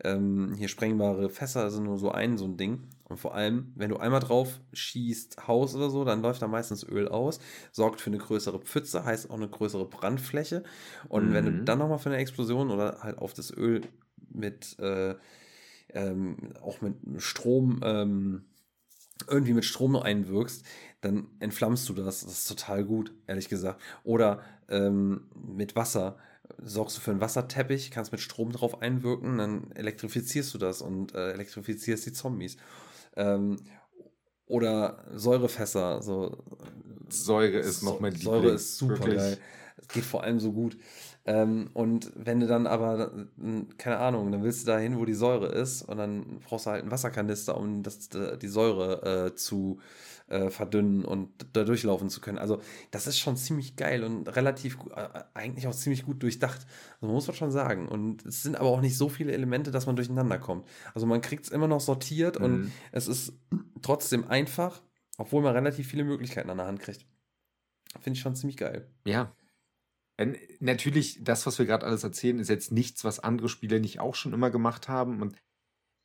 ähm, hier sprengbare Fässer sind nur so ein, so ein Ding. Und vor allem, wenn du einmal drauf schießt, Haus oder so, dann läuft da meistens Öl aus, sorgt für eine größere Pfütze, heißt auch eine größere Brandfläche. Und wenn du Mhm. dann nochmal für eine Explosion oder halt auf das Öl mit, äh, ähm, auch mit Strom, ähm, irgendwie mit Strom einwirkst, dann entflammst du das. Das ist total gut, ehrlich gesagt. Oder ähm, mit Wasser sorgst du für einen Wasserteppich, kannst mit Strom drauf einwirken, dann elektrifizierst du das und äh, elektrifizierst die Zombies. Ähm, oder Säurefässer, so Säure ist noch mein Säure Liebling. ist super Wirklich. geil. Es geht vor allem so gut. Ähm, und wenn du dann aber, keine Ahnung, dann willst du da hin, wo die Säure ist, und dann brauchst du halt einen Wasserkanister, um das, die Säure äh, zu äh, verdünnen und da durchlaufen zu können. Also, das ist schon ziemlich geil und relativ, äh, eigentlich auch ziemlich gut durchdacht. Also, muss man schon sagen. Und es sind aber auch nicht so viele Elemente, dass man durcheinander kommt. Also, man kriegt es immer noch sortiert und Mhm. es ist trotzdem einfach, obwohl man relativ viele Möglichkeiten an der Hand kriegt. Finde ich schon ziemlich geil. Ja. Wenn- Natürlich, das, was wir gerade alles erzählen, ist jetzt nichts, was andere Spiele nicht auch schon immer gemacht haben. Und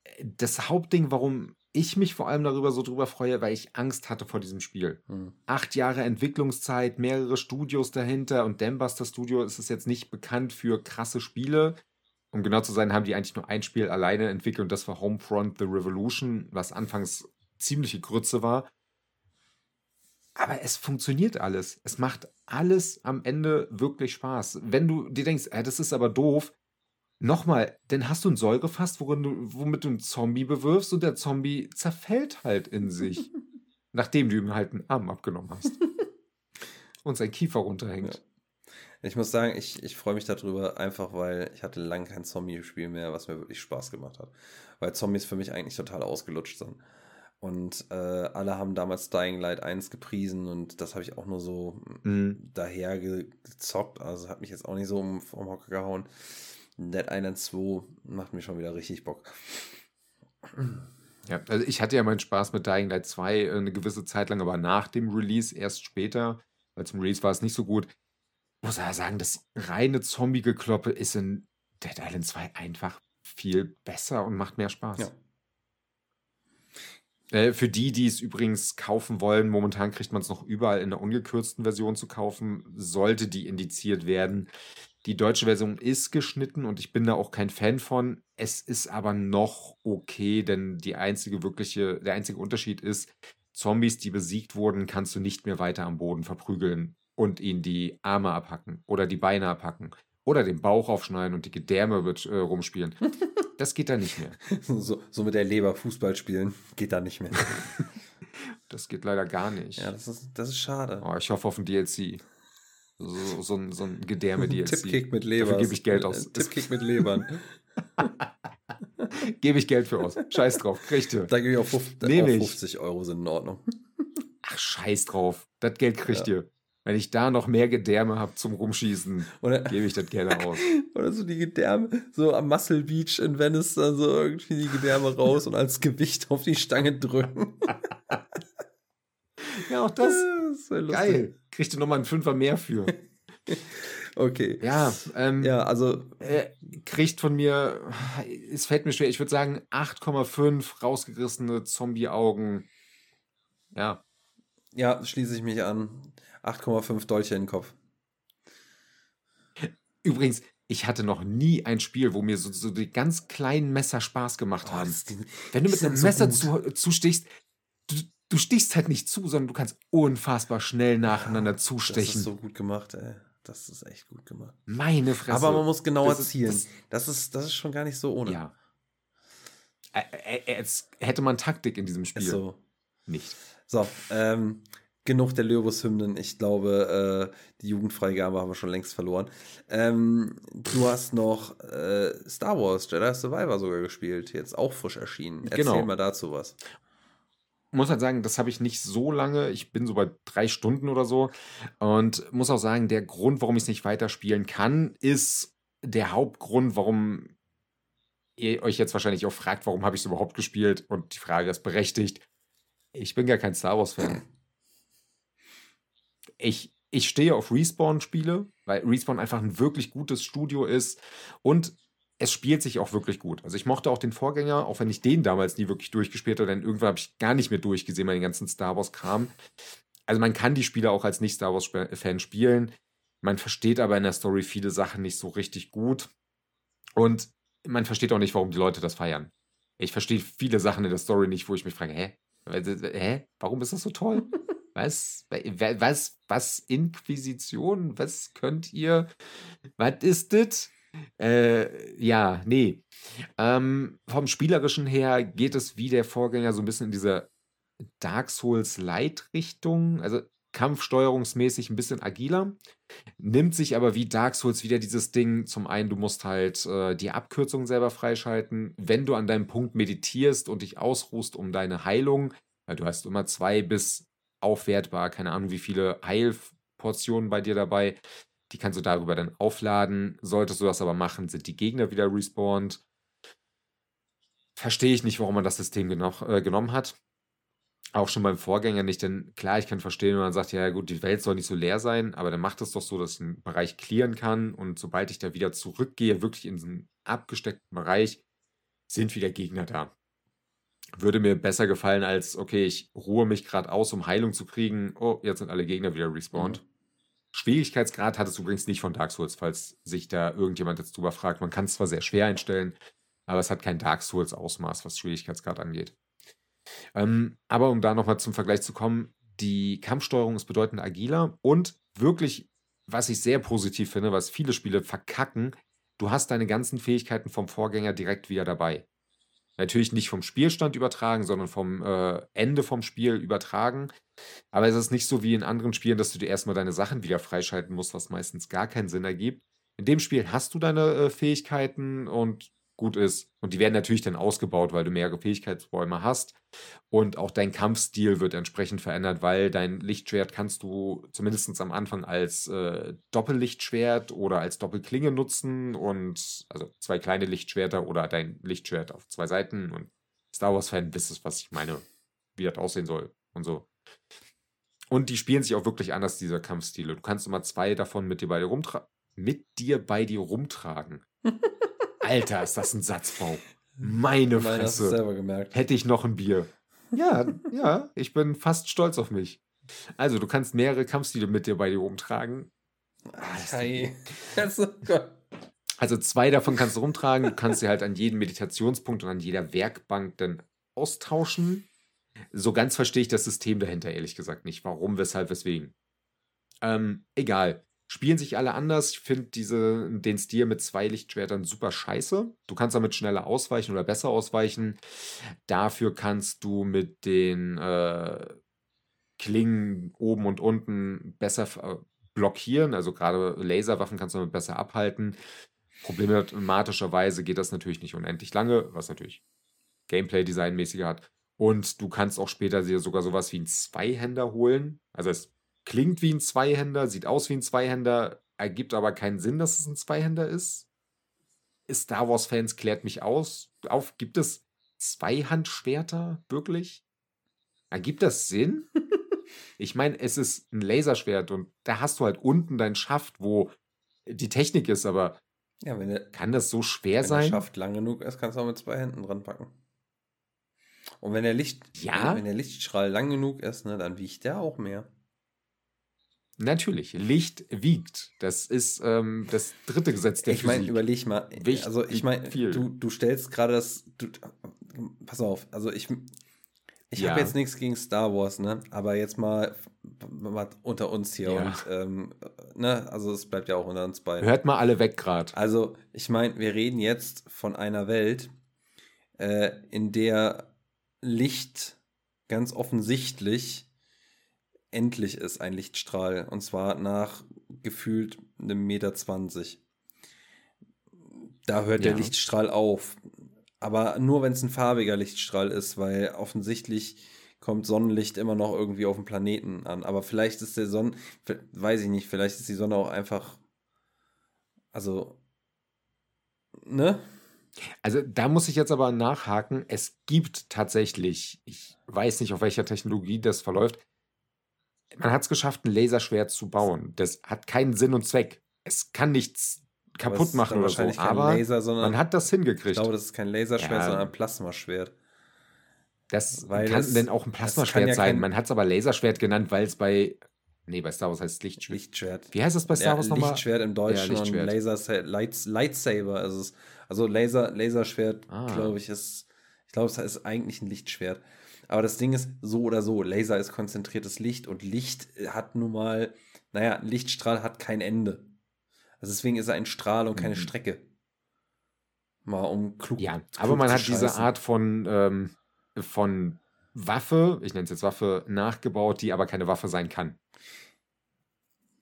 äh, das Hauptding, warum ich mich vor allem darüber so drüber freue, weil ich Angst hatte vor diesem Spiel. Hm. Acht Jahre Entwicklungszeit, mehrere Studios dahinter und Dambuster Studio ist es jetzt nicht bekannt für krasse Spiele. Um genau zu sein, haben die eigentlich nur ein Spiel alleine entwickelt und das war Homefront The Revolution, was anfangs ziemliche Grütze war. Aber es funktioniert alles. Es macht alles am Ende wirklich Spaß. Wenn du dir denkst, äh, das ist aber doof, nochmal, dann hast du ein Säurefass, worin du, womit du einen Zombie bewirfst und der Zombie zerfällt halt in sich. nachdem du ihm halt einen Arm abgenommen hast. und sein Kiefer runterhängt. Ich muss sagen, ich, ich freue mich darüber, einfach weil ich hatte lange kein Zombie-Spiel mehr, was mir wirklich Spaß gemacht hat. Weil Zombies für mich eigentlich total ausgelutscht sind. Und äh, alle haben damals Dying Light 1 gepriesen und das habe ich auch nur so Mhm. daher ge- gezockt. Also hat mich jetzt auch nicht so um, vom Hocker gehauen. Dead Island 2 macht mir schon wieder richtig Bock. Ja, also ich hatte ja meinen Spaß mit Dying Light 2 äh, eine gewisse Zeit lang, aber nach dem Release erst später, weil zum Release war es nicht so gut. Muss aber sagen, das reine Zombie-Gekloppe ist in Dead Island 2 einfach viel besser und macht mehr Spaß. Ja. Äh, für die, die es übrigens kaufen wollen, momentan kriegt man es noch überall in der ungekürzten Version zu kaufen, sollte die indiziert werden. Die deutsche Version ist geschnitten und ich bin da auch kein Fan von. Es ist aber noch okay, denn die einzige wirkliche, der einzige Unterschied ist, Zombies, die besiegt wurden, kannst du nicht mehr weiter am Boden verprügeln und ihnen die Arme abhacken oder die Beine abhacken oder den Bauch aufschneiden und die Gedärme mit, äh, rumspielen. Das geht da nicht mehr. So, so mit der Leber Fußball spielen geht da nicht mehr. Das geht leider gar nicht. ja, das ist, das ist schade. Oh, ich hoffe auf ein DLC. So, so, ein, so ein Gedärme-DLC. Tippkick mit Leber. Dafür gebe ich Geld aus. Tippkick mit Lebern. Gebe ich Geld für aus. Scheiß drauf. Kriegt ihr. Da gebe ich auch, 50, Nehm auch ich. 50 Euro sind in Ordnung. Ach, scheiß drauf. Das Geld kriegt ihr. Wenn ich da noch mehr Gedärme habe zum Rumschießen, Oder, gebe ich das gerne aus. oder so die Gedärme, so am Muscle Beach in Venice, dann so irgendwie die Gedärme raus und als Gewicht auf die Stange drücken. Ja, auch das. ist ja lustig. Geil. Kriegt ihr nochmal einen Fünfer mehr für. Okay. Ja, ähm, Ja, also äh, kriegt von mir, es fällt mir schwer, ich würde sagen 8,5 rausgerissene Zombie-Augen. Ja, Ja, schließe ich mich an. 8,5 Dolche in den Kopf. Übrigens, ich hatte noch nie ein Spiel, wo mir so, so die ganz kleinen Messer Spaß gemacht haben. das- die- Wenn du mit einem so Messer zu, zustichst, du, du stichst halt nicht zu, sondern du kannst unfassbar schnell nacheinander Das zustechen. ist so gut gemacht, ey. Das ist echt gut gemacht. Meine Fresse. Aber man muss genauer Das ist- zielen. das- Das, ist, das ist schon gar nicht so ohne. Ja. Jetzt hätte man Taktik in diesem Spiel. Ist so. Nicht. So, ähm, genug der Lyrus-Hymnen. Ich glaube, äh, die Jugendfreigabe haben wir schon längst verloren. Ähm, du hast noch äh, Star Wars Jedi Survivor sogar gespielt. Jetzt auch frisch erschienen. Erzähl Genau. mal dazu was. muss halt sagen, das habe ich nicht so lange. Ich bin so bei drei Stunden oder so. Und muss auch sagen, der Grund, warum ich es nicht weiterspielen kann, ist der Hauptgrund, warum ihr euch jetzt wahrscheinlich auch fragt, warum habe ich es überhaupt gespielt? Und die Frage ist berechtigt. Ich bin gar kein Star Wars-Fan. Ich, ich stehe auf Respawn-Spiele, weil Respawn einfach ein wirklich gutes Studio ist und es spielt sich auch wirklich gut. Also ich mochte auch den Vorgänger, auch wenn ich den damals nie wirklich durchgespielt habe, denn irgendwann habe ich gar nicht mehr durchgesehen bei den ganzen Star Wars-Kram. Also man kann die Spiele auch als Nicht-Star Wars-Fan spielen. Man versteht aber in der Story viele Sachen nicht so richtig gut. Und man versteht auch nicht, warum die Leute das feiern. Ich verstehe viele Sachen in der Story nicht, wo ich mich frage, hä? Hä? Warum ist das so toll? Was? Was? Was? Inquisition? Was könnt ihr? Was ist das? Äh, ja, nee. Ähm, vom Spielerischen her geht es wie der Vorgänger so ein bisschen in diese Dark Souls Light Richtung. Also kampfsteuerungsmäßig ein bisschen agiler, nimmt sich aber wie Dark Souls wieder dieses Ding. Zum einen, du musst halt äh, die Abkürzung selber freischalten. Wenn du an deinem Punkt meditierst und dich ausruhst um deine Heilung, weil du hast immer zwei bis aufwertbar, keine Ahnung, wie viele Heilportionen bei dir dabei. Die kannst du darüber dann aufladen. Solltest du das aber machen, sind die Gegner wieder respawned. Verstehe ich nicht, warum man das System geno äh, genommen hat. Auch schon beim Vorgänger nicht, denn klar, ich kann verstehen, wenn man sagt, ja gut, die Welt soll nicht so leer sein, aber dann macht es doch so, dass ich einen Bereich clearen kann und sobald ich da wieder zurückgehe, wirklich in diesen abgesteckten Bereich, sind wieder Gegner da. Würde mir besser gefallen als, okay, ich ruhe mich gerade aus, um Heilung zu kriegen. Oh, jetzt sind alle Gegner wieder respawned. Mhm. Schwierigkeitsgrad hat es übrigens nicht von Dark Souls, falls sich da irgendjemand jetzt drüber fragt. Man kann es zwar sehr schwer einstellen, aber es hat kein Dark Souls-Ausmaß, was Schwierigkeitsgrad angeht. Ähm, aber um da nochmal zum Vergleich zu kommen, die Kampfsteuerung ist bedeutend agiler und wirklich, was ich sehr positiv finde, was viele Spiele verkacken, du hast deine ganzen Fähigkeiten vom Vorgänger direkt wieder dabei. Natürlich nicht vom Spielstand übertragen, sondern vom äh, Ende vom Spiel übertragen. Aber es ist nicht so wie in anderen Spielen, dass du dir erstmal deine Sachen wieder freischalten musst, was meistens gar keinen Sinn ergibt. In dem Spiel hast du deine äh, Fähigkeiten und gut ist. Und die werden natürlich dann ausgebaut, weil du mehrere Fähigkeitsbäume hast. Und auch dein Kampfstil wird entsprechend verändert, weil dein Lichtschwert kannst du zumindest am Anfang als äh, Doppellichtschwert oder als Doppelklinge nutzen. Und also zwei kleine Lichtschwerter oder dein Lichtschwert auf zwei Seiten. Und Star Wars-Fan wisst es, was ich meine, wie das aussehen soll und so. Und die spielen sich auch wirklich anders, diese Kampfstile. Du kannst immer zwei davon mit dir bei dir rumtragen. Mit dir bei dir rumtragen. Alter, ist das ein Satzbau. Meine Fresse. Hast du selber gemerkt. Hätte ich noch ein Bier. Ja, ja, ich bin fast stolz auf mich. Also, du kannst mehrere Kampfstile mit dir bei dir rumtragen. Also zwei davon kannst du rumtragen. Du kannst sie halt an jedem Meditationspunkt und an jeder Werkbank dann austauschen. So ganz verstehe ich das System dahinter, ehrlich gesagt, nicht. Warum, weshalb, weswegen. Ähm, egal. Spielen sich alle anders. Ich finde den Stil mit zwei Lichtschwertern super scheiße. Du kannst damit schneller ausweichen oder besser ausweichen. Dafür kannst du mit den äh, Klingen oben und unten besser äh, blockieren. Also gerade Laserwaffen kannst du damit besser abhalten. Problematischerweise geht das natürlich nicht unendlich lange, was natürlich Gameplay-Designmäßiger hat. Und du kannst auch später dir sogar sowas wie einen Zweihänder holen. Also es klingt wie ein Zweihänder, sieht aus wie ein Zweihänder, ergibt aber keinen Sinn, dass es ein Zweihänder ist. Star Wars-Fans klärt mich aus. Auf, gibt es Zweihandschwerter wirklich? Ergibt das Sinn? ich meine, es ist ein Laserschwert und da hast du halt unten dein Schaft, wo die Technik ist, aber ja, der, kann das so schwer wenn sein? Wenn der Schaft lang genug ist, kannst du auch mit zwei Händen dran packen. Und wenn der Licht, ja? wenn der Lichtstrahl lang genug ist, ne, dann wiegt der auch mehr. Natürlich, Licht wiegt. Das ist ähm, das dritte Gesetz der ich Physik. Ich meine, überleg mal. Wicht also ich meine, du, du stellst gerade das. Du, pass auf, also ich, ich ja. habe jetzt nichts gegen Star Wars, ne? Aber jetzt mal, mal unter uns hier ja. und ähm, ne, also es bleibt ja auch unter uns beiden. Hört mal alle weg gerade. Also ich meine, wir reden jetzt von einer Welt, äh, in der Licht ganz offensichtlich endlich ist, ein Lichtstrahl. Und zwar nach gefühlt einem Meter zwanzig. Da hört ja. der Lichtstrahl auf. Aber nur wenn es ein farbiger Lichtstrahl ist, weil offensichtlich kommt Sonnenlicht immer noch irgendwie auf dem Planeten an. Aber vielleicht ist der Sonne, weiß ich nicht, vielleicht ist die Sonne auch einfach, also, ne? Also da muss ich jetzt aber nachhaken. Es gibt tatsächlich, ich weiß nicht, auf welcher Technologie das verläuft, man hat es geschafft, ein Laserschwert zu bauen. Das hat keinen Sinn und Zweck. Es kann nichts kaputt machen oder so, aber Laser, man hat das hingekriegt. Ich glaube, das ist kein Laserschwert, ja. sondern ein Plasmaschwert. Das Weil kann das, denn auch ein Plasmaschwert ja sein. Man hat es aber Laserschwert genannt, weil es bei Nee, bei Star Wars heißt es Lichtschwert. Lichtschwert. Wie heißt das bei Star ja, Wars nochmal? Lichtschwert im Deutschen ja, Lichtschwert. und Laser, Lights, Lightsaber. Also, also Laser, Laserschwert, ah. glaube ich, ist. Ich glaube, es ist eigentlich ein Lichtschwert. Aber das Ding ist so oder so. Laser ist konzentriertes Licht und Licht hat nun mal, naja, ein Lichtstrahl hat kein Ende. Also deswegen ist er ein Strahl und keine mhm. Strecke. Mal um klug Ja, klug aber man hat scheißen. diese Art von, ähm, von Waffe, ich nenne es jetzt Waffe, nachgebaut, die aber keine Waffe sein kann.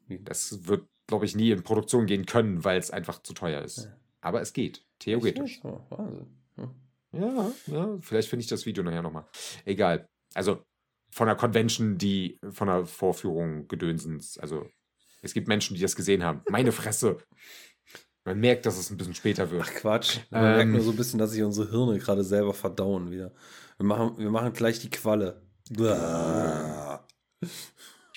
Das wird, glaube ich, nie in Produktion gehen können, weil es einfach zu teuer ist. Ja. Aber es geht, theoretisch. Oh, hm. Ja, ja, vielleicht finde ich das Video nachher nochmal. Egal. Also von der Convention, die von der Vorführung gedönsens, also es gibt Menschen, die das gesehen haben. Meine Fresse. Man merkt, dass es ein bisschen später wird. Ach Quatsch. Man ähm, merkt nur so ein bisschen, dass sich unsere Hirne gerade selber verdauen wieder. Wir machen, wir machen gleich die Qualle. Ich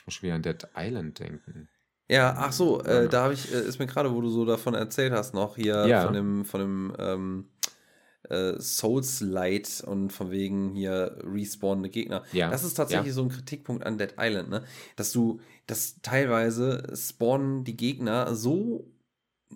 muss schon wieder an Dead Island denken. Ja, ach so, äh, da habe ich, äh, ist mir gerade, wo du so davon erzählt hast, noch hier ja. von dem, von dem ähm, äh, Souls Light und von wegen hier respawnende Gegner. Ja. Das ist tatsächlich ja. so ein Kritikpunkt an Dead Island, ne? Dass du, dass teilweise spawnen die Gegner so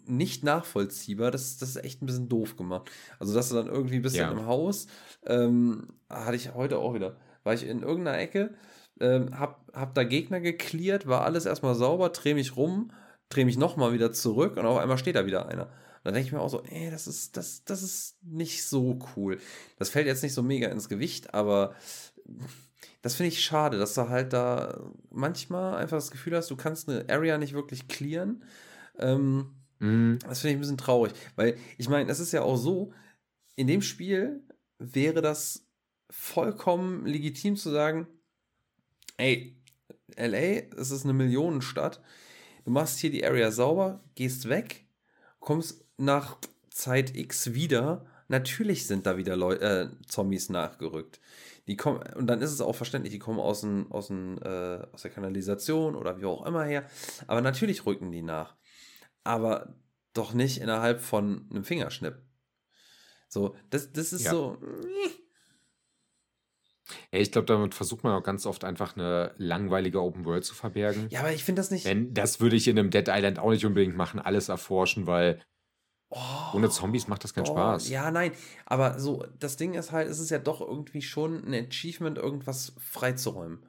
nicht nachvollziehbar, das, das ist echt ein bisschen doof gemacht. Also, dass du dann irgendwie bist ja. im Haus, ähm, hatte ich heute auch wieder, war ich in irgendeiner Ecke, ähm, hab, hab da Gegner geklärt, war alles erstmal sauber, dreh mich rum, dreh mich nochmal wieder zurück und auf einmal steht da wieder einer. Und dann denke ich mir auch so, ey, das ist, das, das ist nicht so cool. Das fällt jetzt nicht so mega ins Gewicht, aber das finde ich schade, dass du halt da manchmal einfach das Gefühl hast, du kannst eine Area nicht wirklich clearen. Ähm, mhm. Das finde ich ein bisschen traurig, weil ich meine, es ist ja auch so, in dem Spiel wäre das vollkommen legitim zu sagen, ey, LA, es ist eine Millionenstadt, du machst hier die Area sauber, gehst weg, kommst nach Zeit X wieder. Natürlich sind da wieder Leu äh, Zombies nachgerückt. Die kommen, und dann ist es auch verständlich, die kommen aus, den, aus, den, äh, aus der Kanalisation oder wie auch immer her. Aber natürlich rücken die nach. Aber doch nicht innerhalb von einem Fingerschnipp. So, das, das ist ja. so. Ja, ich glaube, damit versucht man auch ganz oft einfach eine langweilige Open World zu verbergen. Ja, aber ich finde das nicht. Wenn, das würde ich in einem Dead Island auch nicht unbedingt machen, alles erforschen, weil Oh, Ohne Zombies macht das keinen oh, Spaß. Ja, nein. Aber so, das Ding ist halt, es ist ja doch irgendwie schon ein Achievement, irgendwas freizuräumen.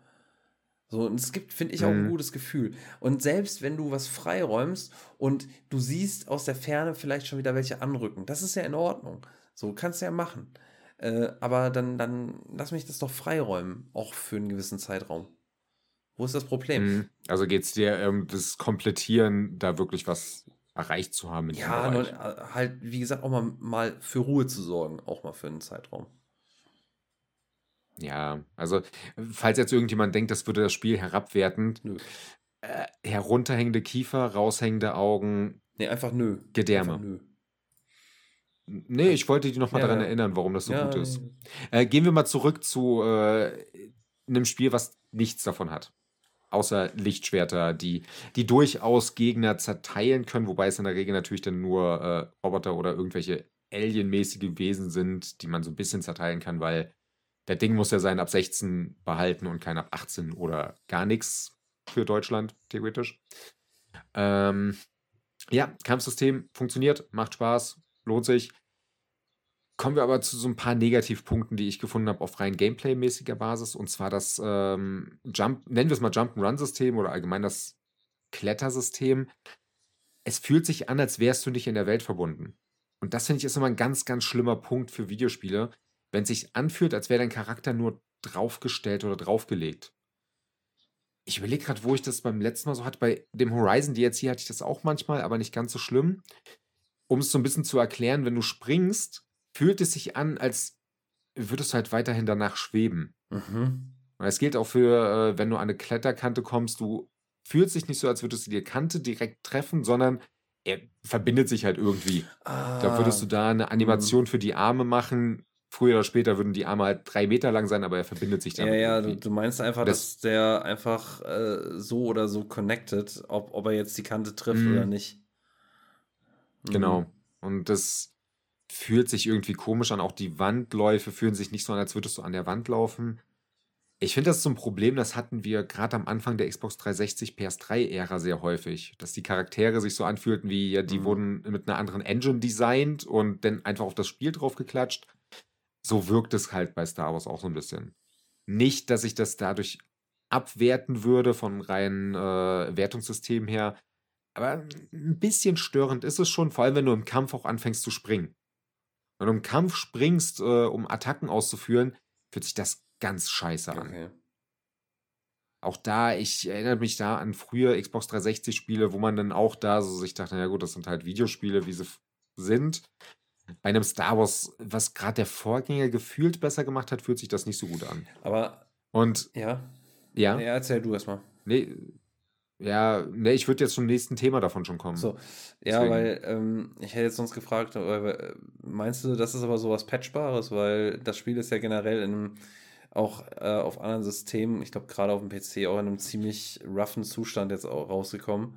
So, und es gibt, finde ich, auch ein mhm. gutes Gefühl. Und selbst wenn du was freiräumst und du siehst aus der Ferne vielleicht schon wieder welche anrücken, das ist ja in Ordnung. So, kannst du ja machen. Äh, aber dann, dann lass mich das doch freiräumen, auch für einen gewissen Zeitraum. Wo ist das Problem? Mhm. Also geht es dir um das Komplettieren, da wirklich was erreicht zu haben. ja, nur, äh, halt, wie gesagt, auch mal, mal für Ruhe zu sorgen, auch mal für einen Zeitraum. Ja, also, falls jetzt irgendjemand denkt, das würde das Spiel herabwertend, nö. Äh, herunterhängende Kiefer, raushängende Augen. Nee, einfach nö. Gedärme. Einfach nö. Nee, ich wollte dich nochmal ja, daran ja. erinnern, warum das so ja, gut ist. Äh, gehen wir mal zurück zu äh, einem Spiel, was nichts davon hat außer Lichtschwerter, die, die durchaus Gegner zerteilen können, wobei es in der Regel natürlich dann nur äh, Roboter oder irgendwelche alienmäßige Wesen sind, die man so ein bisschen zerteilen kann, weil der Ding muss ja sein ab 16 behalten und kein ab 18 oder gar nichts für Deutschland, theoretisch. Ähm, ja, Kampfsystem funktioniert, macht Spaß, lohnt sich. Kommen wir aber zu so ein paar Negativpunkten, die ich gefunden habe auf rein Gameplay-mäßiger Basis. Und zwar das ähm, Jump, nennen wir es mal Jump-and-Run-System oder allgemein das Klettersystem. Es fühlt sich an, als wärst du nicht in der Welt verbunden. Und das finde ich ist immer ein ganz, ganz schlimmer Punkt für Videospiele, wenn es sich anfühlt, als wäre dein Charakter nur draufgestellt oder draufgelegt. Ich überlege gerade, wo ich das beim letzten Mal so hatte. Bei dem Horizon hier hatte ich das auch manchmal, aber nicht ganz so schlimm. Um es so ein bisschen zu erklären, wenn du springst, fühlt es sich an, als würdest du halt weiterhin danach schweben. Mhm. Und das gilt auch für, äh, wenn du an eine Kletterkante kommst, du fühlst dich nicht so, als würdest du die Kante direkt treffen, sondern er verbindet sich halt irgendwie. Ah. Da würdest du da eine Animation mhm. für die Arme machen. früher oder später würden die Arme halt drei Meter lang sein, aber er verbindet sich damit. Ja, ja, du, du, meinst einfach, das, dass der einfach äh, so oder so connected, ob, ob er jetzt die Kante trifft mhm. oder nicht. Mhm. Genau. Und das fühlt sich irgendwie komisch an. Auch die Wandläufe fühlen sich nicht so an, als würdest du an der Wand laufen. Ich finde das so ein Problem, das hatten wir gerade am Anfang der Xbox 360 PS3-Ära sehr häufig, dass die Charaktere sich so anfühlten wie, ja, die mhm. wurden mit einer anderen Engine designt und dann einfach auf das Spiel drauf geklatscht. So wirkt es halt bei Star Wars auch so ein bisschen. Nicht, dass ich das dadurch abwerten würde von reinen äh, Wertungssystemen her, aber ein bisschen störend ist es schon, vor allem wenn du im Kampf auch anfängst zu springen. Wenn du im Kampf springst, äh, um Attacken auszuführen, fühlt sich das ganz scheiße an. Okay. Auch da, ich erinnere mich da an frühe Xbox 360 Spiele, wo man dann auch da so sich dachte, ja gut, das sind halt Videospiele, wie sie sind. Bei einem Star Wars, was gerade der Vorgänger gefühlt besser gemacht hat, fühlt sich das nicht so gut an. Aber. Und. Ja. Ja. Ja, erzähl du erstmal. Nee, ja, ne, ich würde jetzt zum nächsten Thema davon schon kommen. So, ja, Deswegen. weil ähm, ich hätte jetzt sonst gefragt, äh, meinst du, das ist aber sowas Patchbares, weil das Spiel ist ja generell in einem auch äh, auf anderen Systemen, ich glaube gerade auf dem PC, auch in einem ziemlich roughen Zustand jetzt auch rausgekommen.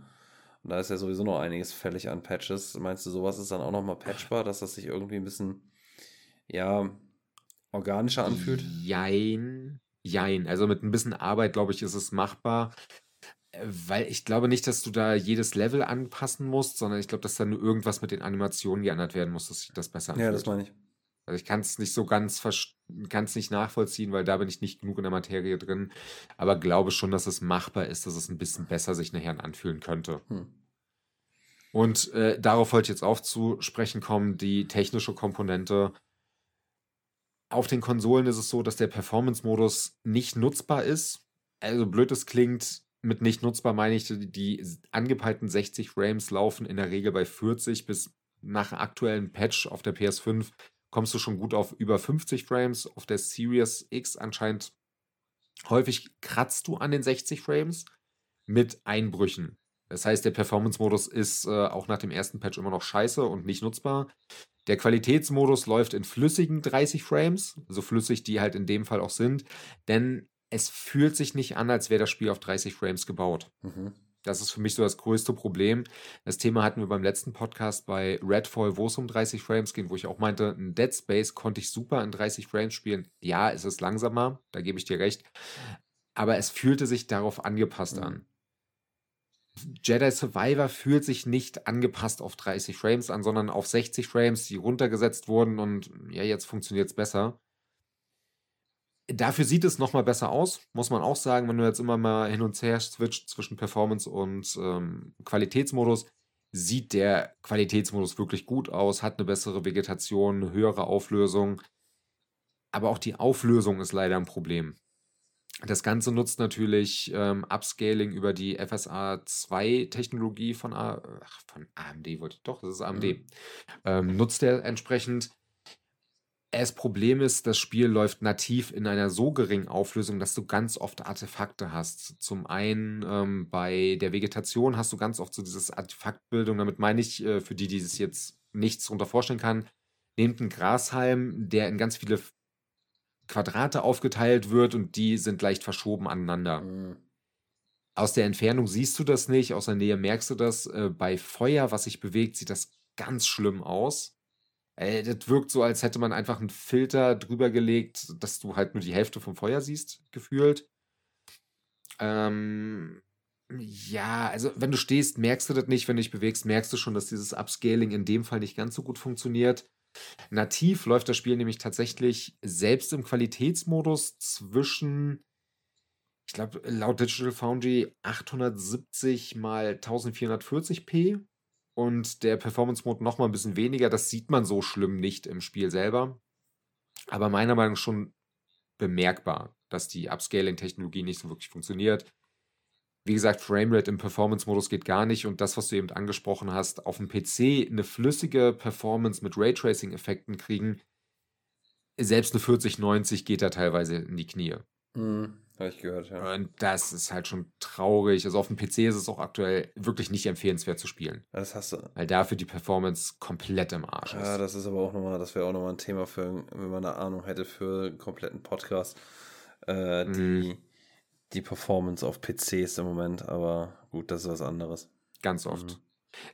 Und da ist ja sowieso noch einiges fällig an Patches. Meinst du, sowas ist dann auch nochmal patchbar, dass das sich irgendwie ein bisschen, ja, organischer anfühlt? Jein. Jein. Also mit ein bisschen Arbeit, glaube ich, ist es machbar. Weil ich glaube nicht, dass du da jedes Level anpassen musst, sondern ich glaube, dass da nur irgendwas mit den Animationen geändert werden muss, dass sich das besser anfühlt. Ja, das meine ich. Also ich kann es nicht so ganz kann es nicht nachvollziehen, weil da bin ich nicht genug in der Materie drin. Aber glaube schon, dass es machbar ist, dass es ein bisschen besser sich nachher anfühlen könnte. Hm. Und äh, darauf wollte ich jetzt auch zu sprechen kommen, die technische Komponente. Auf den Konsolen ist es so, dass der Performance-Modus nicht nutzbar ist. Also blöd es klingt, mit nicht nutzbar meine ich, die angepeilten 60 Frames laufen in der Regel bei 40 bis nach aktuellen Patch auf der PS5 kommst du schon gut auf über 50 Frames. Auf der Series X anscheinend häufig kratzt du an den 60 Frames mit Einbrüchen. Das heißt, der Performance-Modus ist äh, auch nach dem ersten Patch immer noch scheiße und nicht nutzbar. Der Qualitätsmodus läuft in flüssigen 30 Frames, so flüssig die halt in dem Fall auch sind, denn es fühlt sich nicht an, als wäre das Spiel auf 30 Frames gebaut. Mhm. Das ist für mich so das größte Problem. Das Thema hatten wir beim letzten Podcast bei Redfall, wo es um 30 Frames ging, wo ich auch meinte, ein Dead Space konnte ich super in 30 Frames spielen. Ja, es ist langsamer, da gebe ich dir recht. Aber es fühlte sich darauf angepasst mhm. an. Jedi Survivor fühlt sich nicht angepasst auf 30 Frames an, sondern auf 60 Frames, die runtergesetzt wurden und ja, jetzt funktioniert es besser. Dafür sieht es nochmal besser aus, muss man auch sagen, wenn du jetzt immer mal hin und her switcht zwischen Performance und ähm, Qualitätsmodus, sieht der Qualitätsmodus wirklich gut aus, hat eine bessere Vegetation, eine höhere Auflösung. Aber auch die Auflösung ist leider ein Problem. Das Ganze nutzt natürlich ähm, Upscaling über die FSA 2-Technologie von, von AMD, wollte ich doch, das ist AMD. Mhm. Ähm, nutzt er entsprechend das Problem ist, das Spiel läuft nativ in einer so geringen Auflösung, dass du ganz oft Artefakte hast. Zum einen ähm, bei der Vegetation hast du ganz oft so dieses Artefaktbildung. Damit meine ich, äh, für die, die sich jetzt nichts darunter vorstellen kann, nehmt einen Grashalm, der in ganz viele Quadrate aufgeteilt wird und die sind leicht verschoben aneinander. Mhm. Aus der Entfernung siehst du das nicht, aus der Nähe merkst du das. Äh, bei Feuer, was sich bewegt, sieht das ganz schlimm aus. Ey, das wirkt so, als hätte man einfach einen Filter drüber gelegt, dass du halt nur die Hälfte vom Feuer siehst, gefühlt. Ähm, ja, also wenn du stehst, merkst du das nicht. Wenn du dich bewegst, merkst du schon, dass dieses Upscaling in dem Fall nicht ganz so gut funktioniert. Nativ läuft das Spiel nämlich tatsächlich selbst im Qualitätsmodus zwischen, ich glaube, laut Digital Foundry 870 mal 1440p und der Performance-Mode noch mal ein bisschen weniger. Das sieht man so schlimm nicht im Spiel selber. Aber meiner Meinung nach schon bemerkbar, dass die Upscaling-Technologie nicht so wirklich funktioniert. Wie gesagt, Framerate im Performance-Modus geht gar nicht und das, was du eben angesprochen hast, auf dem PC eine flüssige Performance mit Raytracing-Effekten kriegen, selbst eine 4090 geht da teilweise in die Knie. Mhm. Habe ich gehört, ja. Und das ist halt schon traurig. Also auf dem PC ist es auch aktuell wirklich nicht empfehlenswert zu spielen. Das hast du. Weil dafür die Performance komplett im Arsch ist. Ja, das ist aber auch nochmal, das wäre auch nochmal ein Thema für, wenn man eine Ahnung hätte für einen kompletten Podcast. Äh, die, Mhm. die Performance auf PCs im Moment, aber gut, das ist was anderes. Ganz oft. Mhm.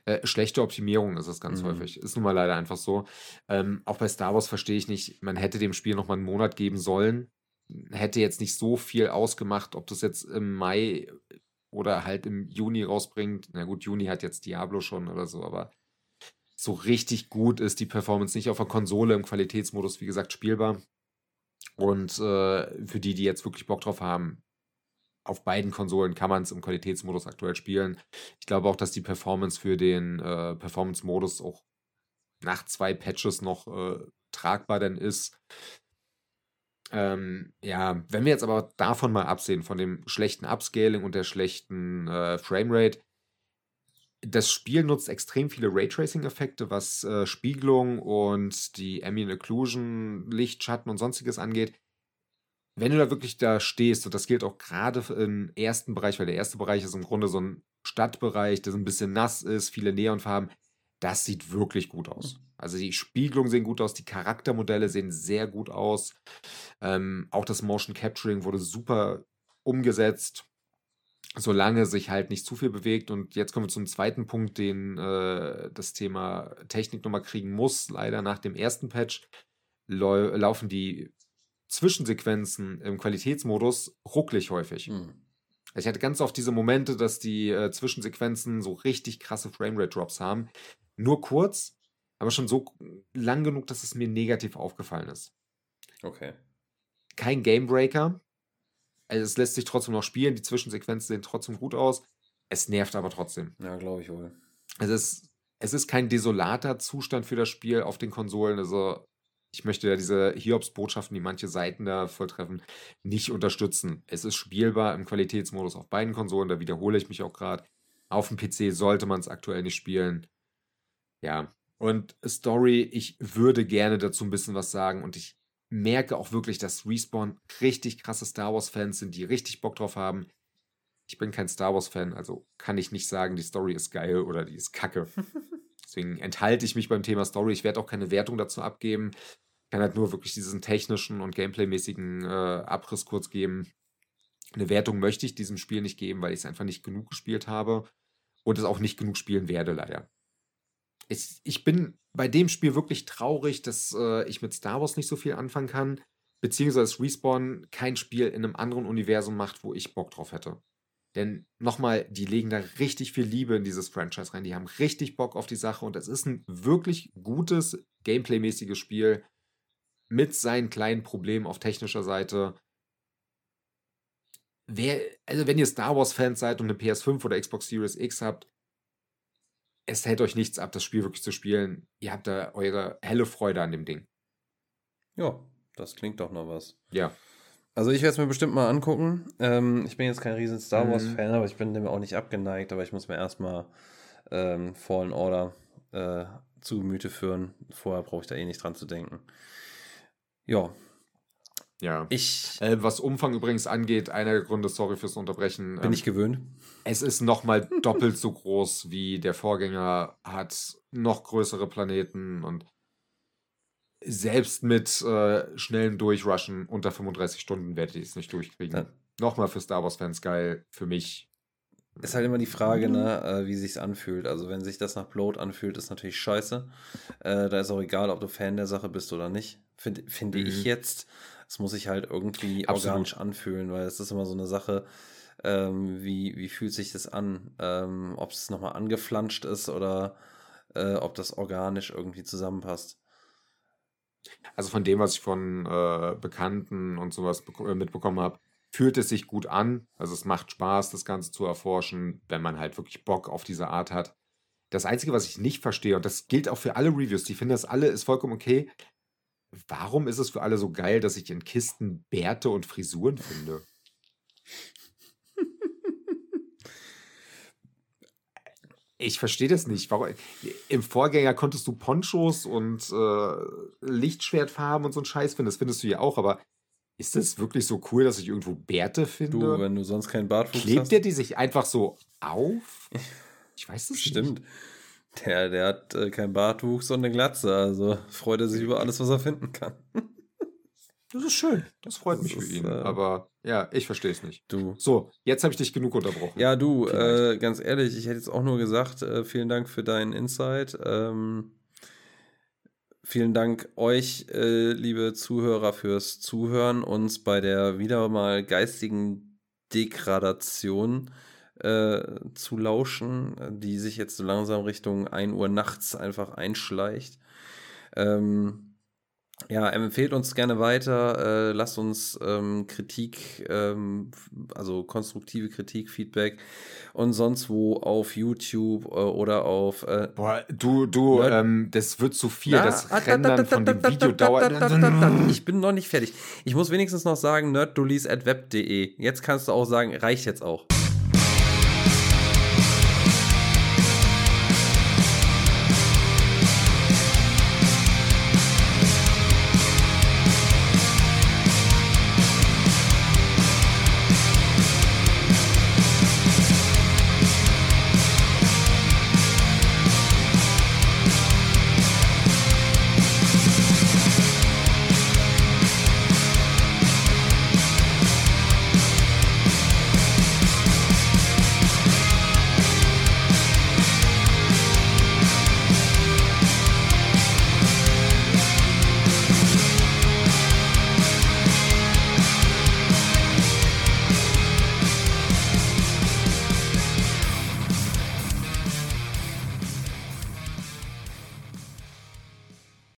Äh, schlechte Optimierung ist es ganz Mhm. häufig. Ist nun mal leider einfach so. Ähm, auch bei Star Wars verstehe ich nicht, man hätte dem Spiel noch mal einen Monat geben sollen. Hätte jetzt nicht so viel ausgemacht, ob das jetzt im Mai oder halt im Juni rausbringt. Na gut, Juni hat jetzt Diablo schon oder so, aber so richtig gut ist die Performance nicht auf der Konsole im Qualitätsmodus, wie gesagt, spielbar. Und äh, für die, die jetzt wirklich Bock drauf haben, auf beiden Konsolen kann man es im Qualitätsmodus aktuell spielen. Ich glaube auch, dass die Performance für den äh, Performance-Modus auch nach zwei Patches noch äh, tragbar dann ist. Ähm, ja, wenn wir jetzt aber davon mal absehen, von dem schlechten Upscaling und der schlechten äh, Framerate, das Spiel nutzt extrem viele Raytracing-Effekte, was äh, Spiegelung und die Ambient Occlusion, Licht, Schatten und sonstiges angeht. Wenn du da wirklich da stehst, und das gilt auch gerade im ersten Bereich, weil der erste Bereich ist im Grunde so ein Stadtbereich, der so ein bisschen nass ist, viele Neonfarben, das sieht wirklich gut aus. Also die Spiegelungen sehen gut aus, die Charaktermodelle sehen sehr gut aus. Ähm, auch das Motion Capturing wurde super umgesetzt, solange sich halt nicht zu viel bewegt. Und jetzt kommen wir zum zweiten Punkt, den äh, das Thema Technik nochmal kriegen muss. Leider nach dem ersten Patch lau laufen die Zwischensequenzen im Qualitätsmodus rucklig häufig. Mhm. Ich hatte ganz oft diese Momente, dass die äh, Zwischensequenzen so richtig krasse Framerate-Drops haben. Nur kurz, aber schon so lang genug, dass es mir negativ aufgefallen ist. Okay. Kein Gamebreaker. Also es lässt sich trotzdem noch spielen. Die Zwischensequenzen sehen trotzdem gut aus. Es nervt aber trotzdem. Ja, glaube ich wohl. Es ist, es ist kein desolater Zustand für das Spiel auf den Konsolen. Also ich möchte ja diese Hiobs-Botschaften, die manche Seiten da volltreffen, nicht unterstützen. Es ist spielbar im Qualitätsmodus auf beiden Konsolen, da wiederhole ich mich auch gerade. Auf dem PC sollte man es aktuell nicht spielen. Ja, und Story, ich würde gerne dazu ein bisschen was sagen und ich merke auch wirklich, dass Respawn richtig krasse Star Wars-Fans sind, die richtig Bock drauf haben. Ich bin kein Star Wars-Fan, also kann ich nicht sagen, die Story ist geil oder die ist kacke. Deswegen enthalte ich mich beim Thema Story. Ich werde auch keine Wertung dazu abgeben. Ich kann halt nur wirklich diesen technischen und gameplaymäßigen äh, Abriss kurz geben. Eine Wertung möchte ich diesem Spiel nicht geben, weil ich es einfach nicht genug gespielt habe und es auch nicht genug spielen werde, leider. Ich, ich bin bei dem Spiel wirklich traurig, dass äh, ich mit Star Wars nicht so viel anfangen kann, beziehungsweise Respawn kein Spiel in einem anderen Universum macht, wo ich Bock drauf hätte. Denn nochmal, die legen da richtig viel Liebe in dieses Franchise rein. Die haben richtig Bock auf die Sache und es ist ein wirklich gutes, gameplaymäßiges Spiel mit seinen kleinen Problemen auf technischer Seite. Wer, also wenn ihr Star Wars-Fans seid und eine PS5 oder Xbox Series X habt, es hält euch nichts ab, das Spiel wirklich zu spielen. Ihr habt da eure helle Freude an dem Ding. Ja, das klingt doch noch was. Ja. Also ich werde es mir bestimmt mal angucken. Ähm, ich bin jetzt kein riesen Star Mhm. Wars-Fan, aber ich bin dem auch nicht abgeneigt. Aber ich muss mir erstmal ähm, Fallen Order äh, zu Gemüte führen. Vorher brauche ich da eh nicht dran zu denken. Ja, Ja. ich Äh, was Umfang übrigens angeht, einer der Gründe, sorry fürs Unterbrechen. bin ähm, ich gewöhnt. Es ist nochmal doppelt so groß wie der Vorgänger, hat noch größere Planeten und selbst mit äh, schnellem Durchrushen unter 35 Stunden werde ich es nicht durchkriegen. Ja. Nochmal für Star Wars-Fans geil, für mich. Ist halt immer die Frage, ne, äh, wie sich's anfühlt. Also wenn sich das nach Bloat anfühlt, ist natürlich scheiße. Äh, da ist auch egal, ob du Fan der Sache bist oder nicht. Find, finde Mhm. ich jetzt. Es muss sich halt irgendwie Absolut. organisch anfühlen, weil es ist immer so eine Sache, ähm, wie, wie fühlt sich das an? Ähm, ob es nochmal angeflanscht ist oder äh, ob das organisch irgendwie zusammenpasst. Also von dem, was ich von äh, Bekannten und sowas äh, mitbekommen habe, fühlt es sich gut an. Also es macht Spaß, das Ganze zu erforschen, wenn man halt wirklich Bock auf diese Art hat. Das Einzige, was ich nicht verstehe, und das gilt auch für alle Reviews, die finden das alle, ist vollkommen okay. Warum ist es für alle so geil, dass ich in Kisten Bärte und Frisuren finde? Ich verstehe das nicht. Warum, Im Vorgänger konntest du Ponchos und äh, Lichtschwertfarben und so einen Scheiß finden. Das findest du ja auch, aber Ist das wirklich so cool, dass ich irgendwo Bärte finde? Du, wenn du sonst keinen Klebt hast. der die sich einfach so auf? Ich weiß das Stimmt. nicht. Der, der hat äh, keinen Bartwuchs und eine Glatze, also freut er sich über alles, was er finden kann. Das ist schön. Das freut Das mich für ist, ihn. äh, Aber ja, ich verstehe es nicht. Du. So, jetzt habe ich dich genug unterbrochen. Ja, du, äh, ganz ehrlich, ich hätte jetzt auch nur gesagt, äh, vielen Dank für deinen Insight. Ähm, vielen Dank euch, äh, liebe Zuhörer, fürs Zuhören, uns bei der wieder mal geistigen Degradation äh, zu lauschen, die sich jetzt so langsam Richtung 1 Uhr nachts einfach einschleicht. Ähm, ja, empfehlt uns gerne weiter, äh, lasst uns ähm, Kritik, ähm, also konstruktive Kritik, Feedback und sonst wo auf YouTube äh, oder auf äh, Boah, du, du, ähm, das wird zu viel. Na, das Rendern von dem Video dauert. Ich bin noch nicht fertig. Ich muss wenigstens noch sagen, nerddullies.web.de. Jetzt kannst du auch sagen, reicht jetzt auch.